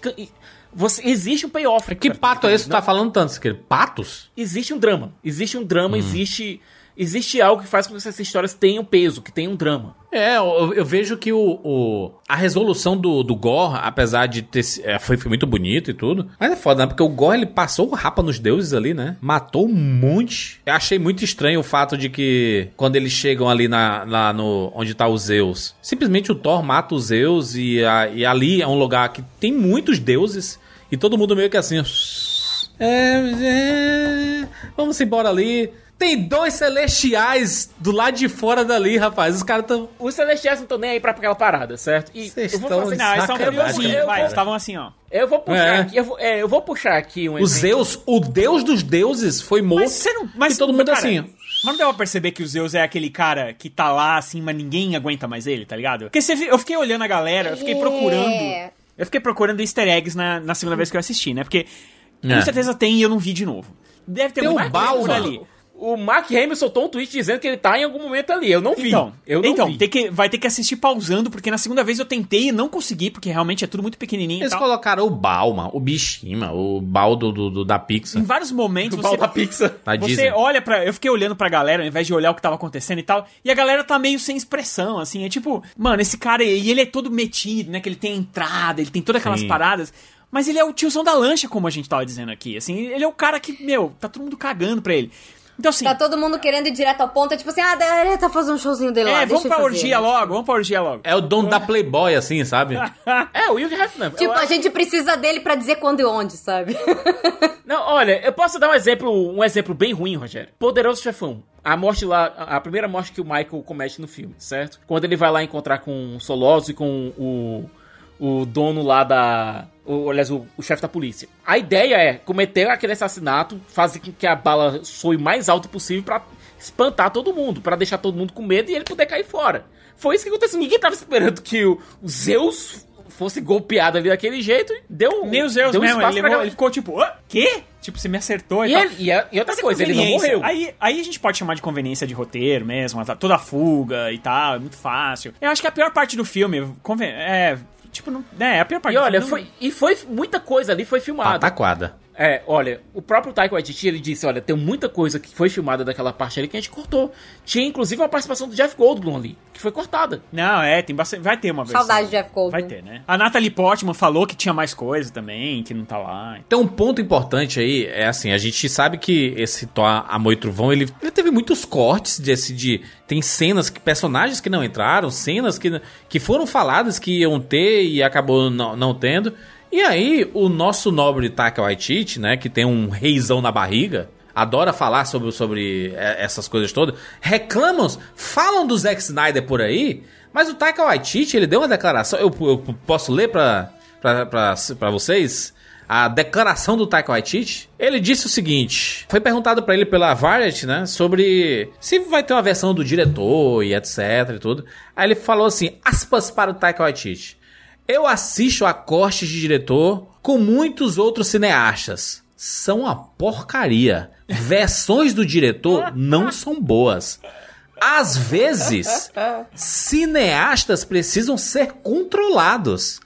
Você, existe um payoff. Que pato é esse que tu tá falando tanto, Siqueira? Patos? existe um drama. Existe um Hum. drama, existe. Existe algo que faz com que essas histórias tenham peso, que tenham drama. É, eu, eu vejo que o, o- a resolução do, do Gore, apesar de ter. é, foi, foi muito bonito e tudo. Mas é foda, né? Porque o Gore ele passou o rapa nos deuses ali, né? Matou um monte. Eu achei muito estranho o fato de que quando eles chegam ali na, no. onde tá o Zeus, simplesmente o Thor mata os Zeus e, a- e ali é um lugar que tem muitos deuses. E todo mundo meio que assim. É, é, vamos embora ali. Tem dois celestiais do lado de fora dali, rapaz. Os caras tão. Os celestiais não estão nem aí pra aquela parada, certo? E Vocês eu vou estão fazer- Não, eles Sacanagem, curiosinhos. Eles estavam assim, ó. Eu vou puxar É. aqui, eu vou, é, eu vou puxar aqui um O exemplo. Zeus, o deus dos deuses, foi morto. Mas você não. Mas e todo mundo cara, assim. Mas não deu pra perceber que o Zeus é aquele cara que tá lá assim, mas ninguém aguenta mais ele, tá ligado? Porque você, eu fiquei olhando a galera, eu fiquei É. procurando. Eu fiquei procurando easter eggs na, na segunda vez que eu assisti, né? Porque É. com certeza tem e eu não vi de novo. Deve ter Tem por Balma. ali. O Mark Hamill soltou um tweet dizendo que ele tá em algum momento ali. Eu não vi. Então, eu não então vi. tem que, vai ter que assistir pausando, porque na segunda vez eu tentei e não consegui, porque realmente é tudo muito pequenininho e Eles tal. colocaram o Balma, o Bishima, o Baldo do, do- da Pixar. Em vários momentos O você, da Pixar. Você Disney. olha pra. Eu fiquei olhando pra galera ao invés de olhar o que tava acontecendo e tal. E a galera tá meio sem expressão, assim. É tipo, mano, esse cara. E ele é todo metido, né? Que ele tem entrada, ele tem todas aquelas Sim. paradas. Mas ele é o tiozão da lancha, como a gente tava dizendo aqui. Assim, ele é o cara que, meu, tá todo mundo cagando pra ele. Então, assim. Tá todo mundo querendo ir direto ao ponto. É tipo assim, ah, ele tá fazendo um showzinho dele lá. é, vamos pra fazer. orgia logo, vamos pra orgia logo. É o dono da Playboy, assim, sabe? É, o Hugh Hefner. Tipo, Eu a gente precisa dele pra dizer quando e onde, sabe? Não, olha, eu posso dar um exemplo, um exemplo bem ruim, Rogério. Poderoso Chefão. A morte lá, a a primeira morte que o Michael comete no filme, certo? Quando ele vai lá encontrar com o Soloso e com o, o dono lá da. O, aliás, o, o chefe da polícia. A ideia é cometer aquele assassinato, fazer com que a bala soe mais alto possível pra espantar todo mundo, pra deixar todo mundo com medo e ele poder cair fora. Foi isso que aconteceu. Ninguém tava esperando que o, o Zeus fosse golpeado ali daquele jeito e deu Nem os Zeus deu mesmo, espaço ele, pra levou- ele ficou tipo, "Hã? quê? Tipo, você me acertou e, E, tal. ele- e a- e outra Mas é coisa, ele não morreu. Aí, aí a gente pode chamar de conveniência de roteiro mesmo, tá- toda a fuga e tal, é muito fácil. Eu acho que a pior parte do filme, conven- é, tipo, não, é, a pior parte E do olha, foi, e foi muita coisa ali foi filmada. Pataquada. É, olha, o próprio Taika Waititi, ele disse, olha, tem muita coisa que foi filmada daquela parte ali que a gente cortou. Tinha inclusive uma participação do Jeff Goldblum ali, que foi cortada. Não, é, tem bastante. Vai ter uma versão. Saudade de Jeff Goldblum. Vai ter, né? A Natalie Portman falou que tinha mais coisa também, que não tá lá. Então, um ponto importante aí é assim, a gente sabe que esse Thor Amor e Trovão, ele, ele teve muitos cortes desse de tem cenas que personagens que não entraram, cenas que, que foram faladas que iam ter e acabou não, não tendo. E aí, o nosso nobre Taika Waititi, né, que tem um reizão na barriga, adora falar sobre, sobre é, essas coisas todas, reclamam, falam do Zack Snyder por aí, mas o Taika Waititi, ele deu uma declaração, eu, eu posso ler pra, pra, pra, pra vocês? a declaração do Taika Waititi, ele disse o seguinte: foi perguntado pra ele pela Variety, né, sobre se vai ter uma versão do diretor e etc e tudo. Aí ele falou assim: aspas para o Taika Waititi. Eu assisto a corte de diretor com muitos outros cineastas. São uma porcaria. Versões do diretor não são boas. Às vezes, cineastas precisam ser controlados.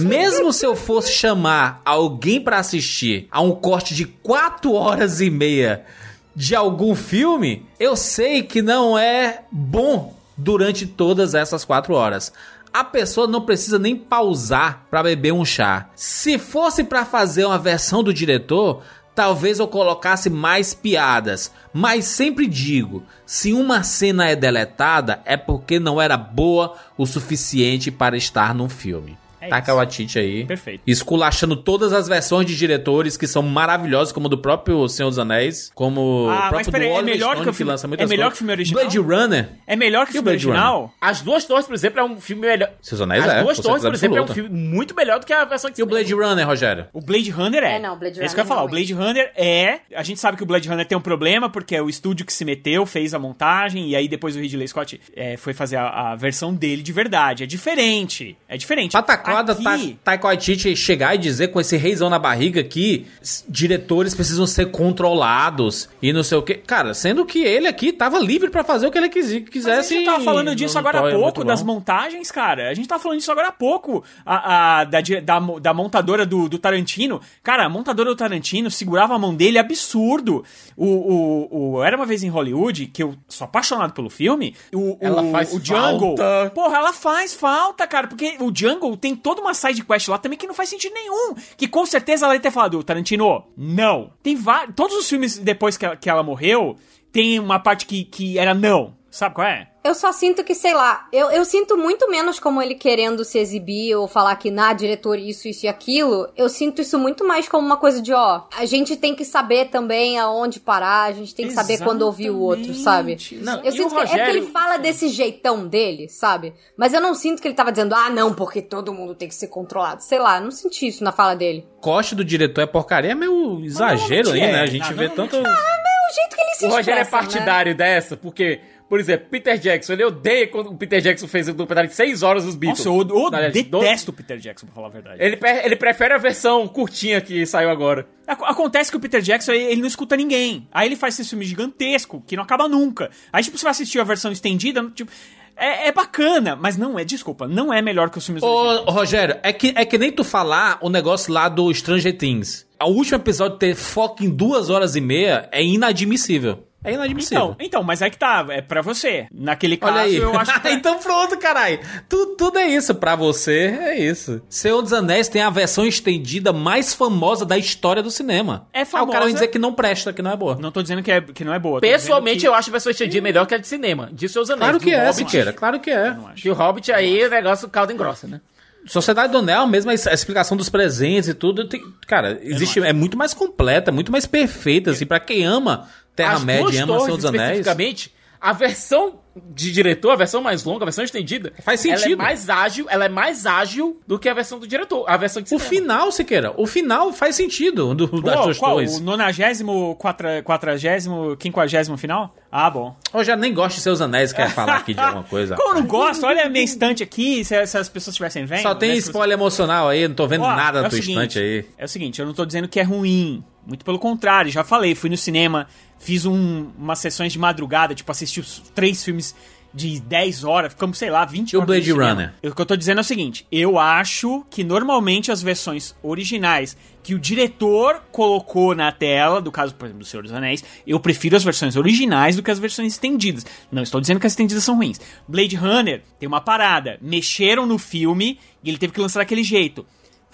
Mesmo se eu fosse chamar alguém pra assistir a um corte de 4 horas e meia de algum filme, eu sei que não é bom durante todas essas 4 horas. A pessoa não precisa nem pausar pra beber um chá. Se fosse pra fazer uma versão do diretor, talvez eu colocasse mais piadas. Mas sempre digo, se uma cena é deletada, é porque não era boa o suficiente para estar num filme. É Taca isso. o Atite aí. Perfeito. Esculachando todas as versões de diretores que são maravilhosos, como o do próprio Senhor dos Anéis, como Ah, o próprio mas peraí, do é melhor Stone, que o filme- lança é muitas melhor coisas. que o filme original? Blade Runner. É melhor que o o filme Blade original? As Duas Torres, por exemplo, é um filme melhor. Seus Anéis As é, Duas Torres, por exemplo, é um absoluta. filme muito melhor do que a versão que E o Blade Runner, Rogério? O Blade Runner é. É, não, o Blade É isso que eu ia Runner falar. O realmente. Blade Runner é. A gente sabe que o Blade Runner tem um problema, porque é o estúdio que se meteu, fez a montagem, e aí depois o Ridley Scott é, foi fazer a, a versão dele de verdade. É diferente. É diferente. Pataquada Aqui- Ta- Taika Waititi chegar e dizer com esse reizão na barriga que diretores precisam ser controlados e não sei o que. Cara, sendo que ele aqui tava livre pra fazer o que ele quisesse. a gente tava falando disso agora há pouco, das montagens, cara. A gente tava falando disso agora há pouco. A, a- da, da, da montadora do, do Tarantino. Cara, a montadora do Tarantino segurava a mão dele absurdo. O, o, o Era Uma Vez em Hollywood, que eu sou apaixonado pelo filme. O, Ela o, faz o Jungle. falta. Porra, ela faz falta, cara. Porque o Jungle tem toda uma side quest lá também que não faz sentido nenhum. Que com certeza ela ia ter falado, Tarantino, não. Tem vários. Todos os filmes depois que ela, que ela morreu, tem uma parte que, que era não. Sabe qual é? Eu só sinto que, sei lá, eu, eu sinto muito menos como ele querendo se exibir ou falar que na diretor isso, isso e aquilo. Eu sinto isso muito mais como uma coisa de, ó, a gente tem que saber também aonde parar, a gente tem que saber quando ouvir o outro, sabe? Não, Eu sinto o que é porque ele Rogério- fala desse jeitão dele, sabe? Mas eu não sinto que ele tava dizendo, ah, não, porque todo mundo tem que ser controlado. Sei lá, não senti isso na fala dele. Corte do diretor é porcaria, é meio exagero aí, é, né? A gente não, vê tanto. É o jeito que ele se O Rogério é né? partidário dessa, porque, por exemplo, Peter Jackson, ele odeia quando o Peter Jackson fez o documentário de 6 horas dos Beatles. Nossa, eu, eu Aliás, detesto o Peter Jackson, pra falar a verdade. Ele, pre- ele prefere a versão curtinha que saiu agora. Ac- Acontece que o Peter Jackson, ele não escuta ninguém. Aí ele faz esse filme gigantesco, que não acaba nunca. Aí, tipo, você vai assistir a versão estendida, tipo... É, é bacana, mas não é, desculpa, não é melhor que os filmes originais. Ô, Rogério, é que, é que nem tu falar o negócio lá do Stranger Things. O último episódio ter foco em duas horas e meia é inadmissível. É inadmissível. Então, então, mas é que tá, é pra você. Naquele caso, Olha aí. eu acho que... então pronto, caralho. Tudo, tudo é isso. Pra você, é isso. Senhor dos Anéis tem a versão estendida mais famosa da história do cinema. É Aí o cara famosa. vai dizer que não presta, que não é boa. Não tô dizendo que, é, que não é boa. Pessoalmente, dizendo eu acho a versão estendida melhor que a de cinema. De seus anéis. Claro Do que é, Hobbit. Siqueira. Claro que é. que... Que o Hobbit aí, o negócio caldo engrossa, né? Sociedade do Anel, mesmo a es- a explicação dos presentes e tudo, tem- cara, existe, é muito mais completa, muito mais perfeita, assim, pra quem ama Terra-média e ama Senhor dos Anéis. especificamente, a versão de diretor, a versão mais longa, a versão estendida, Faz Ela é sentido. mais ágil, ela é mais ágil do que a versão do diretor, a versão de O cinema. final, Siqueira, o final faz sentido do, das Qual, duas qual? O nonagésimo, quatra- quadragésimo, quinquagésimo final? Ah, bom. Eu já nem gosto de Seus Anéis, quer falar aqui de alguma coisa. Como eu não gosto? Olha a minha estante aqui, se, se as pessoas estivessem vendo. Só tem né, se spoiler emocional aí, não tô vendo Ó, nada é na o tua seguinte, estante aí. É o seguinte, eu não tô dizendo que é ruim. Muito pelo contrário, já falei, fui no cinema, fiz um, umas sessões de madrugada, tipo, assisti os três filmes de 10 horas, ficamos, sei lá, 20 E o horas. Blade. Runner? O que eu tô dizendo é o seguinte, eu acho que normalmente as versões originais que o diretor colocou na tela, do caso, por exemplo, do Senhor dos Anéis, eu prefiro as versões originais do que as versões estendidas. Não estou dizendo que as estendidas são ruins. Blade Runner tem uma parada, mexeram no filme e ele teve que lançar daquele jeito.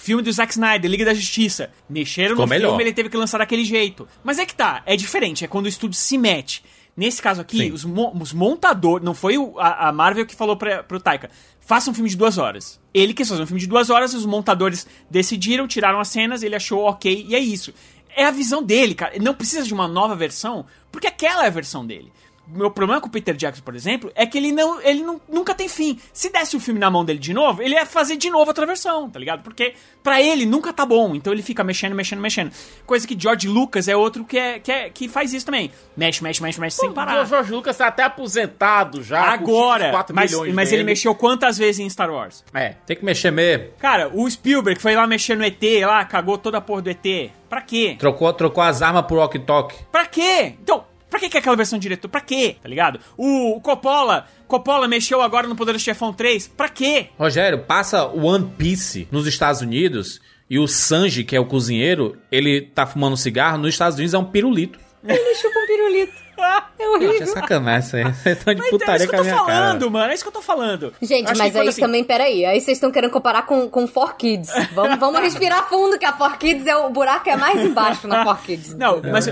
Filme do Zack Snyder, Liga da Justiça. Mexeram Ficou no melhor. filme, ele teve que lançar daquele jeito. Mas é que tá, é diferente, é quando o estúdio se mete. Nesse caso aqui, Sim. os, mo- os montadores, não foi o- a, a Marvel que falou pra, pro Taika, faça um filme de duas horas. Ele quis fazer um filme de duas horas, os montadores decidiram, tiraram as cenas, ele achou ok, e é isso. É a visão dele, cara. Não precisa de uma nova versão, porque aquela é a versão dele. Meu problema com o Peter Jackson, por exemplo, é que ele não, ele não, nunca tem fim. Se desse o filme na mão dele de novo, ele ia fazer de novo outra versão, tá ligado? Porque pra ele nunca tá bom, então ele fica mexendo, mexendo, mexendo. Coisa que George Lucas é outro que, é, que, é, que faz isso também. Mexe, mexe, mexe, mexe sem O parar. George Lucas tá até aposentado já. Agora, 4 mas, milhões mas ele mexeu quantas vezes em Star Wars? É, tem que mexer mesmo. Cara, o Spielberg foi lá mexer no ET, lá, cagou toda a porra do ET. Pra quê? Trocou, trocou as armas por walkie talkie. Pra quê? Então, pra que que é aquela versão diretor? Pra quê? Tá ligado? O, o Coppola, Coppola mexeu agora no Poder do Chefão 3. Pra quê? Rogério, passa One Piece nos Estados Unidos e o Sanji, que é o cozinheiro, ele tá fumando cigarro, nos Estados Unidos é um pirulito. Ele chupa um pirulito. É Gente, é horrível. sacanagem isso aí. Estão de Mas é putaria isso com que a eu tô minha cara. falando, mano. É isso que eu tô falando. Gente, Acho mas que aí assim, também, peraí. Aí vocês estão querendo comparar com, com 4Kids. Vamos, vamos respirar fundo, que a 4Kids é o buraco é mais embaixo na 4Kids. Não, mas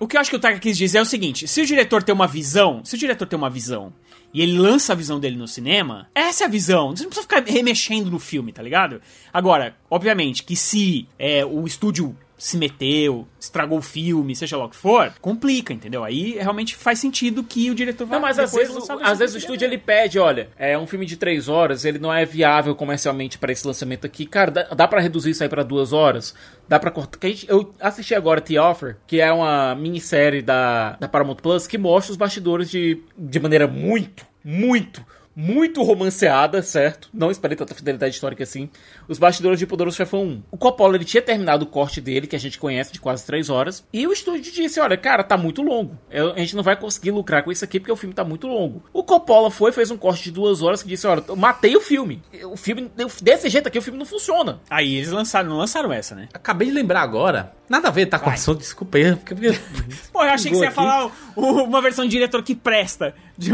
o que eu acho que o Taika quis dizer é o seguinte: se o diretor tem uma visão, se o diretor tem uma visão e ele lança a visão dele no cinema, essa é a visão. Você não precisa ficar remexendo no filme, tá ligado? Agora, obviamente que se é, o estúdio se meteu, estragou o filme, seja lá o que for, complica, entendeu? Aí realmente faz sentido que o diretor vai Não, mas às vezes, o- às vezes o estúdio ele pede, olha, é um filme de três horas, ele não é viável comercialmente pra esse lançamento aqui. Cara, dá, dá para reduzir isso aí pra duas horas? Dá pra cortar? Eu assisti agora The Offer, que é uma minissérie da, da Paramount Plus que mostra os bastidores de, de maneira muito, muito, muito romanceada, certo? Não esperei tanta fidelidade histórica assim. Os bastidores de Poderoso Chefão 1. O Coppola, ele tinha terminado o corte dele, que a gente conhece de quase três horas. E o estúdio disse, olha, cara, tá muito longo. Eu- a gente não vai conseguir lucrar com isso aqui porque o filme tá muito longo. O Coppola foi, fez um corte de duas horas que disse, olha, eu matei o filme. O filme, desse jeito aqui, o filme não funciona. Aí eles lançaram, não lançaram essa, né? Acabei de lembrar agora. Nada a ver, tá com assunto, desculpa aí. Porque, Pô, eu achei que você ia Aqui. falar uma versão de diretor que presta. De-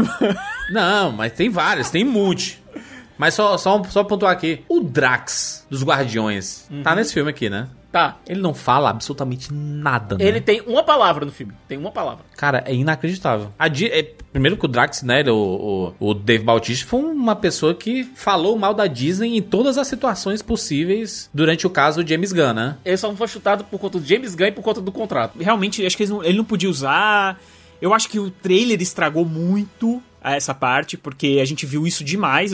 Não, mas tem vários, tem monte. Mas só, só, só pontuar aqui. O Drax dos Guardiões tá nesse filme aqui, né? Tá. Ele não fala absolutamente nada, né? Ele tem uma palavra no filme. Tem uma palavra. Cara, é inacreditável. Di- é, primeiro que o Drax, né, ele- o, o, o Dave Bautista foi uma pessoa que falou mal da Disney em todas as situações possíveis durante o caso do James Gunn, né? Ele só não foi chutado por conta do James Gunn e por conta do contrato. realmente, acho que eles não- ele não podia usar. Eu acho que o trailer estragou muito essa parte, porque a gente viu isso demais.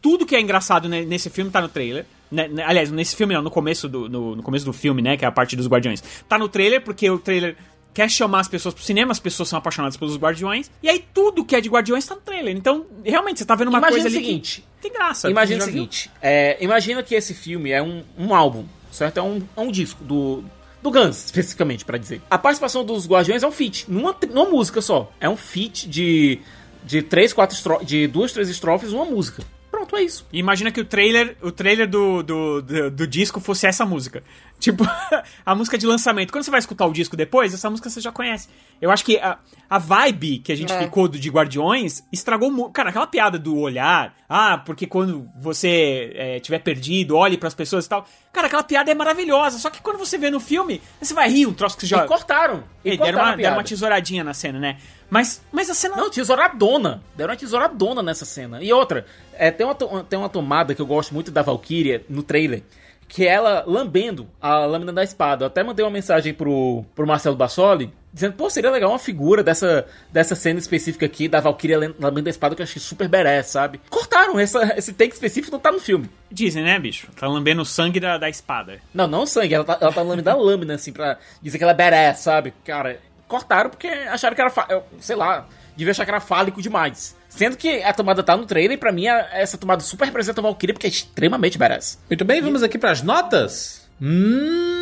Tudo que é engraçado ne- nesse filme tá no trailer. Né, né, aliás, nesse filme não, no começo do, no, no começo do filme, né? Que é a parte dos Guardiões. Tá no trailer, porque o trailer quer chamar as pessoas pro cinema, as pessoas são apaixonadas pelos Guardiões. E aí tudo que é de Guardiões tá no trailer. Então, realmente, você tá vendo uma Imagina coisa o ali seguinte. tem graça. Imagina o seguinte. é, imagina que esse filme é um, um álbum, certo? É um, é um disco do... Do Guns, especificamente, pra dizer. A participação dos Guardiões é um feat, numa, numa música só. É um feat de, de três, quatro de duas, três estrofes, uma música. Pronto, é isso. Imagina que o trailer, o trailer do, do, do, do disco fosse essa música. Tipo, a música de lançamento. Quando você vai escutar o disco depois, essa música você já conhece. Eu acho que a, a vibe que a gente É. ficou do, de Guardiões estragou muito. Cara, aquela piada do olhar. Ah, porque quando você é, tiver perdido, olhe pras pessoas e tal. Cara, aquela piada é maravilhosa. Só que quando você vê no filme, você vai rir um troço que você já. E cortaram. E É, cortaram deram, uma, deram uma tesouradinha na cena, né? Mas, mas a cena. Não, tesouradona. Deram uma tesouradona nessa cena. E outra, é, tem, uma, tem uma tomada que eu gosto muito da Valkyria no trailer. Que é ela lambendo a lâmina da espada. Eu até mandei uma mensagem pro, pro Marcelo Bassoli. Dizendo, pô, seria legal uma figura dessa, dessa cena específica aqui, da Valkyria lam- lambendo a espada, que eu achei super badass, sabe? Cortaram, essa, esse take específico não tá no filme. Dizem, né, bicho? Tá lambendo o sangue da, da espada. Não, não sangue, ela tá, ela tá lambendo a lâmina, assim, pra dizer que ela é badass, sabe? Cara, cortaram porque acharam que era, sei lá, devia achar que era fálico demais. Sendo que a tomada tá no trailer e pra mim essa tomada super representa a Valkyria porque é extremamente badass. Muito bem, vamos aqui para as notas.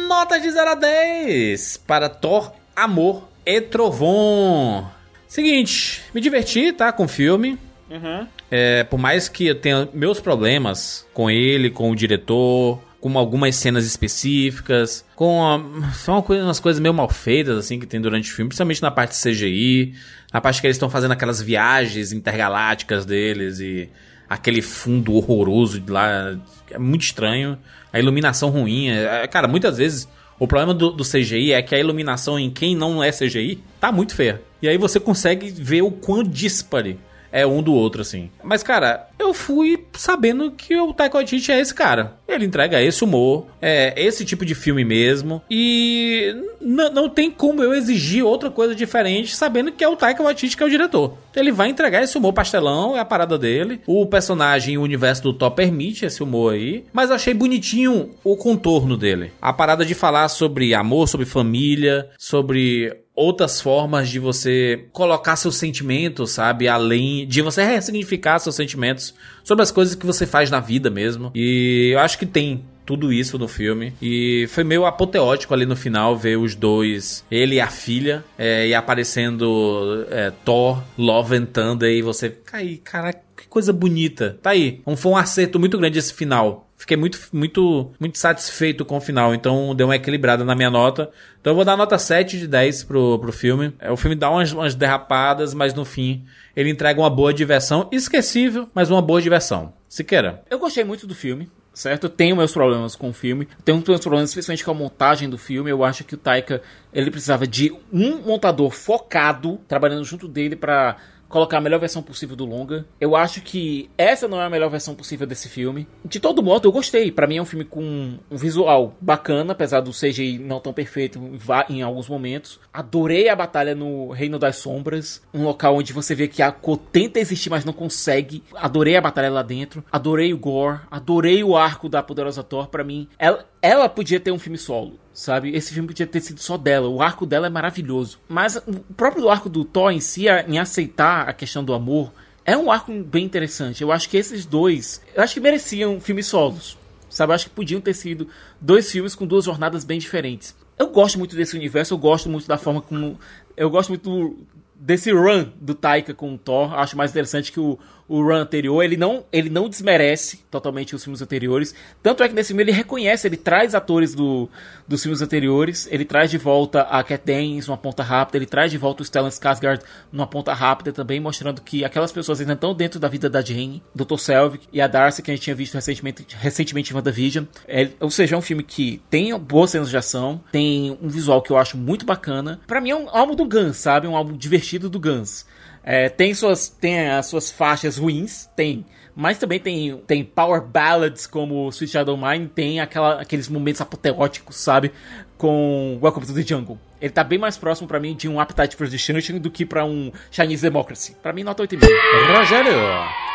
Nota de 0 a 10 para Thor, Amor e Trovão. Seguinte, me diverti, tá, com o filme. Uhum. É, por mais que eu tenha meus problemas com ele, com o diretor, com algumas cenas específicas, com a- são umas coisas meio mal feitas assim que tem durante o filme, principalmente na parte de CGI, na parte que eles estão fazendo aquelas viagens intergalácticas deles e aquele fundo horroroso de lá, é muito estranho, a iluminação ruim, é- é- cara, muitas vezes o problema do, do CGI é que a iluminação em quem não é CGI tá muito feia. E aí você consegue ver o quão dispare é um do outro, assim. Mas, cara, eu fui sabendo que o Taika Waititi é esse cara. Ele entrega esse humor, é esse tipo de filme mesmo. E não tem como eu exigir outra coisa diferente sabendo que é o Taika Waititi que é o diretor. Ele vai entregar esse humor pastelão, é a parada dele. O personagem o universo do Thor permite esse humor aí. Mas eu achei bonitinho o contorno dele. A parada de falar sobre amor, sobre família, sobre outras formas de você colocar seus sentimentos, sabe? Além de você ressignificar seus sentimentos sobre as coisas que você faz na vida mesmo. E eu acho que tem tudo isso no filme. E foi meio apoteótico ali no final ver os dois, ele e a filha, é, e aparecendo é, Thor, Love and Thunder, e você. Aí, caraca, que coisa bonita. Tá aí. Foi um acerto muito grande esse final. Fiquei muito, muito, muito satisfeito com o final, então deu uma equilibrada na minha nota. Então eu vou dar nota 7 de 10 pro, pro filme. É, o filme dá umas, umas derrapadas, mas no fim ele entrega uma boa diversão. Esquecível, mas uma boa diversão. Siqueira. Eu gostei muito do filme, certo? Eu tenho meus problemas com o filme. Tenho meus problemas especialmente com a montagem do filme. Eu acho que o Taika, ele precisava de um montador focado, trabalhando junto dele pra colocar a melhor versão possível do longa. Eu acho que essa não é a melhor versão possível desse filme. De todo modo, eu gostei. Pra mim é um filme com um visual bacana, apesar do CGI não tão perfeito em alguns momentos. Adorei a batalha no Reino das Sombras, um local onde você vê que a cor tenta existir, mas não consegue. Adorei a batalha lá dentro. Adorei o gore, adorei o arco da poderosa Thor. Pra mim, ela, ela podia ter um filme solo. Sabe? Esse filme podia ter sido só dela. O arco dela é maravilhoso. Mas o próprio arco do Thor em si, em aceitar a questão do amor, é um arco bem interessante. Eu acho que esses dois, eu acho que mereciam filmes solos. Sabe? Eu acho que podiam ter sido dois filmes com duas jornadas bem diferentes. Eu gosto muito desse universo, eu gosto muito da forma como. Eu gosto muito desse run do Taika com o Thor. Acho mais interessante que o, o run anterior. Ele não, ele não desmerece totalmente os filmes anteriores. Tanto é que nesse filme ele reconhece, ele traz atores do, dos filmes anteriores. Ele traz de volta a Cat numa ponta rápida. Ele traz de volta o Stellan Skarsgård numa ponta rápida também, mostrando que aquelas pessoas ainda estão dentro da vida da Jane, Dr. Selvig e a Darcy, que a gente tinha visto recentemente, recentemente em WandaVision. É, ou seja, é um filme que tem boas cenas de ação, tem um visual que eu acho muito bacana. Pra mim é um álbum do Guns, sabe? Um álbum divertido do Guns. É, tem, suas, tem as suas faixas ruins, tem. Mas também tem, tem power ballads como Sweet Shadow Mine, tem aquela, aqueles momentos apoteóticos, sabe? Com Welcome to the Jungle. Ele tá bem mais próximo pra mim de um Appetite for Destruction do que pra um Chinese Democracy. Pra mim, nota 8,5. Rogério.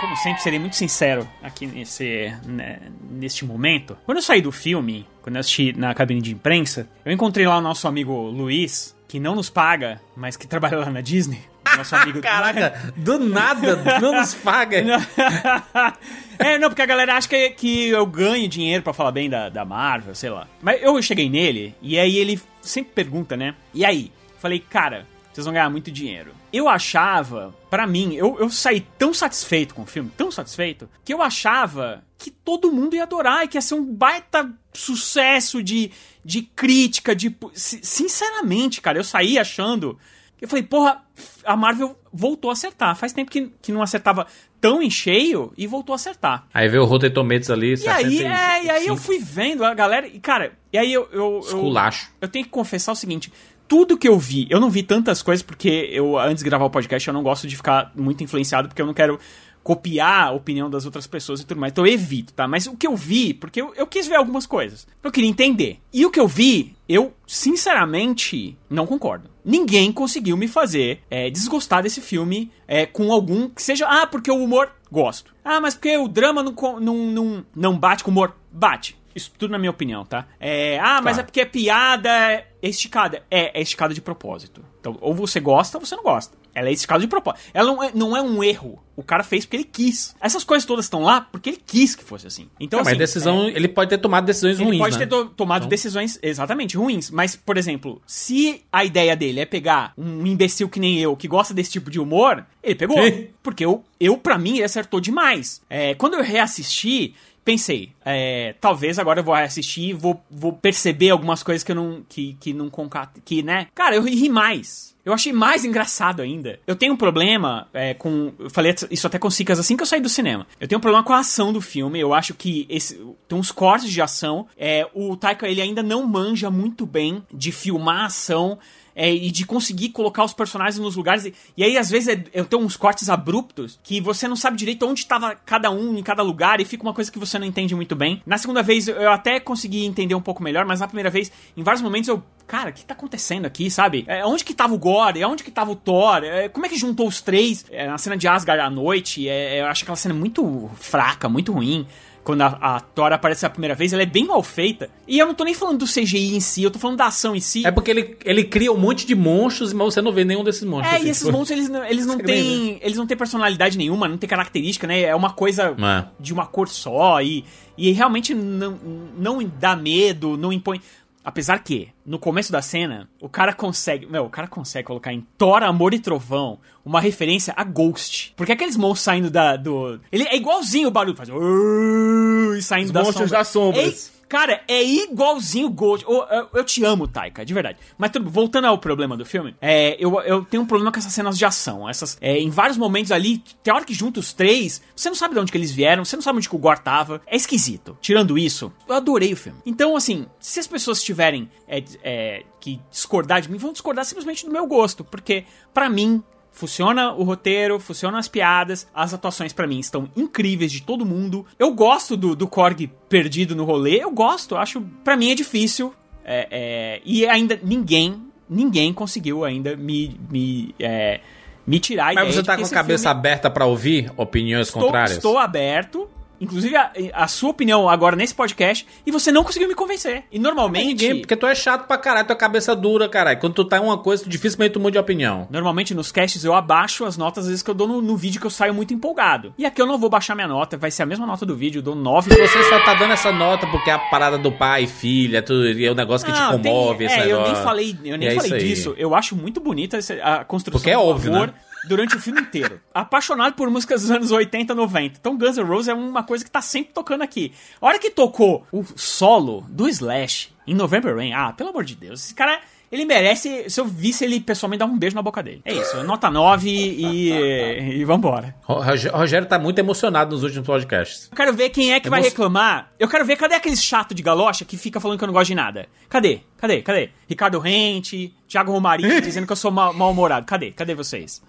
Como sempre, serei muito sincero aqui nesse, né, neste momento. Quando eu saí do filme, quando eu assisti na cabine de imprensa, eu encontrei lá o nosso amigo Luiz, que não nos paga, mas que trabalha lá na Disney. Nosso amigo Caraca, do nada, não nos paga. é, não, porque a galera acha que, que eu ganho dinheiro pra falar bem da, da Marvel, sei lá. Mas eu cheguei nele, e aí ele sempre pergunta, né? E aí? Falei, cara, vocês vão ganhar muito dinheiro. Eu achava, pra mim, eu, eu saí tão satisfeito com o filme, tão satisfeito, que eu achava que todo mundo ia adorar e que ia ser um baita sucesso de, de crítica, de. si- Sinceramente, cara, eu saí achando. Eu falei, porra, a Marvel voltou a acertar. Faz tempo que, que não acertava tão em cheio e voltou a acertar. Aí veio o Rotten Tomatoes ali, E aí, é, e aí eu fui vendo a galera. E, cara, e aí eu. eu, eu Esculacho. eu tenho que confessar o seguinte: tudo que eu vi, eu não vi tantas coisas porque eu, antes de gravar o podcast, eu não gosto de ficar muito influenciado porque eu não quero copiar a opinião das outras pessoas e tudo mais. Então eu evito, tá? Mas o que eu vi, porque eu, eu quis ver algumas coisas. Eu queria entender. E o que eu vi, eu, sinceramente, não concordo. Ninguém conseguiu me fazer é, desgostar desse filme é, com algum que seja. Ah, porque o humor. Gosto. Ah, mas porque o drama não, não, não, não bate com o humor. Bate. Isso tudo na minha opinião, tá? É, ah, mas Claro. é porque é piada é esticada. É, é esticada de propósito. Então, ou você gosta ou você não gosta. Ela é esticada de propósito. Ela não é, não é um erro. O cara fez porque ele quis. Essas coisas todas estão lá porque ele quis que fosse assim. Então, Não, mas assim, decisão, ele pode ter tomado decisões ele ruins, pode né? ter to- tomado Então- decisões exatamente ruins, mas, por exemplo, se a ideia dele é pegar um imbecil que nem eu, que gosta desse tipo de humor, ele pegou. Sim. Porque eu, eu para mim, ele acertou demais. É, quando eu reassisti, pensei, é, talvez agora eu vou reassistir e vou, vou perceber algumas coisas que eu não. que, que não concata. Que, né? Cara, eu ri mais. Eu achei mais engraçado ainda. Eu tenho um problema é, com. Eu falei isso até com Cicas assim que eu saí do cinema. Eu tenho um problema com a ação do filme. Eu acho que esse, tem uns cortes de ação. É, o Taika ele ainda não manja muito bem de filmar a ação. é, e de conseguir colocar os personagens nos lugares. E, e aí, às vezes, é- eu tenho uns cortes abruptos que você não sabe direito onde estava cada um em cada lugar e fica uma coisa que você não entende muito bem. Na segunda vez, eu até consegui entender um pouco melhor, mas na primeira vez, em vários momentos, eu. Cara, o que tá acontecendo aqui, sabe? É, onde que tava o Gore? Onde que tava o Thor? É, como é que juntou os três? É, na cena de Asgard à noite, é, eu acho aquela cena muito fraca, muito ruim quando a, a Thor aparece a primeira vez, ela é bem mal feita. E eu não tô nem falando do CGI em si, eu tô falando da ação em si. É porque ele, ele cria um monte de monstros, mas você não vê nenhum desses monstros. É, assim, e esses tipo- monstros, eles não, eles não têm. Eles não têm personalidade nenhuma, não tem característica, né? É uma coisa É. de uma cor só e, e realmente não, não dá medo, não impõe. Apesar que, no começo da cena, o cara consegue. Meu, o cara consegue colocar em Thor, Amor e Trovão uma referência a Ghost. Porque aqueles monstros saindo da. do. Ele é igualzinho o barulho, faz. E saindo Os da monstros sombra. das sombras. É Cara, é igualzinho Ghost. Eu, eu, eu te amo, Taika, de verdade. Mas tudo, voltando ao problema do filme, é, eu, eu tenho um problema com essas cenas de ação. Essas, é, em vários momentos ali, tem hora que junta os três, você não sabe de onde que eles vieram, você não sabe onde que o Gore tava. É esquisito. Tirando isso, eu adorei o filme. Então, assim, se as pessoas tiverem é, é, que discordar de mim, vão discordar simplesmente do meu gosto. Porque, pra mim, Funciona o roteiro, funcionam as piadas, as atuações pra mim estão incríveis de todo mundo. Eu gosto do, do Korg perdido no rolê, eu gosto, acho. Pra mim é difícil. é, é, e ainda ninguém, ninguém conseguiu ainda me, me, é, me tirar a Mas você tá com a cabeça filme- aberta pra ouvir opiniões estou, contrárias? estou aberto. Inclusive, a, a sua opinião agora nesse podcast, e você não conseguiu me convencer. E normalmente. Ninguém, porque tu é chato pra caralho, tu é cabeça dura, caralho. Quando tu tá em uma coisa, tu dificilmente tu muda de opinião. Normalmente nos casts eu abaixo as notas, às vezes que eu dou no, no vídeo que eu saio muito empolgado. E aqui eu não vou baixar minha nota, vai ser a mesma nota do vídeo, eu dou 9. Você só tá dando essa nota porque é a parada do pai, filha, tudo, e é um negócio que te Não, tem- comove, esse é, eu nem falei, eu nem é falei disso. Eu acho muito bonita essa- a construção Porque é óbvio, amor né? Durante o filme inteiro. Apaixonado por músicas dos anos 80, 90. Então Guns N' Roses é uma coisa que tá sempre tocando aqui. A hora que tocou o solo do Slash em November Rain, ah, pelo amor de Deus, esse cara ele merece, se eu visse ele pessoalmente, dar um beijo na boca dele. É isso, nota 9 e, e vambora. Roge- Rogério tá muito emocionado nos últimos podcasts. Eu quero ver quem é que vai reclamar. Eu quero ver cadê aquele chato de galocha que fica falando que eu não gosto de nada. Cadê? Cadê? Cadê? Ricardo Rente, Thiago Romarinho dizendo que eu sou mal- mal-humorado. Cadê? Cadê vocês?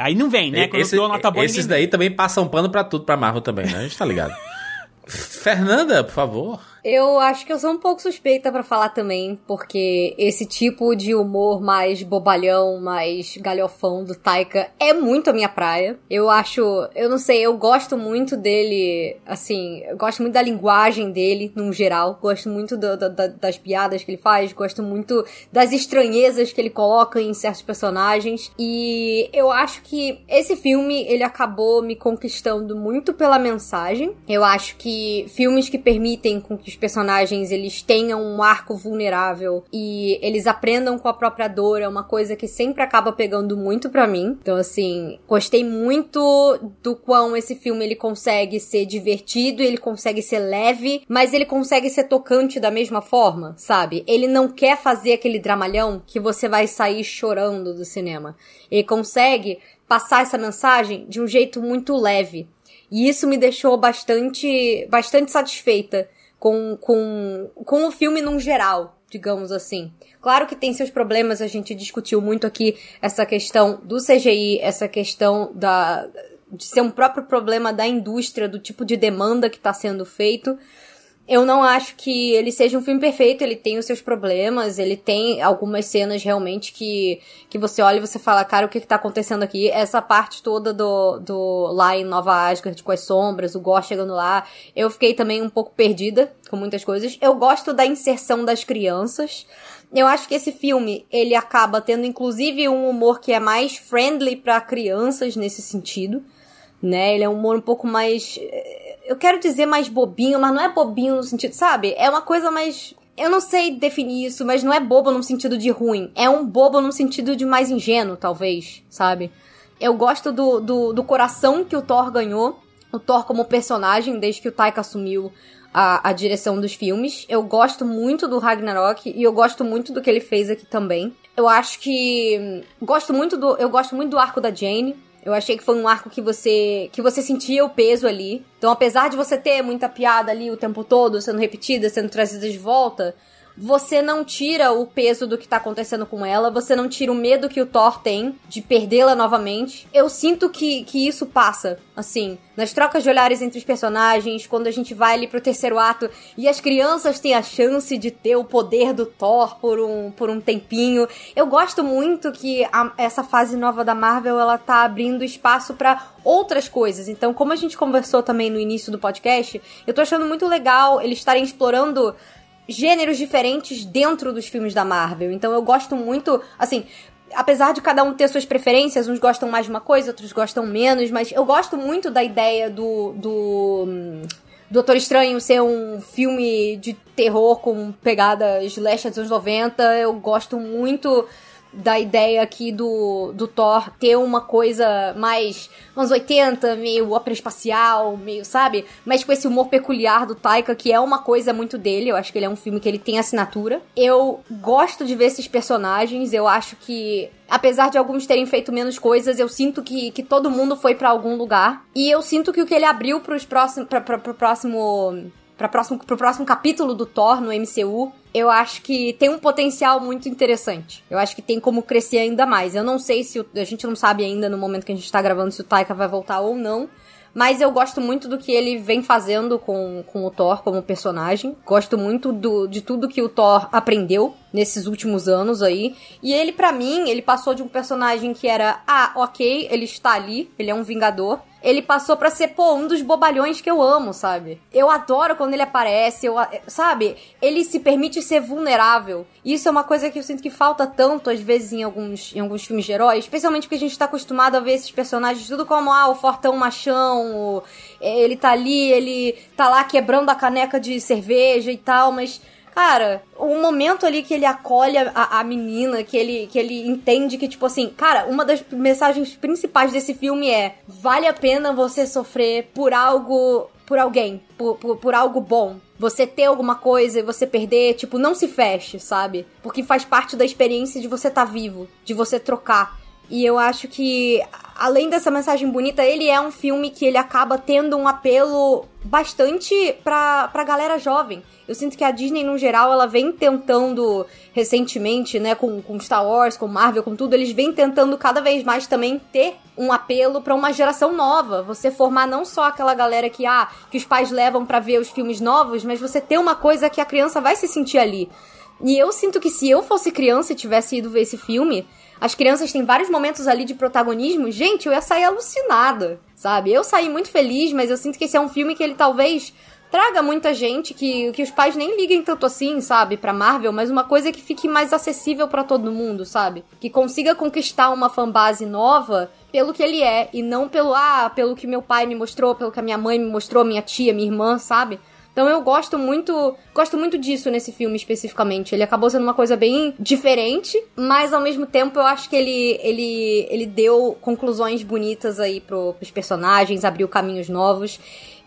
Aí não vem, né? Quando Esse- eu dou nota boa, esses daí também passam pano pra tudo pra Marvel também, né? A gente tá ligado. Fernanda, por favor. Eu acho que eu sou um pouco suspeita pra falar também, porque esse tipo de humor mais bobalhão, mais galhofão do Taika é muito a minha praia. Eu acho, eu não sei, eu gosto muito dele, assim, eu gosto muito da linguagem dele, num geral. Gosto muito do- do- da- das piadas que ele faz, gosto muito das estranhezas que ele coloca em certos personagens. E eu acho que esse filme, ele acabou me conquistando muito pela mensagem. Eu acho que filmes que permitem com os personagens eles tenham um arco vulnerável e eles aprendam com a própria dor é uma coisa que sempre acaba pegando muito pra mim. Então assim, gostei muito do quão esse filme ele consegue ser divertido, ele consegue ser leve, mas ele consegue ser tocante da mesma forma, sabe? Ele não quer fazer aquele dramalhão que você vai sair chorando do cinema. Ele consegue passar essa mensagem de um jeito muito leve. E isso me deixou bastante, bastante satisfeita com, com, com o filme num geral. digamos assim. Claro que tem seus problemas, a gente discutiu muito aqui essa questão do CGI, essa questão da de ser um próprio problema da indústria, do tipo de demanda que está sendo feito. Eu não acho que ele seja um filme perfeito, ele tem os seus problemas, ele tem algumas cenas realmente que, que você olha e você fala, cara, o que, que tá acontecendo aqui? Essa parte toda do, do lá em Nova Asgard com as sombras, o Gore chegando lá, eu fiquei também um pouco perdida com muitas coisas. Eu gosto da inserção das crianças. Eu acho que esse filme, ele acaba tendo inclusive um humor que é mais friendly para crianças nesse sentido, né? Ele é um humor um pouco mais eu quero dizer mais bobinho, mas não é bobinho no sentido, sabe? É uma coisa mais eu não sei definir isso, mas não é bobo no sentido de ruim. É um bobo no sentido de mais ingênuo, talvez, sabe? Eu gosto do, do, do coração que o Thor ganhou. O Thor como personagem, desde que o Taika assumiu a, a direção dos filmes. Eu gosto muito do Ragnarok e eu gosto muito do que ele fez aqui também. Eu acho que. Gosto muito do. Eu gosto muito do arco da Jane. Eu achei que foi um arco que você que você sentia o peso ali. Então, apesar de você ter muita piada ali o tempo todo sendo repetida, sendo trazida de volta, você não tira o peso do que tá acontecendo com ela, você não tira o medo que o Thor tem de perdê-la novamente. Eu sinto que, que isso passa, assim, nas trocas de olhares entre os personagens, quando a gente vai ali pro terceiro ato e as crianças têm a chance de ter o poder do Thor por um, por um tempinho. Eu gosto muito que a, essa fase nova da Marvel ela tá abrindo espaço para outras coisas. Então, como a gente conversou também no início do podcast, eu tô achando muito legal eles estarem explorando gêneros diferentes dentro dos filmes da Marvel. Então eu gosto muito, assim, apesar de cada um ter suas preferências, uns gostam mais de uma coisa, outros gostam menos, mas eu gosto muito da ideia do. do Doutor Estranho ser um filme de terror com pegadas leste dos anos 90. Eu gosto muito da ideia aqui do, do Thor ter uma coisa mais anos 80, meio ópera espacial, meio, sabe? Mas com esse humor peculiar do Taika, que é uma coisa muito dele. Eu acho que ele é um filme que ele tem assinatura. Eu gosto de ver esses personagens. Eu acho que apesar de alguns terem feito menos coisas, eu sinto que, que todo mundo foi para algum lugar. E eu sinto que o que ele abriu pros próximos, pra, pra, pro próximo para próximo, pro próximo capítulo do Thor no MCU, eu acho que tem um potencial muito interessante. Eu acho que tem como crescer ainda mais. Eu não sei se o, a gente não sabe ainda no momento que a gente tá gravando se o Taika vai voltar ou não. Mas eu gosto muito do que ele vem fazendo com, com o Thor como personagem. Gosto muito do, de tudo que o Thor aprendeu nesses últimos anos aí. E ele, para mim, ele passou de um personagem que era, ah, ok, ele está ali, ele é um vingador ele passou para ser, pô, um dos bobalhões que eu amo, sabe? Eu adoro quando ele aparece, eu, sabe? Ele se permite ser vulnerável. Isso é uma coisa que eu sinto que falta tanto, às vezes, em alguns, em alguns filmes de heróis, especialmente porque a gente tá acostumado a ver esses personagens tudo como, ah, o fortão machão, o, ele tá ali, ele tá lá quebrando a caneca de cerveja e tal, mas Cara, o momento ali que ele acolhe a, a, menina, que ele, que ele entende que, tipo assim, cara, uma das mensagens principais desse filme é: vale a pena você sofrer por algo. por alguém, por, por, por algo bom. Você ter alguma coisa e você perder, tipo, não se feche, sabe? Porque faz parte da experiência de você estar tá vivo, de você trocar. E eu acho que, além dessa mensagem bonita, ele é um filme que ele acaba tendo um apelo bastante pra, pra galera jovem. Eu sinto que a Disney, no geral, ela vem tentando recentemente, né, com, com Star Wars, com Marvel, com tudo, eles vêm tentando cada vez mais também ter um apelo para uma geração nova. Você formar não só aquela galera que, ah, que os pais levam para ver os filmes novos, mas você ter uma coisa que a criança vai se sentir ali. E eu sinto que se eu fosse criança e tivesse ido ver esse filme, as crianças têm vários momentos ali de protagonismo. Gente, eu ia sair alucinada, sabe? Eu saí muito feliz, mas eu sinto que esse é um filme que ele talvez traga muita gente que, que os pais nem liguem tanto assim, sabe, pra Marvel, mas uma coisa que fique mais acessível para todo mundo, sabe? Que consiga conquistar uma fanbase nova pelo que ele é e não pelo ah, pelo que meu pai me mostrou, pelo que a minha mãe me mostrou, minha tia, minha irmã, sabe? Então eu gosto muito, gosto muito disso nesse filme especificamente. Ele acabou sendo uma coisa bem diferente, mas ao mesmo tempo eu acho que ele ele ele deu conclusões bonitas aí pro, pros personagens, abriu caminhos novos.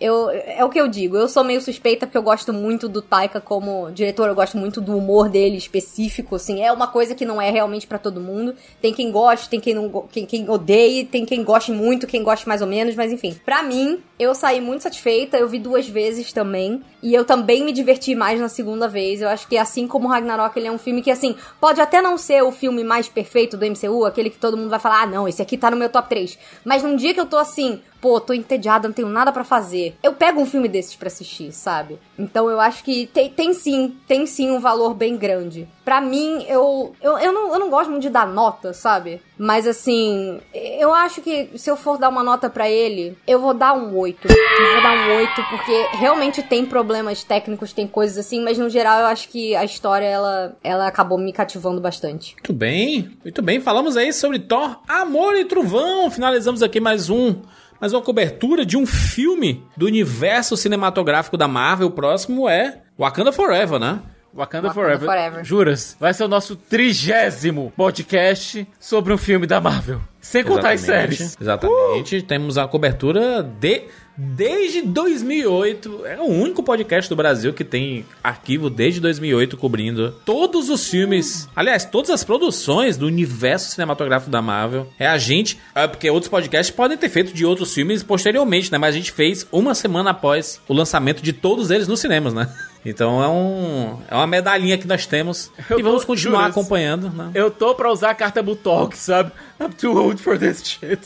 Eu, é o que eu digo, eu sou meio suspeita porque eu gosto muito do Taika como diretor, eu gosto muito do humor dele específico, assim, é uma coisa que não é realmente para todo mundo. Tem quem goste, tem quem não quem, quem odeie, tem quem goste muito, quem goste mais ou menos, mas enfim. Para mim, eu saí muito satisfeita, eu vi duas vezes também. E eu também me diverti mais na segunda vez. Eu acho que assim como Ragnarok, ele é um filme que, assim, pode até não ser o filme mais perfeito do MCU, aquele que todo mundo vai falar, ah, não, esse aqui tá no meu top 3. Mas num dia que eu tô assim, pô, tô entediada, não tenho nada para fazer. Eu pego um filme desses para assistir, sabe? Então eu acho que tem, tem sim, tem sim um valor bem grande. Pra mim, eu, eu, eu, não, eu não gosto muito de dar nota, sabe? Mas assim, eu acho que se eu for dar uma nota para ele, eu vou dar um 8. Eu vou dar um 8 porque realmente tem problemas técnicos, tem coisas assim, mas no geral eu acho que a história ela, ela acabou me cativando bastante. Muito bem, muito bem. Falamos aí sobre Thor, Amor e Trovão. Finalizamos aqui mais um mais uma cobertura de um filme do universo cinematográfico da Marvel. O próximo é Wakanda Forever, né? Wakanda, Wakanda Forever. Forever. Juras, vai ser o nosso trigésimo podcast sobre um filme da Marvel. Sem contar Exatamente. as séries. Exatamente. Uh! Temos a cobertura de desde 2008. É o único podcast do Brasil que tem arquivo desde 2008 cobrindo todos os filmes. Aliás, todas as produções do universo cinematográfico da Marvel. É a gente. É porque outros podcasts podem ter feito de outros filmes posteriormente, né? Mas a gente fez uma semana após o lançamento de todos eles nos cinemas, né? Então é, um, é uma medalhinha que nós temos eu e vamos continuar juras, acompanhando. Né? Eu tô pra usar a carta Butalk, sabe? I'm too old for this shit.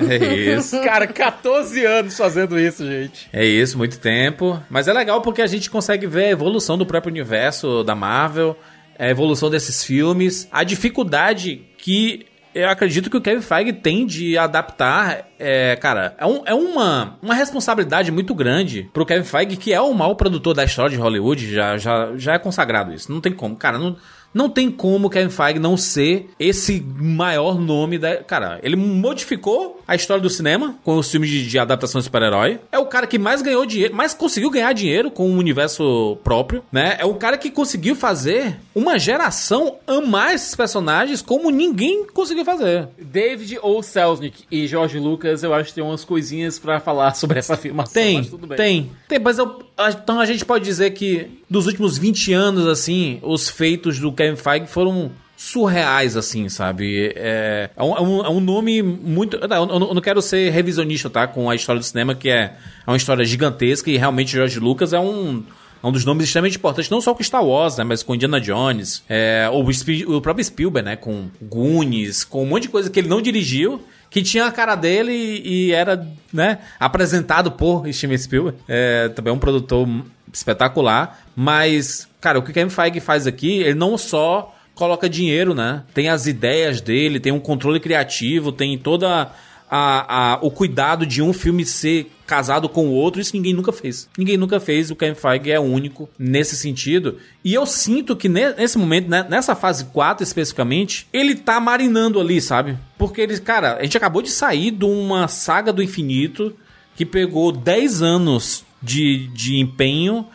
É isso. Cara, 14 anos fazendo isso, gente. É isso, muito tempo. Mas é legal porque a gente consegue ver a evolução do próprio universo da Marvel, a evolução desses filmes, a dificuldade que eu acredito que o Kevin Feige tem de adaptar, é, cara, é, um, é uma, uma responsabilidade muito grande pro Kevin Feige, que é o maior produtor da história de Hollywood, já, já, já é consagrado isso. Não tem como, cara, não, não tem como Kevin Feige não ser esse maior nome da. Cara, ele modificou a história do cinema com os filmes de, de adaptação de super-herói. É o cara que mais ganhou dinheiro, mais conseguiu ganhar dinheiro com um universo próprio, né? É o cara que conseguiu fazer uma geração amar esses personagens como ninguém conseguiu fazer. David ou Selznick e George Lucas, eu acho que tem umas coisinhas para falar sobre essa afirmação. Tem, tem. Tem, mas eu, então a gente pode dizer que dos últimos 20 anos, assim, os feitos do Kevin Feige foram surreais, assim, sabe? É, é, um, é um nome muito. Eu não quero ser revisionista, tá? Com a história do cinema, que é, é uma história gigantesca e realmente George Lucas é um. É um dos nomes extremamente importantes, não só com Star Wars, né? Mas com Indiana Jones, é, ou o, o próprio Spielberg, né? Com Goonies, com um monte de coisa que ele não dirigiu, que tinha a cara dele e, e era, né? Apresentado por Steven Spielberg. É, também é um produtor espetacular. Mas, cara, o que o Kevin Feige faz aqui, ele não só coloca dinheiro, né? Tem as ideias dele, tem um controle criativo, tem toda a, a, o cuidado de um filme ser casado com o outro, isso ninguém nunca fez. Ninguém nunca fez, o Kevin Feige é único nesse sentido. E eu sinto que nesse momento, né, nessa fase 4 especificamente, ele tá marinando ali, sabe? Porque ele, cara, a gente acabou de sair de uma saga do infinito que pegou 10 anos de, de empenho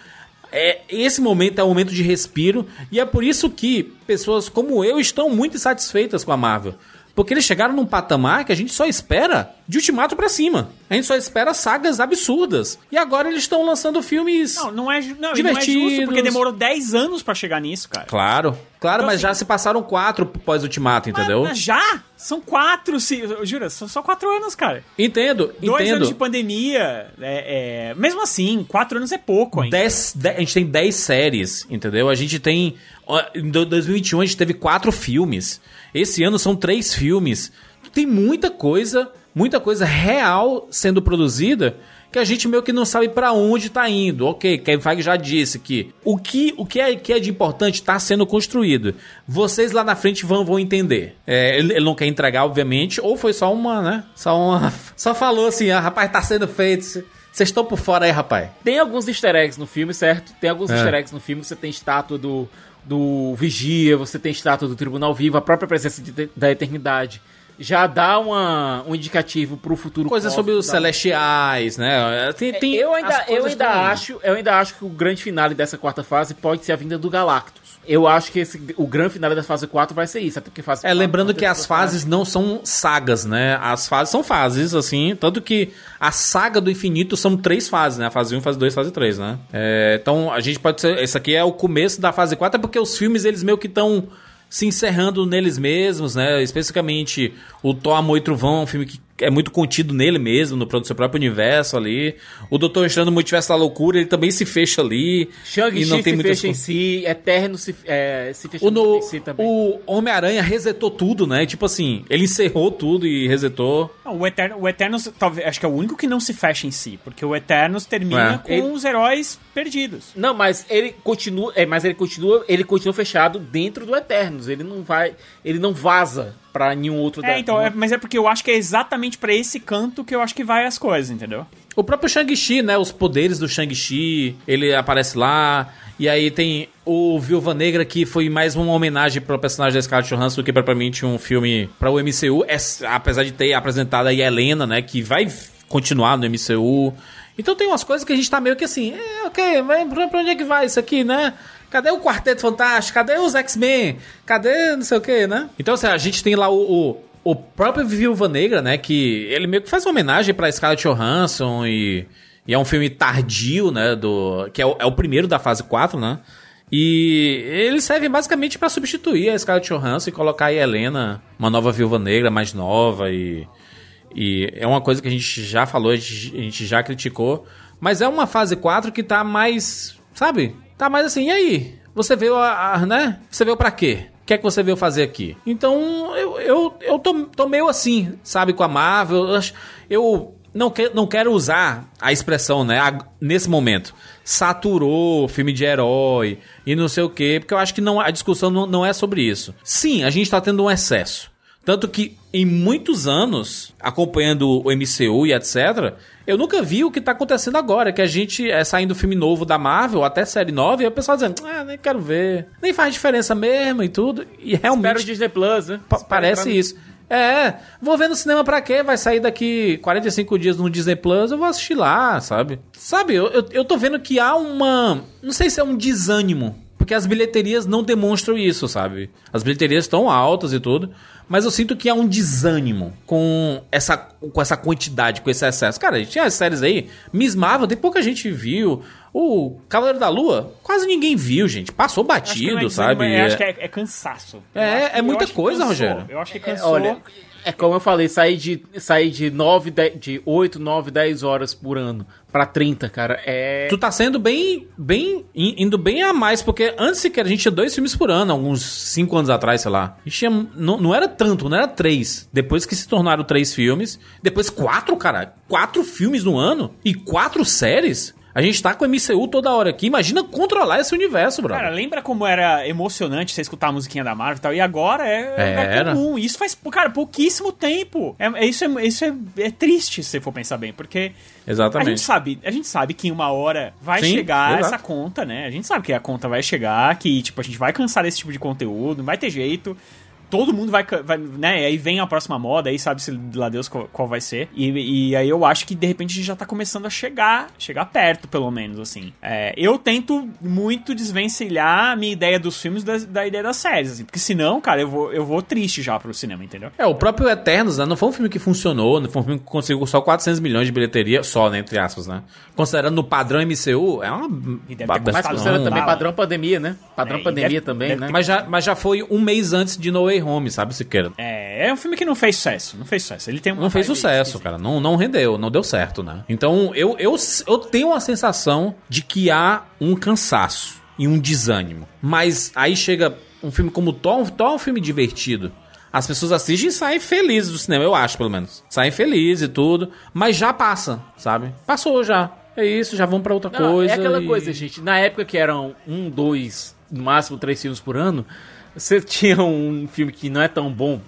é, esse momento é um momento de respiro e é por isso que pessoas como eu estão muito insatisfeitas com a Marvel. Porque eles chegaram num patamar que a gente só espera de Ultimato para cima. A gente só espera sagas absurdas. E agora eles estão lançando filmes Não, não é, não, divertidos. não é justo, porque demorou 10 anos para chegar nisso, cara. Claro. Claro, então, mas assim, já se passaram quatro pós-Ultimato, entendeu? Já? São quatro, se, jura, são só quatro anos, cara. Entendo, Dois entendo. anos de pandemia, é, é, mesmo assim, quatro anos é pouco ainda. Dez, dez, a gente tem dez séries, entendeu? A gente tem... Em 2021 a gente teve quatro filmes. Esse ano são três filmes. Tem muita coisa, muita coisa real sendo produzida que a gente meio que não sabe para onde tá indo. Ok, Kevin Feige já disse que o que, o que, é, que é de importante está sendo construído. Vocês lá na frente vão, vão entender. É, ele, ele, não quer entregar, obviamente, ou foi só uma, né? Só uma. Só falou assim, ah, rapaz, tá sendo feito. Vocês estão por fora aí, rapaz. Tem alguns easter eggs no filme, certo? Tem alguns é. easter eggs no filme. Você tem estátua do, do Vigia, você tem estátua do Tribunal Vivo, a própria presença de, da Eternidade já dá uma, um indicativo pro futuro. Coisa sobre os celestiais, né? Tem, tem eu ainda, eu ainda acho, eu ainda acho que o grande finale dessa quarta fase pode ser a vinda do Galactus. Eu acho que esse, o grande final da fase 4 vai ser isso, até porque fase É, 4, lembrando que as fases não são sagas, né? As fases são fases, assim, tanto que a saga do infinito são três fases, né? A fase 1, fase 2, fase 3, né? É, então, a gente pode ser, esse aqui é o começo da fase 4, é porque os filmes, eles meio que estão se encerrando neles mesmos, né? Especificamente o Thor, Amor e Trovão, um filme que é muito contido nele mesmo, no próprio seu próprio universo ali. O Doutor Estranho no Multiverso da Loucura, ele também se fecha ali. Shang-Chi não tem se fecha em co- si, Eterno se, é, se fecha O, no- em si também. o Homem-Aranha resetou tudo, né? Tipo assim, ele encerrou tudo e resetou. Não, o, Eterno, o Eternos, talvez, acho que é o único que não se fecha em si, porque o Eternos termina É. com Ele- os heróis perdidos. Não, mas ele continua, é, mas ele continua, ele continua fechado dentro do Eternos. Ele não vai, ele não vaza pra nenhum outro É, da- então, é- mas é porque eu acho que é exatamente pra esse canto que eu acho que vai as coisas, entendeu? O próprio Shang-Chi, né? Os poderes do Shang-Chi, ele aparece lá. E aí tem o Viúva Negra, que foi mais uma homenagem pro personagem da Scarlett Johansson do que propriamente um filme para o MCU. É, apesar de ter apresentado aí a Helena, né? Que vai continuar no MCU. Então tem umas coisas que a gente tá meio que assim, é, ok, vai, pra, pra onde é que vai isso aqui, né? Cadê o Quarteto Fantástico? Cadê os X-Men? Cadê não sei o que, né? Então, assim, a gente tem lá o, o, o próprio Viúva Negra, né? Que ele meio que faz uma homenagem pra Scarlett Johansson e, e é um filme tardio, né? Do, que é o, é o primeiro da fase 4, né? E ele serve basicamente pra substituir a Scarlett Johansson e colocar a Helena, uma nova Viúva Negra mais nova e... E é uma coisa que a gente já falou, a gente já criticou. Mas é uma fase 4 que tá mais. Sabe? Tá mais assim, e aí? Você veio a. a- né? Você veio pra quê? O que é que você veio fazer aqui? Então, eu, eu, eu tô, tô meio assim, sabe, com a Marvel. Eu, não, que, não quero usar a expressão, né, ag- nesse momento. Saturou filme de herói e não sei o quê, porque eu acho que não, a discussão não, não é sobre isso. Sim, a gente tá tendo um excesso. Tanto que em muitos anos, acompanhando o MCU e etc., eu nunca vi o que tá acontecendo agora, que a gente é saindo filme novo da Marvel, até série nova, e o pessoal dizendo, ah, nem quero ver, nem faz diferença mesmo e tudo. E Espera o realmente Disney Plus, né? pa- parece pra- isso. É, vou ver no cinema pra quê? Vai sair daqui 45 dias no Disney Plus, eu vou assistir lá, sabe? Sabe, eu, eu, eu tô vendo que há uma. Não sei se é um desânimo. Porque as bilheterias não demonstram isso, sabe? As bilheterias estão altas e tudo. Mas eu sinto que há um desânimo com essa, com essa quantidade, com esse excesso. Cara, tinha as séries aí. Miss Marvel, tem pouca gente viu. O Cavaleiro da Lua, quase ninguém viu, gente. Passou Acho que não batido, é sabe? desânimo, acho que é, é cansaço. É, Eu acho é muita acho coisa, cansou. Rogério. Eu acho que É, cansou. olha, é como eu falei, sair de, sair de, 9, 10, de 8, 9, 10 horas por ano pra 30, cara, é... Tu tá sendo bem, bem, in- indo bem a mais, porque antes sequer a gente tinha dois filmes por ano, alguns cinco anos atrás, sei lá. A gente tinha, não, não era tanto, não era três. Depois que se tornaram três filmes, depois quatro, cara, quatro filmes no ano e quatro séries. A gente tá com o MCU toda hora aqui. Imagina controlar esse universo, brother. Cara, lembra como era emocionante você escutar a musiquinha da Marvel e tal? E agora é, é Era. comum. Isso faz, cara, pouquíssimo tempo. É, é- isso é, isso é, é triste se você for pensar bem, porque a Exatamente. gente sabe, a gente sabe que em uma hora vai Sim, chegar exato. essa conta, né? A gente sabe que a conta vai chegar, que tipo a gente vai cansar desse tipo de conteúdo, não vai ter jeito. Todo mundo vai, vai, né? Aí vem a próxima moda, aí sabe-se lá Deus qual, qual vai ser. E, e aí eu acho que de repente a gente já tá começando a chegar, chegar perto, pelo menos, assim. É, eu tento muito desvencilhar a minha ideia dos filmes da, da ideia das séries, assim, porque senão, cara, eu vou, eu vou triste já pro cinema, entendeu? É, o próprio Eternos, né? Não foi um filme que funcionou, não foi um filme que conseguiu só 400 milhões de bilheteria, só, né? Entre aspas, né? Considerando no padrão MCU, é uma. E deve ter Mas considerando também Não. padrão pandemia, né? Padrão É, pandemia deve- também, deve né? Mas já, mas já foi um mês antes de No Way Home, sabe, Siqueira? É, é um filme que não fez sucesso, não fez sucesso. Ele tem Não fez sucesso, cara. Não, não rendeu, não deu certo, né? Então eu, eu, eu tenho a sensação de que há um cansaço e um desânimo. Mas aí chega um filme como Thor, um Thor é um filme divertido. As pessoas assistem e saem felizes do cinema, eu acho, pelo menos. Saem felizes e tudo, mas já passa, sabe? Passou já. É isso, já vão pra outra Não, coisa. É aquela e- coisa, gente. Na época que eram um, dois, no máximo três filmes por ano, você tinha um filme que não é tão bom.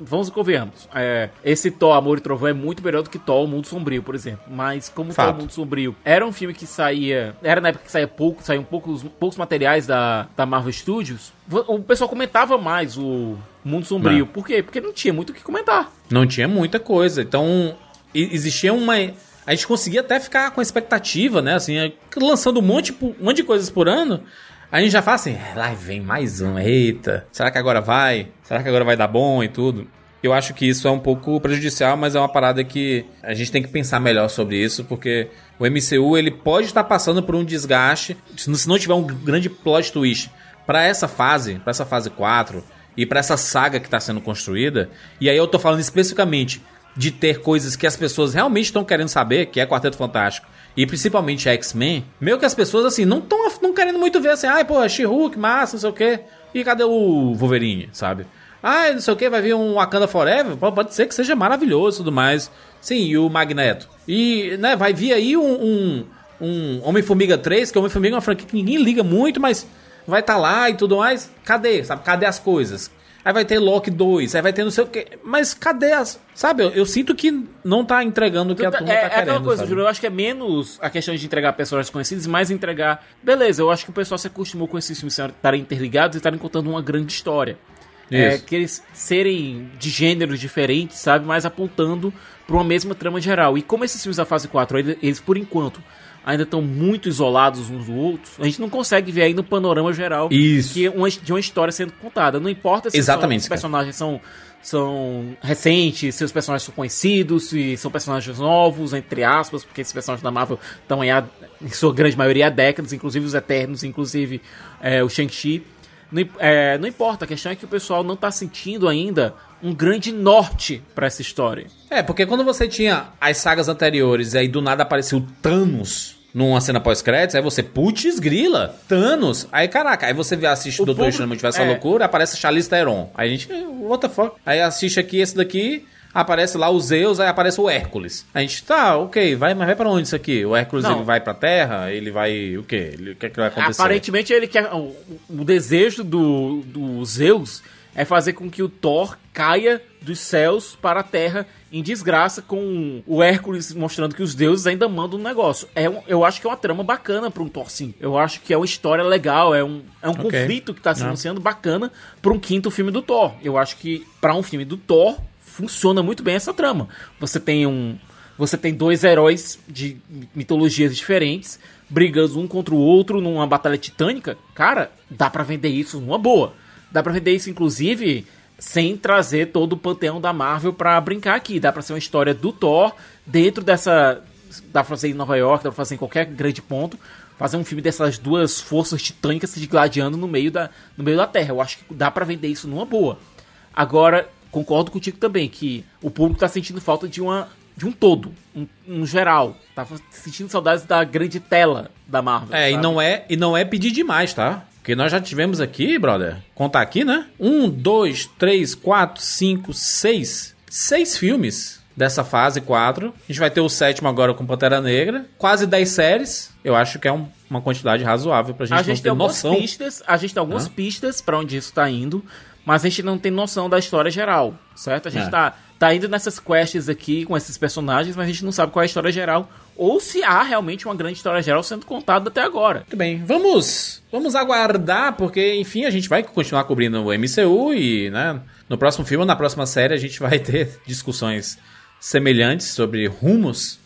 Vamos e convenhamos. É, esse Thor, Amor e Trovão é muito melhor do que Thor, O Mundo Sombrio, por exemplo. Mas como Thor, Fato. O Mundo Sombrio era um filme que saía... Era na época que saía pouco, saíam poucos, poucos materiais da, da Marvel Studios. O pessoal comentava mais o Mundo Sombrio. Não. Por quê? Porque não tinha muito o que comentar. Não tinha muita coisa. Então, existia uma. A gente conseguia até ficar com a expectativa, né? Assim, é, lançando um monte, um monte de coisas por ano. A gente já fala assim, "É, lá vem mais um, eita. Será que agora vai? Será que agora vai dar bom e tudo? Eu acho que isso é um pouco prejudicial, mas é uma parada que a gente tem que pensar melhor sobre isso, porque o MCU ele pode estar passando por um desgaste, se não- tiver um grande plot twist para essa fase, para essa fase 4 e para essa saga que está sendo construída. E aí eu tô falando especificamente de ter coisas que as pessoas realmente estão querendo saber, que é Quarteto Fantástico, e principalmente X-Men, meio que as pessoas, assim, não estão não querendo muito ver, assim, ai, pô, She-Hulk, massa, não sei o quê, e cadê o Wolverine, sabe? Ah, não sei o que, vai vir um Wakanda Forever, pode ser que seja maravilhoso e tudo mais. Sim, e o Magneto. E, né, vai vir aí um, um, um Homem-Formiga 3, que Homem-Formiga é uma franquia que ninguém liga muito, mas vai estar tá lá e tudo mais. Cadê, sabe? Cadê as coisas? Aí vai ter Loki 2, aí vai ter não sei o que. Mas cadê as. Sabe, eu, eu sinto que não tá entregando o que a turma é, tá é querendo. aquela coisa? Júlio, eu acho que é menos a questão de entregar personagens conhecidos mais entregar. Beleza, eu acho que o pessoal se acostumou com esses filmes estarem interligados e estarem contando uma grande história. É, que eles serem de gêneros diferentes, sabe? Mas apontando para uma mesma trama geral. E como esses filmes da fase 4, eles, eles, por enquanto ainda estão muito isolados uns do outro, a gente não consegue ver aí no panorama geral Isso. que uma, de uma história sendo contada. Não importa se Exatamente, são, os personagens são são recentes, se os personagens são conhecidos, se são personagens novos, entre aspas, porque esses personagens da Marvel estão aí há, em sua grande maioria há décadas, inclusive os Eternos, inclusive é, o Shang-Chi. Não, é, não importa, a questão é que o pessoal não tá sentindo ainda um grande norte pra essa história. É, porque quando você tinha as sagas anteriores e aí do nada apareceu Thanos numa cena pós-créditos, aí você, putz, grila, Thanos. Aí, caraca, aí você vê, assiste o Doutor público- Estranho Multiverso é. Loucura, aparece Charlize Theron. Aí a gente, what the fuck? Aí assiste aqui esse daqui, aparece lá o Zeus, aí aparece o Hércules. A gente, tá, ok, vai, mas vai pra onde isso aqui? O Hércules, Não. ele vai pra Terra? Ele vai, o quê? Ele, o que, é que vai acontecer? Aparentemente ele quer. O, o desejo do, do Zeus é fazer com que o Thor caia dos céus para a terra em desgraça, com o Hércules mostrando que os deuses ainda mandam um negócio. É um- eu acho que é uma trama bacana para um Thor, sim. Eu acho que é uma história legal, é um, é um Ok. conflito que está se anunciando bacana para um quinto filme do Thor. Eu acho que para um filme do Thor funciona muito bem essa trama. Você tem um você tem dois heróis de mitologias diferentes brigando um contra o outro numa batalha titânica. Cara, dá pra vender isso numa boa. Dá pra vender isso inclusive sem trazer todo o panteão da Marvel pra brincar aqui. Dá pra ser uma história do Thor dentro dessa dá pra fazer em Nova York, dá pra fazer em qualquer grande ponto. Fazer um filme dessas duas forças titânicas se gladiando no meio da, no meio da Terra. Eu acho que dá pra vender isso numa boa. Agora, concordo contigo também que o público tá sentindo falta de uma de um todo, um, um geral. Tá sentindo saudades da grande tela da Marvel. É, e sabe? não é, e não é pedir demais, tá? Porque nós já tivemos aqui, brother, contar aqui, né? Um, dois, três, quatro, cinco, seis. Seis filmes dessa fase 4. A gente vai ter o sétimo agora com Pantera Negra. Quase 10 séries. Eu acho que é um- uma quantidade razoável pra gente, a gente ter noção. pistas, a gente tem algumas Hã? pistas pra onde isso tá indo, mas a gente não tem noção da história geral, certo? A gente É. tá, tá indo nessas quests aqui com esses personagens, mas a gente não sabe qual é a história geral ou se há realmente uma grande história geral sendo contada até agora. Muito bem, vamos, vamos aguardar, porque enfim a gente vai continuar cobrindo o MCU e, né, no próximo filme ou na próxima série a gente vai ter discussões semelhantes sobre rumos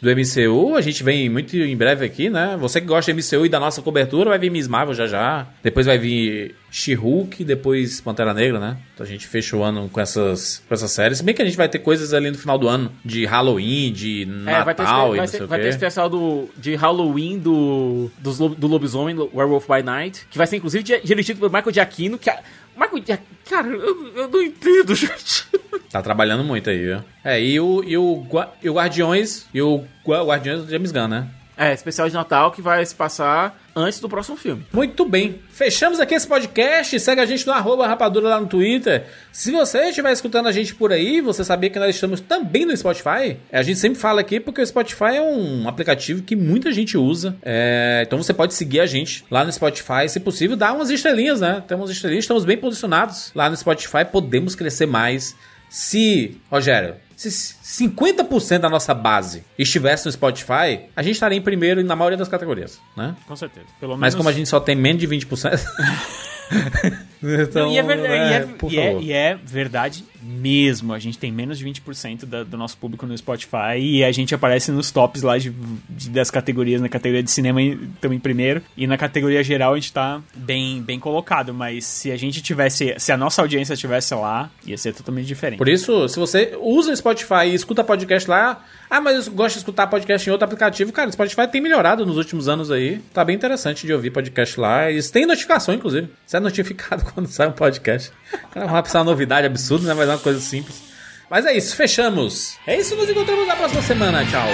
do MCU. A gente vem muito em breve aqui, né? Você que gosta do MCU e da nossa cobertura vai vir Miss Marvel já já. Depois vai vir She-Hulk, depois Pantera Negra, né? Então a gente fecha o ano com essas, com essas séries. Se bem que a gente vai ter coisas ali no final do ano, de Halloween, de É, vai ter, Natal e vai, não ter, vai ter especial do, de Halloween do, dos lo- do lobisomem, Werewolf by Night, que vai ser inclusive di- dirigido pelo Michael Giacchino, que a, Michael Giacchino, cara, eu, eu não entendo, gente. Tá trabalhando muito aí, viu? É, e o, e o, e o Guardiões, e o Gua- Guardiões do James Gunn, né? É, especial de Natal que vai se passar antes do próximo filme. Muito bem. Fechamos aqui esse podcast. Segue a gente no arroba rapadura lá no Twitter. Se você estiver escutando a gente por aí, você sabia que nós estamos também no Spotify? É, A gente sempre fala aqui porque o Spotify é um aplicativo que muita gente usa. É, então você pode seguir a gente lá no Spotify. Se possível, dá umas estrelinhas, né? Temos estrelinhas, estamos bem posicionados lá no Spotify. Podemos crescer mais. Se, Rogério, se 50% da nossa base estivesse no Spotify, a gente estaria em primeiro na maioria das categorias, né? Com certeza. Pelo Mas menos- como a gente só tem menos de 20%. então, Não, e, é verdade, e, é, por e é- e é verdade mesmo. A gente tem menos de 20% da- do nosso público no Spotify e a gente aparece nos tops lá de, de- das categorias, na categoria de cinema estamos em primeiro e na categoria geral a gente tá bem, bem colocado. Mas se a gente tivesse, se a nossa audiência estivesse lá, ia ser totalmente diferente. Por isso, se você usa o Spotify e escuta podcast lá, ah, mas eu gosto de escutar podcast em outro aplicativo, cara, o Spotify tem melhorado nos últimos anos aí. Tá bem interessante de ouvir podcast lá. Eles têm notificação, inclusive. Você é notificado quando sai um podcast. Cara, vai precisar uma novidade absurda, né? Mas é uma coisa simples. Mas é isso, fechamos. É isso, nos encontramos na próxima semana. Tchau.